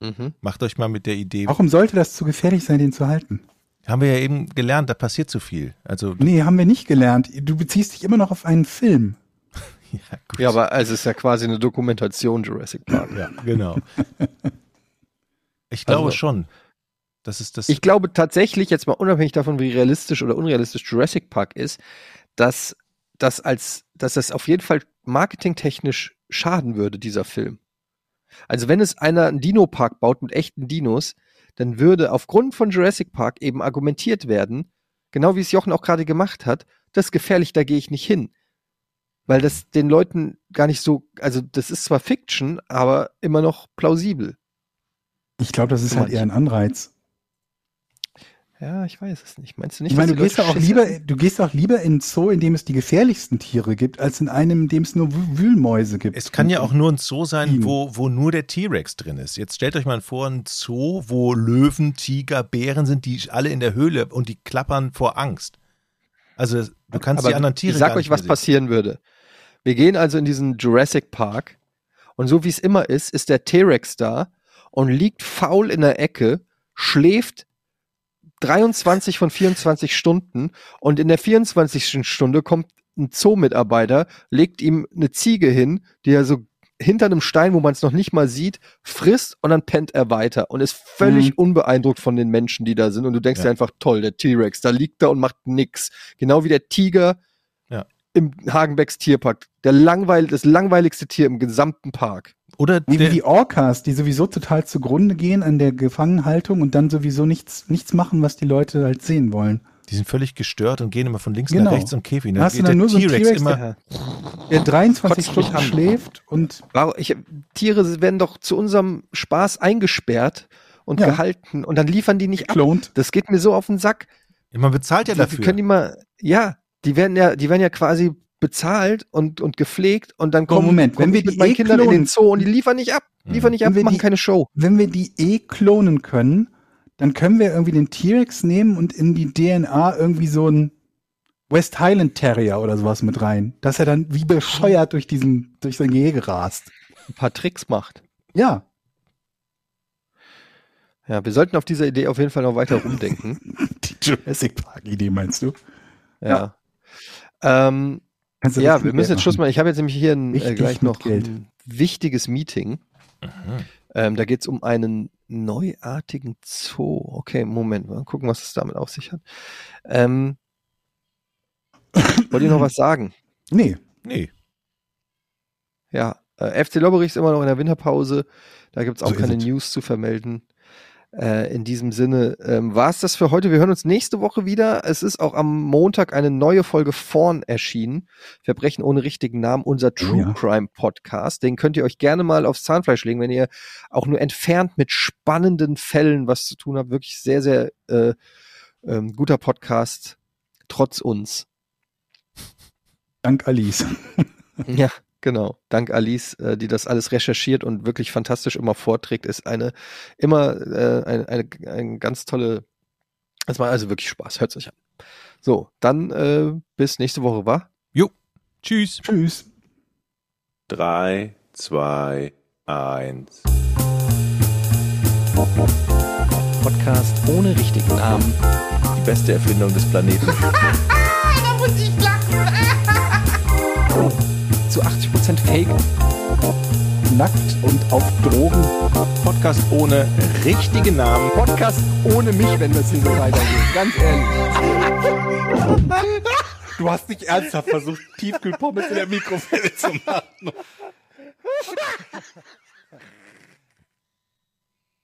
Mhm. Macht euch mal mit der Idee. Warum sollte das zu gefährlich sein, den zu halten? Haben wir ja eben gelernt, da passiert zu viel. Also, Nee, haben wir nicht gelernt. Du beziehst dich immer noch auf einen Film. [LAUGHS] ja, gut. Ja, aber also es ist ja quasi eine Dokumentation Jurassic Park. Ja, genau. Ich glaube Also- schon. Das ist das. Ich glaube tatsächlich, jetzt mal unabhängig davon, wie realistisch oder unrealistisch Jurassic Park ist, dass das als, dass das auf jeden Fall marketingtechnisch schaden würde, dieser Film. Also wenn es einer einen Dino-Park baut mit echten Dinos, dann würde aufgrund von Jurassic Park eben argumentiert werden, genau wie es Jochen auch gerade gemacht hat, das ist gefährlich, da gehe ich nicht hin. Weil das den Leuten gar nicht so, also das ist zwar Fiction, aber immer noch plausibel. Ich glaube, das ist halt eher ein Anreiz. Ja, ich weiß es nicht. Meinst du nicht? Ich meine, dass du gehst ja Leute auch lieber, hätten? du gehst auch lieber in einen Zoo, in dem es die gefährlichsten Tiere gibt, als in einem, in dem es nur Wü- Wühlmäuse gibt. es kann ja auch nur ein Zoo sein, wo, wo nur der T-Rex drin ist. Jetzt stellt euch mal vor, ein Zoo, wo Löwen, Tiger, Bären sind, die alle in der Höhle und die klappern vor Angst. Also du kannst Aber die anderen Tiere ich sag gar euch, nicht was sehen. passieren würde. Wir gehen also in diesen Jurassic Park und so wie es immer ist, ist der T-Rex da und liegt faul in der Ecke, schläft 23 von 24 Stunden und in der 24. Stunde kommt ein Zoo-Mitarbeiter, legt ihm eine Ziege hin, die er so hinter einem Stein, wo man es noch nicht mal sieht, frisst und dann pennt er weiter und ist völlig Mhm. unbeeindruckt von den Menschen, die da sind. Und du denkst Ja. dir einfach, toll, der T-Rex, da liegt er und macht nix. Genau wie der Tiger Ja. im Hagenbecks Tierpark. Der langweil das langweiligste Tier im gesamten Park. Oder Nee, wie der, die Orcas, die sowieso total zugrunde gehen an der Gefangenhaltung und dann sowieso nichts, nichts machen, was die Leute halt sehen wollen. die sind völlig gestört und gehen immer von links Genau. nach rechts im Käfig. Da Dann hast du geht dann der nur so einen T-Rex immer. Der 23 Kotzt mich Stunden an. schläft und Warum, ich, Tiere werden doch zu unserem Spaß eingesperrt und Ja. gehalten und dann liefern die nicht ab. klont. Das geht mir so auf den Sack. Ja, man bezahlt ja Die- Die dafür. können die mal, ja, die werden ja, die werden ja quasi bezahlt und, und gepflegt und dann kommen, Moment, kommen wenn wir mit die meinen eh Kindern in klonen- den Zoo und die liefern nicht ab. Liefern nicht ab, wir machen die- keine Show. Wenn wir die eh klonen können, dann können wir irgendwie den T-Rex nehmen und in die DNA irgendwie so ein West Highland Terrier oder sowas mit rein, dass er dann wie bescheuert durch diesen, durch sein Gehege rast. Ein paar Tricks macht. Ja. Ja, wir sollten auf dieser Idee auf jeden Fall noch weiter rumdenken. [LAUGHS] Die Jurassic Park Idee meinst du? Ja. Ähm, Kannst du ja, wir müssen jetzt Schluss machen. Ich habe jetzt nämlich hier ein, äh, gleich noch Geld. ein wichtiges Meeting. Mhm. Ähm, da geht es um einen neuartigen Zoo. Okay, Moment, mal gucken, was es damit auf sich hat. Ähm, wollt ihr noch was sagen? [LAUGHS] Nee. Nee. Ja, äh, FC Lobberich ist immer noch in der Winterpause. Da gibt es auch So keine. News zu vermelden. Äh, in diesem Sinne ähm, war es das für heute. Wir hören uns nächste Woche wieder. Es ist auch am Montag eine neue Folge Vorn erschienen. Verbrechen ohne richtigen Namen, unser True ja. Crime Podcast. Den könnt ihr euch gerne mal aufs Zahnfleisch legen, wenn ihr auch nur entfernt mit spannenden Fällen was zu tun habt. Wirklich sehr, sehr äh, ähm, guter Podcast, trotz uns. Dank Alice. Ja, [LAUGHS] genau. Dank Alice, äh, die das alles recherchiert und wirklich fantastisch immer vorträgt, ist eine immer äh, eine, eine, eine ganz tolle. Es war also wirklich Spaß. Hört euch an. So, dann äh, bis nächste Woche, war? Jo. Tschüss. Tschüss. 3, 2, 1. Podcast ohne richtigen Namen. Die beste Erfindung des Planeten. [LAUGHS] Da muss ich lachen. Zu 80% Fake. Nackt und auf Drogen. Podcast ohne richtigen Namen. Podcast ohne mich, wenn das hier so weitergeht. Ganz ehrlich. Du hast nicht ernsthaft versucht, Tiefkühlpommes in der Mikrowelle zu machen.